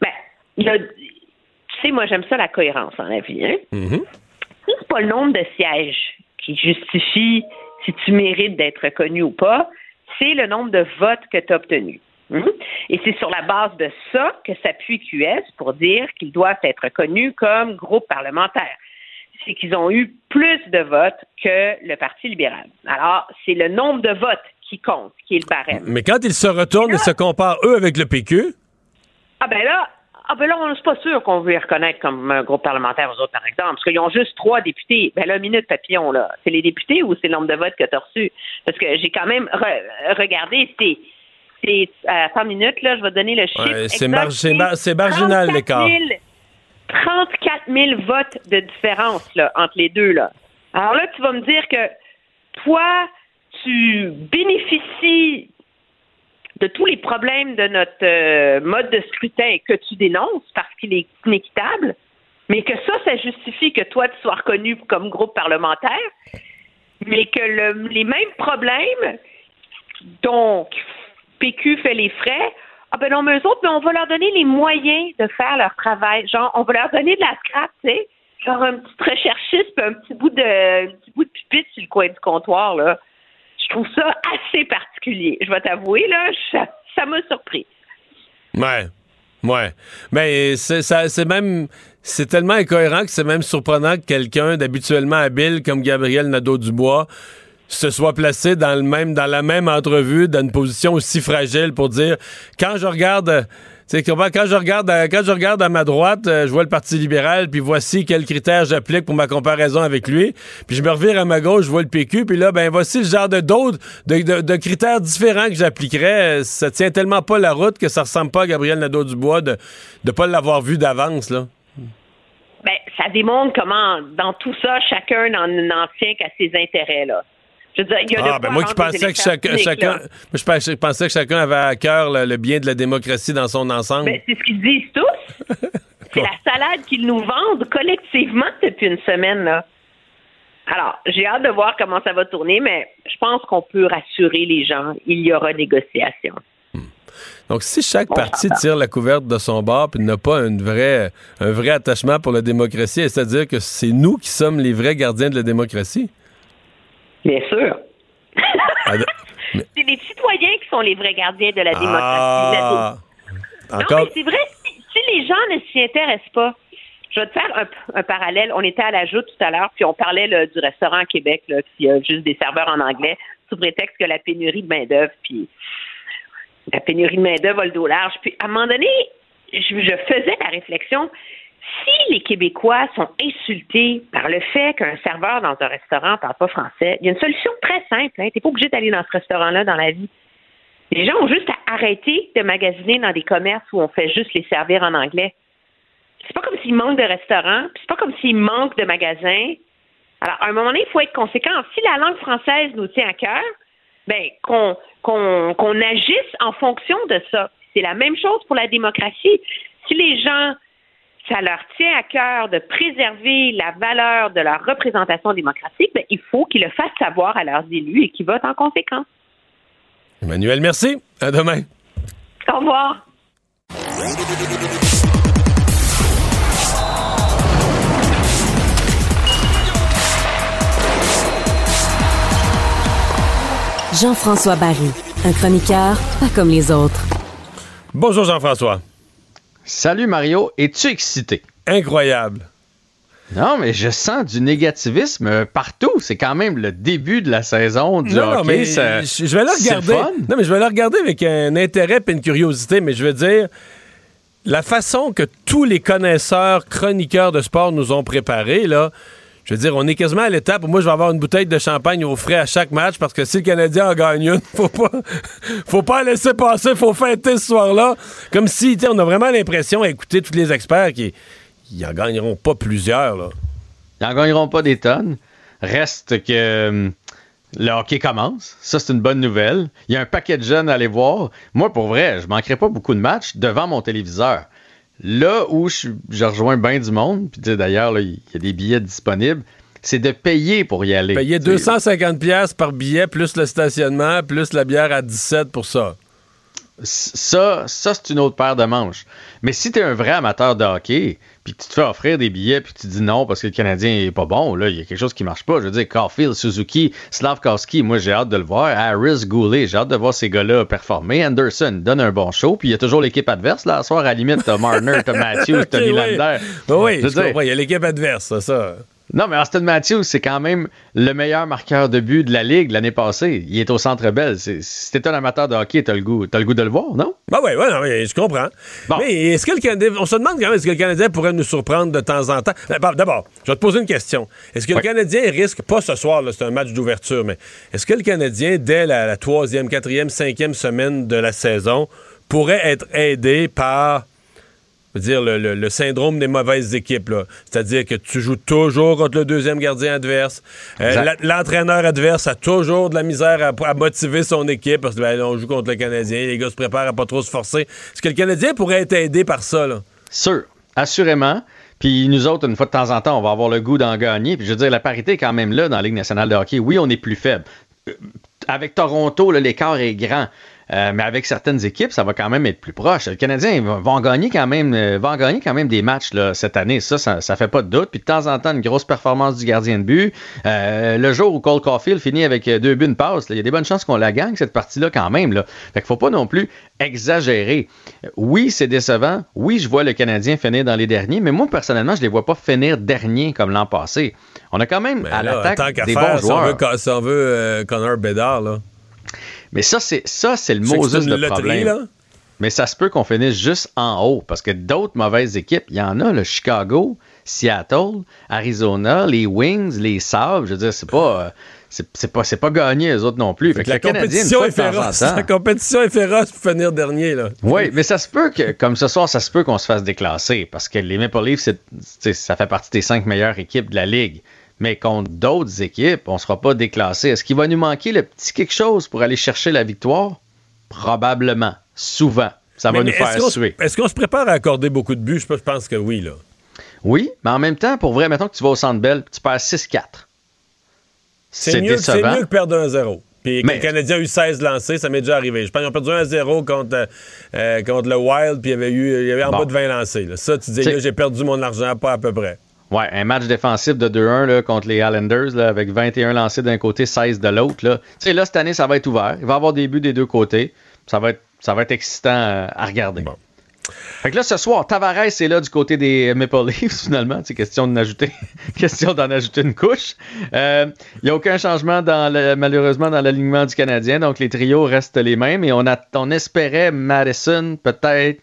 ben, tu sais, moi, j'aime ça la cohérence en la vie. Hein? Mhm. C'est pas le nombre de sièges qui justifie si tu mérites d'être reconnu ou pas, c'est le nombre de votes que tu as obtenus. Mhm. Et c'est sur la base de ça que s'appuie QS pour dire qu'ils doivent être reconnus comme groupe parlementaire. C'est qu'ils ont eu plus de votes que le Parti libéral. Alors, c'est le nombre de votes qui compte, qui est le barème. Mais quand ils se retournent et se comparent, eux, avec le PQ, Ah ben là, ah ben là, on n'est pas sûr qu'on veut les reconnaître comme un groupe parlementaire aux autres, par exemple, parce qu'ils ont juste trois députés. Ben là, minute papillon, là. C'est les députés ou c'est le nombre de votes que tu as reçus? Parce que j'ai quand même re- regardé, c'est. C'est à 100 minutes, là, je vais te donner le chiffre. Ouais, c'est mar- mar- marginal, 34 l'écart. 000 34 000 votes de différence là, entre les deux. Là. Alors là, tu vas me dire que toi, tu bénéficies de tous les problèmes de notre euh, mode de scrutin que tu dénonces parce qu'il est inéquitable, mais que ça, ça justifie que toi, tu sois reconnu comme groupe parlementaire, mais que le- les mêmes problèmes dont PQ fait les frais Ah ben non, mais eux autres, mais on va leur donner les moyens de faire leur travail. Genre, on va leur donner de la scrap, tu sais. Genre un petit recherchiste un petit bout de un petit bout de pupitre sur le coin du comptoir, là. Trouve ça assez particulier. Je vais t'avouer, là, ça m'a surpris. Ouais. Ouais. Mais c'est ça c'est même c'est tellement incohérent que c'est même surprenant que quelqu'un d'habituellement habile comme Gabriel Nadeau-Dubois se soit placé dans le même dans la même entrevue dans une position aussi fragile pour dire quand je regarde quand je regarde à, quand je regarde à ma droite, euh, je vois le Parti libéral, puis voici quels critères j'applique pour ma comparaison avec lui. Puis je me revire à ma gauche, je vois le PQ, puis là, ben voici le genre de d'autres, de, critères différents que j'appliquerais. Ça tient tellement pas la route que ça ressemble pas à Gabriel Nadeau-Dubois de ne pas l'avoir vu d'avance, là. Ben, ça démontre comment, dans tout ça, chacun n'en tient qu'à ses intérêts, là. Je ah, ben moi qui pensais que chacun, chacun je pensais que chacun avait à cœur le, bien de la démocratie dans son ensemble. Ben, c'est ce qu'ils disent tous. c'est la salade qu'ils nous vendent collectivement depuis une semaine, là. Alors, j'ai hâte de voir comment ça va tourner, mais je pense qu'on peut rassurer les gens. Il y aura négociation. Hmm. Donc, si chaque parti tire la couverte de son bord et n'a pas une vraie, un vrai attachement pour la démocratie, c'est-à-dire que c'est nous qui sommes les vrais gardiens de la démocratie? Bien sûr. Ah, c'est les citoyens qui sont les vrais gardiens de la démocratie. Ah, non, mais c'est vrai, si, les gens ne s'y intéressent pas, je vais te faire un, parallèle. On était à la joute tout à l'heure, puis on parlait du restaurant à Québec, là, qui a juste des serveurs en anglais, sous prétexte que la pénurie de main-d'œuvre, puis la pénurie de main-d'œuvre a le dos large. Puis à un moment donné, je, je faisais la réflexion si les Québécois sont insultés par le fait qu'un serveur dans un restaurant ne parle pas français, il y a une solution très simple. Hein. Tu n'es pas obligé d'aller dans ce restaurant-là dans la vie. Les gens ont juste à arrêter de magasiner dans des commerces où on fait juste les servir en anglais. C'est pas comme s'il manque de restaurants, c'est pas comme s'il manque de magasins. Alors, à un moment donné, il faut être conséquent. Si la langue française nous tient à cœur, ben qu'on qu'on agisse en fonction de ça. C'est la même chose pour la démocratie. Si les gens ça leur tient à cœur de préserver la valeur de leur représentation démocratique, ben, il faut qu'ils le fassent savoir à leurs élus et qu'ils votent en conséquence. Emmanuel, merci. À demain. Au revoir. Jean-François Barry, un chroniqueur pas comme les autres. Bonjour Jean-François. Salut Mario, es-tu excité? Incroyable. Non, mais je sens du négativisme partout. C'est quand même le début de la saison du hockey. mais je vais le regarder. Non, mais je vais le regarder avec un intérêt et une curiosité, mais je veux dire, la façon que tous les connaisseurs, chroniqueurs de sport nous ont préparé, là, je veux dire, on est quasiment à l'étape où moi, je vais avoir une bouteille de champagne au frais à chaque match parce que si le Canadien en gagne une, faut pas, faut pas laisser passer, faut fêter ce soir-là. Comme si, on a vraiment l'impression, à écouter tous les experts, qu'ils n'en gagneront pas plusieurs. Là. Ils n'en gagneront pas des tonnes. Reste que hum, le hockey commence. Ça, c'est une bonne nouvelle. Il y a un paquet de jeunes à aller voir. Moi, pour vrai, je manquerai pas beaucoup de matchs devant mon téléviseur. Là où je, rejoins bien du monde, puis d'ailleurs, il y a des billets disponibles, c'est de payer pour y aller. Payer 250 pièces par billet, plus le stationnement, plus la bière à 17 pour ça. Ça, ça c'est une autre paire de manches. Mais si tu es un vrai amateur de hockey, puis tu te fais offrir des billets, puis tu dis non parce que le Canadien est pas bon, là, il y a quelque chose qui marche pas. Je veux dire, Caulfield, Suzuki, Slavkowski, moi j'ai hâte de le voir. Harris, Goulet, j'ai hâte de voir ces gars-là performer. Anderson donne un bon show, puis il y a toujours l'équipe adverse. Là, à soir, à la limite, t'as Marner, t'as Matthews, t'as Nylander. Oui, il y a l'équipe adverse, ça. Non, mais Austin Matthews, c'est quand même le meilleur marqueur de but de la Ligue l'année passée. Il est au Centre Bell. Si t'es un amateur de hockey, t'as le goût, as le goût de le voir, non? Ben oui, ouais, ouais, je comprends. Mais est-ce que le Canadien, on se demande quand même, est-ce que le Canadien pourrait nous surprendre de temps en temps? Ben, d'abord, je vais te poser une question. Est-ce que le Canadien risque, pas ce soir, c'est un match d'ouverture, mais est-ce que le Canadien, dès la troisième, quatrième, cinquième semaine de la saison, pourrait être aidé par dire, le, syndrome des mauvaises équipes. C'est-à-dire que tu joues toujours contre le deuxième gardien adverse. Euh, l'entraîneur adverse a toujours de la misère à, motiver son équipe parce que ben, on joue contre le Canadien. Les gars se préparent à pas trop se forcer. Est-ce que le Canadien pourrait être aidé par ça? Là? Sûr, assurément. Puis nous autres, une fois de temps en temps, on va avoir le goût d'en gagner. Puis je veux dire, la parité est quand même là dans la Ligue nationale de hockey. Oui, on est plus faible. Euh, avec Toronto, l'écart est grand. Euh, mais avec certaines équipes, ça va quand même être plus proche. Le Canadien va, en gagner quand même, euh, va en gagner quand même des matchs là, cette année. Ça, ça, ça, fait pas de doute. Puis de temps en temps, une grosse performance du gardien de but. Euh, le jour où Cole Caulfield finit avec deux buts, une passe, il y a des bonnes chances qu'on la gagne cette partie-là quand même. Là. Fait qu'il faut pas non plus exagérer. Oui, c'est décevant. Oui, je vois le Canadien finir dans les derniers, mais moi personnellement, je les vois pas finir dernier comme l'an passé. On a quand même à l'attaque des bons joueurs. Si on veut, Connor Bedard, là. Mais ça, c'est ça, c'est le Moses le problème. Là? Mais ça se peut qu'on finisse juste en haut parce que d'autres mauvaises équipes, il y en a, le Chicago, Seattle, Arizona, les Wings, les Sabres. Je veux dire, c'est pas. Euh, c'est pas, pas gagné, les autres non plus. Fait que la, compétition est féroce. La compétition est féroce pour finir dernier. Là. Oui, mais ça se peut que, comme ce soir, ça se peut qu'on se fasse déclasser parce que les Maple Leafs, ça fait partie des cinq meilleures équipes de la Ligue mais contre d'autres équipes, on ne sera pas déclassé. Est-ce qu'il va nous manquer le petit quelque chose pour aller chercher la victoire? Probablement. Souvent. Ça va nous faire suer. Est-ce qu'on se prépare à accorder beaucoup de buts? Je pense que oui, là. Oui, mais en même temps, pour vrai, mettons que tu vas au Centre Bell, tu perds 6-4. C'est mieux, mieux que perdre 1-0. Puis mais... le Canadien a eu 16 lancés, ça m'est déjà arrivé. Je pense qu'ils ont perdu 1-0 contre, euh, contre le Wild, puis il y avait, eu, il y avait en bas de 20 lancés. Ça, tu dis, là, j'ai perdu mon argent, pas à peu près. Ouais, un match défensif de 2-1 contre les Islanders avec 21 lancés d'un côté, 16 de l'autre. Tu sais, là, cette année, ça va être ouvert. Il va y avoir des buts des deux côtés. Ça va être, ça va être excitant euh, à regarder. Fait que là, ce soir, Tavares est là du côté des Maple Leafs, finalement. C'est question d'en ajouter, question d'en ajouter une couche. Il euh, n'y a aucun changement, dans malheureusement, dans l'alignement du Canadien. Donc, les trios restent les mêmes. Et on, a, on espérait Madison, peut-être,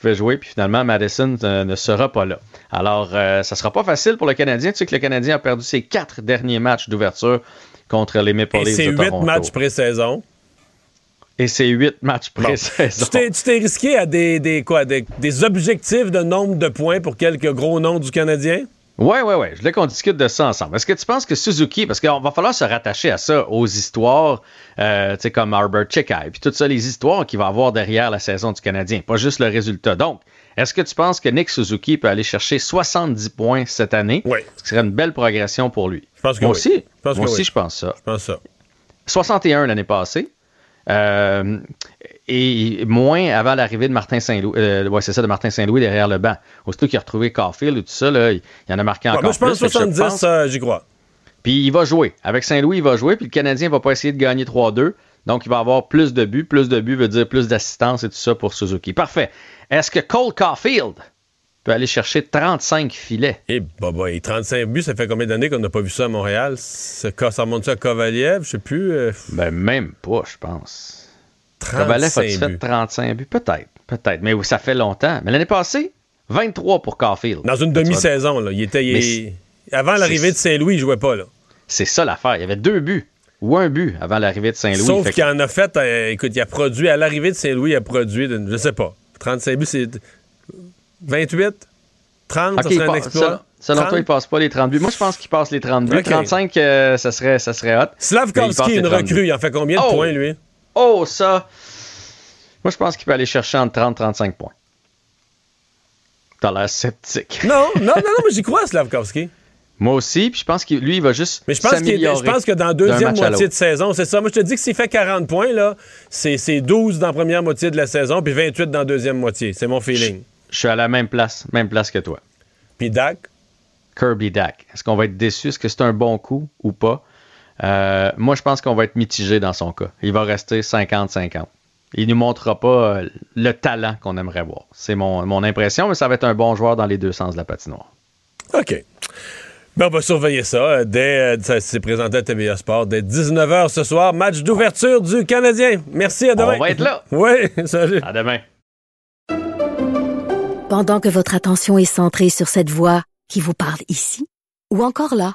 pouvait jouer, puis finalement, Madison euh, ne sera pas là. Alors, euh, ça sera pas facile pour le Canadien. Tu sais que le Canadien a perdu ses quatre derniers matchs d'ouverture contre les Maple Leafs. Et c'est huit matchs pré-saison. Et c'est huit matchs pré-saison. Tu t'es risqué à des, des, quoi, des, des objectifs de nombre de points pour quelques gros noms du Canadien? Oui, oui, oui. Je voulais qu'on discute de ça ensemble. Est-ce que tu penses que Suzuki, parce qu'il va falloir se rattacher à ça, aux histoires, euh, tu sais, comme Arbor Checkai, puis tout ça, les histoires qu'il va avoir derrière la saison du Canadien, pas juste le résultat. Donc, est-ce que tu penses que Nick Suzuki peut aller chercher 70 points cette année? Oui. Ce qui serait une belle progression pour lui. Je pense que Moi oui. aussi. Je pense Moi que aussi, oui. je pense ça. Je pense ça. 61 l'année passée. Euh, et moins avant l'arrivée de Martin Saint-Louis. Euh, ouais, c'est ça, de Martin Saint-Louis derrière le banc. Aussitôt qu'il a retrouvé Caulfield et tout ça, là, il y en a marqué encore moi, je pense plus. 70, euh, j'y crois. Puis il va jouer. Avec Saint-Louis, il va jouer. Puis le Canadien va pas essayer de gagner 3-2. Donc, il va avoir plus de buts. Plus de buts veut dire plus d'assistance et tout ça pour Suzuki. Parfait. Est-ce que Cole Caulfield peut aller chercher 35 filets? Eh, bah, bah, et 35 buts, ça fait combien d'années qu'on n'a pas vu ça à Montréal? Ça, ça remonte ça à Kovaliev? Je sais plus. euh, Ben, même pas, je pense. Kovalev 35 a-tu fait buts. 35 buts? Peut-être. Peut-être. Mais ça fait longtemps. Mais l'année passée, 23 pour Caulfield. Dans une demi-saison, là. Il était. il- Avant l'arrivée de Saint-Louis, il jouait pas, là. C'est ça l'affaire. Il y avait deux buts ou un but avant l'arrivée de Saint-Louis. Sauf qu'il en a fait, euh, écoute, il a produit, à l'arrivée de Saint-Louis, il a produit, de- je sais pas, 35 buts, c'est 28? 30, Ok, ça il serait un passe- exploit? selon, selon 30? toi, il passe pas les 30 buts. Moi, je pense qu'il passe les 30 buts. Ok. 35, euh, ça, serait, ça serait hot. Slavkovski, une 30 recrue, il en fait combien de Oh! points, lui? Oh, ça. Moi, je pense qu'il peut aller chercher entre 30 et 35 points. T'as l'air sceptique. Non, non, non, non, mais j'y crois, Slavkovski. Moi aussi, puis je pense que lui, il va juste Mais je pense, je pense que dans la deuxième moitié de saison, c'est ça. Moi, je te dis que s'il fait 40 points, là, c'est c'est 12 dans la première moitié de la saison, puis 28 dans la deuxième moitié. C'est mon feeling. Je suis à la même place, même place que toi. Puis Dak? Kirby Dak. Est-ce qu'on va être déçu? Est-ce que c'est un bon coup ou pas? Euh, moi, je pense qu'on va être mitigé dans son cas. Il va rester 50-50. Il ne nous montrera pas euh, le talent qu'on aimerait voir. C'est mon, mon impression, mais ça va être un bon joueur dans les deux sens de la patinoire. OK. Ben, on va surveiller ça. euh, Dès, ça s'est présenté à TVA Sport dès 19h ce soir. Match d'ouverture du Canadien. Merci, à demain. On va être là. Oui, salut. À demain. Pendant que votre attention est centrée sur cette voix qui vous parle ici, ou encore là,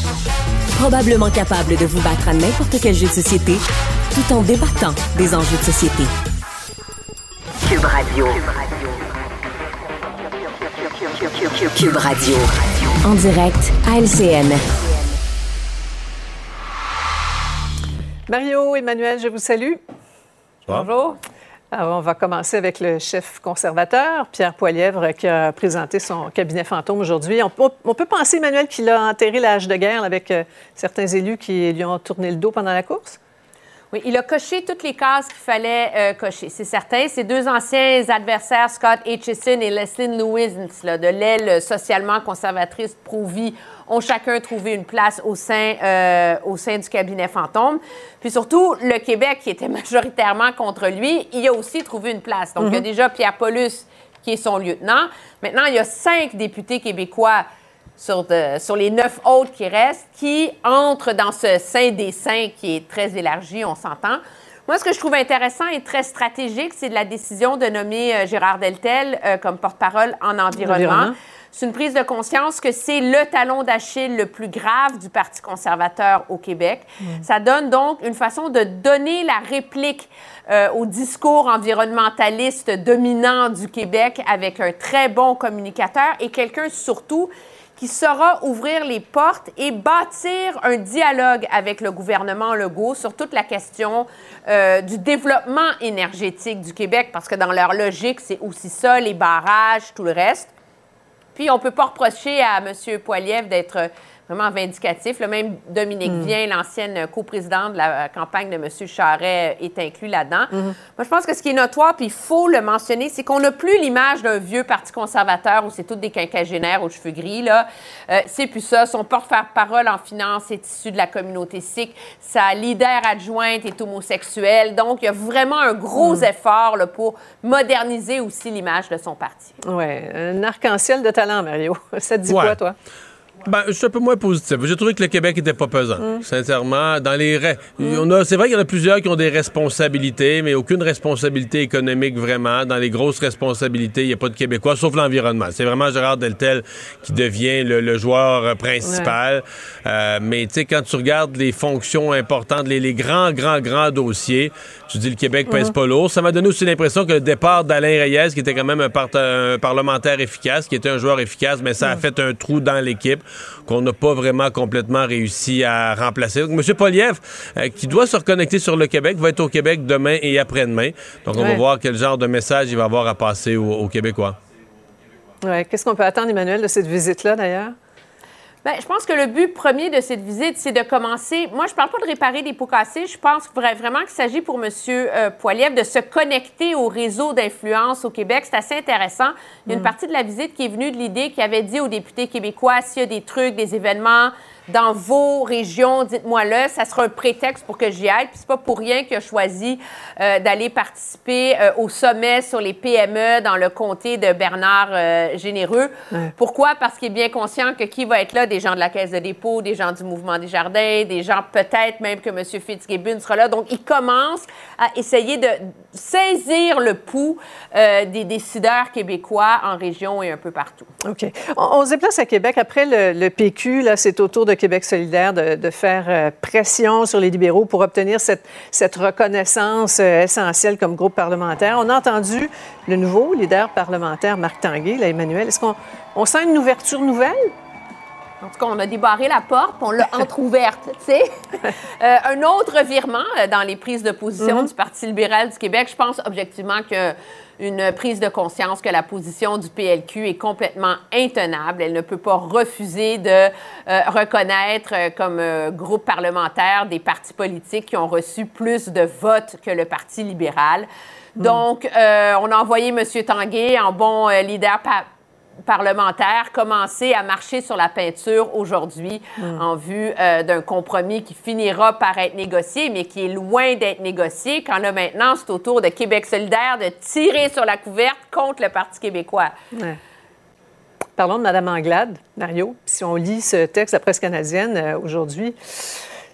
Probablement capable de vous battre à n'importe quel jeu de société tout en débattant des enjeux de société. Cube Radio. Cube Radio. En direct à LCN. Mario, Emmanuel, je vous salue. Bonjour. Alors, on va commencer avec le chef conservateur, Pierre Poilièvre, qui a présenté son cabinet fantôme aujourd'hui. On, peut penser, Emmanuel, qu'il a enterré l'âge de guerre avec euh, certains élus qui lui ont tourné le dos pendant la course? Oui, il a coché toutes les cases qu'il fallait euh, cocher, c'est certain. Ses deux anciens adversaires, Scott Aitchison et Leslie Lewis, de l'aile socialement conservatrice pro-vie, ont chacun trouvé une place au sein, euh, au sein du cabinet fantôme. Puis surtout, le Québec, qui était majoritairement contre lui, il a aussi trouvé une place. Donc, il y a mhm. déjà Pierre Paulus, qui est son lieutenant. Maintenant, il y a cinq députés québécois sur, sur, les neuf autres qui restent, qui entrent dans ce sein des saints qui est très élargi, on s'entend. Moi, ce que je trouve intéressant et très stratégique, c'est de la décision de nommer euh, Gérard Deltel euh, comme porte-parole en environnement. C'est une prise de conscience que c'est le talon d'Achille le plus grave du Parti conservateur au Québec. Ça donne donc une façon de donner la réplique euh, au discours environnementaliste dominant du Québec avec un très bon communicateur et quelqu'un surtout qui saura ouvrir les portes et bâtir un dialogue avec le gouvernement Legault sur toute la question euh, du développement énergétique du Québec, parce que dans leur logique, c'est aussi ça, les barrages, tout le reste. On ne peut pas reprocher à M. Poiliev d'être vraiment vindicatif. Le même Dominique mm. Vien, l'ancienne coprésidente de la campagne de M. Charret, est inclus là-dedans. Mm-hmm. Moi, je pense que ce qui est notoire, puis il faut le mentionner, c'est qu'on n'a plus l'image d'un vieux parti conservateur où c'est tous des quinquagénaires aux cheveux gris. Là. Euh, c'est plus ça. Son porte-parole en finance est issu de la communauté sikh. Sa leader adjointe est homosexuelle. Donc, il y a vraiment un gros mm. effort là, pour moderniser aussi l'image de son parti. Oui, un arc-en-ciel de talent, Mario. Ça te dit quoi, toi? Ben, je suis un peu moins positif. J'ai trouvé que le Québec était pas pesant, mm. sincèrement. Dans les mm. c'est vrai qu'il y en a plusieurs qui ont des responsabilités, mais aucune responsabilité économique vraiment. Dans les grosses responsabilités, il n'y a pas de Québécois, sauf l'environnement. C'est vraiment Gérard Deltel qui devient le, joueur principal. Euh, mais tu sais, quand tu regardes les fonctions importantes, les, grands, grands, grands dossiers, je dis le Québec pèse mm. pas lourd. Ça m'a donné aussi l'impression que le départ d'Alain Reyes, qui était quand même un, un, parlementaire efficace, qui était un joueur efficace, mais ça a fait un trou dans l'équipe qu'on n'a pas vraiment complètement réussi à remplacer. Donc, M. Poliev, euh, qui doit se reconnecter sur le Québec, va être au Québec demain et après-demain. Donc, on va voir quel genre de message il va avoir à passer aux, Québécois. Ouais. Qu'est-ce qu'on peut attendre, Emmanuel, de cette visite-là, d'ailleurs? Bien, je pense que le but premier de cette visite, c'est de commencer. Moi, je ne parle pas de réparer des pots cassés. Je pense vraiment qu'il s'agit pour M. Euh, Poiliev de se connecter au réseau d'influence au Québec. C'est assez intéressant. Il y a une mm. partie de la visite qui est venue de l'idée qui avait dit aux députés québécois s'il y a des trucs, des événements dans vos régions, dites-moi-le. Ça sera un prétexte pour que j'y aille. Puis c'est pas pour rien qu'il a choisi euh, d'aller participer euh, au sommet sur les PME dans le comté de Bernard euh, Généreux. Pourquoi? Parce qu'il est bien conscient que qui va être là? Des gens de la Caisse de dépôt, des gens du Mouvement des Jardins, des gens peut-être même que M. Fitzgibbon sera là. Donc, il commence à essayer de saisir le pouls des décideurs québécois en région et un peu partout. OK. On, se déplace à Québec. Après le, PQ, là, c'est au tour de Québec solidaire de, faire euh, pression sur les libéraux pour obtenir cette, reconnaissance euh, essentielle comme groupe parlementaire. On a entendu le nouveau leader parlementaire, Marc Tanguay, là, Emmanuel. Est-ce qu'on on sent une ouverture nouvelle? En tout cas, on a débarré la porte, on l'a entrouverte, tu sais. Euh, un autre virement dans les prises de position mm-hmm. du Parti libéral du Québec, je pense objectivement que une prise de conscience que la position du PLQ est complètement intenable. Elle ne peut pas refuser de euh, reconnaître euh, comme euh, groupe parlementaire des partis politiques qui ont reçu plus de votes que le Parti libéral. Hmm. Donc, on a envoyé M. Tanguay en bon leader parlementaire commencer à marcher sur la peinture aujourd'hui hmm. en vue euh, d'un compromis qui finira par être négocié, mais qui est loin d'être négocié, quand là maintenant, c'est au tour de Québec solidaire de tirer sur la couverte contre le Parti québécois. Parlons de Mme Anglade, Mario. Si on lit ce texte de la presse canadienne euh, aujourd'hui,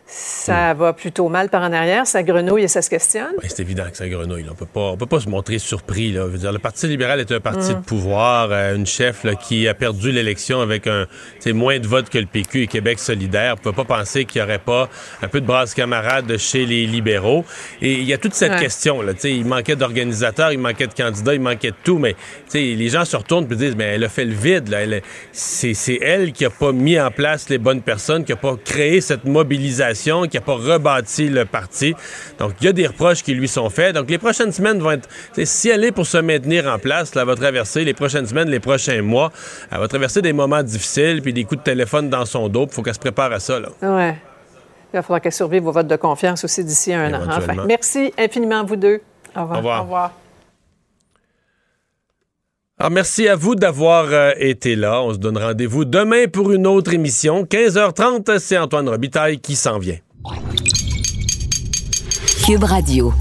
ça va plutôt mal par en arrière, ça grenouille et ça se questionne. Ben, c'est évident que ça grenouille. On peut pas, peut pas se montrer surpris. Là. dire, le Parti libéral est un parti de mm. pouvoir, euh, une chef qui a perdu l'élection avec un, moins de votes que le PQ et Québec solidaire. On peut pas penser qu'il y aurait pas un peu de brasse camarade chez les libéraux. Et il y a toute cette question. Là, il manquait d'organisateurs, il manquait de candidats, il manquait de tout. Mais les gens se retournent et disent, mais elle a fait le vide. Là. c'est, elle qui a pas mis en place les bonnes personnes, qui a pas créé cette mobilisation qui n'a pas rebâti le parti. Donc, il y a des reproches qui lui sont faits. Donc, les prochaines semaines vont être... Si elle est pour se maintenir en place, là, elle va traverser les prochaines semaines, les prochains mois. Elle va traverser des moments difficiles, puis des coups de téléphone dans son dos. Il faut qu'elle se prépare à ça. Là. Ouais. Il va falloir qu'elle survive vos votes de confiance aussi d'ici un an. Enfin, merci infiniment, vous deux. Au revoir. Au revoir. Au revoir. Alors, merci à vous d'avoir euh, été là. On se donne rendez-vous demain pour une autre émission. 15h30, c'est Antoine Robitaille qui s'en vient. Cube Radio.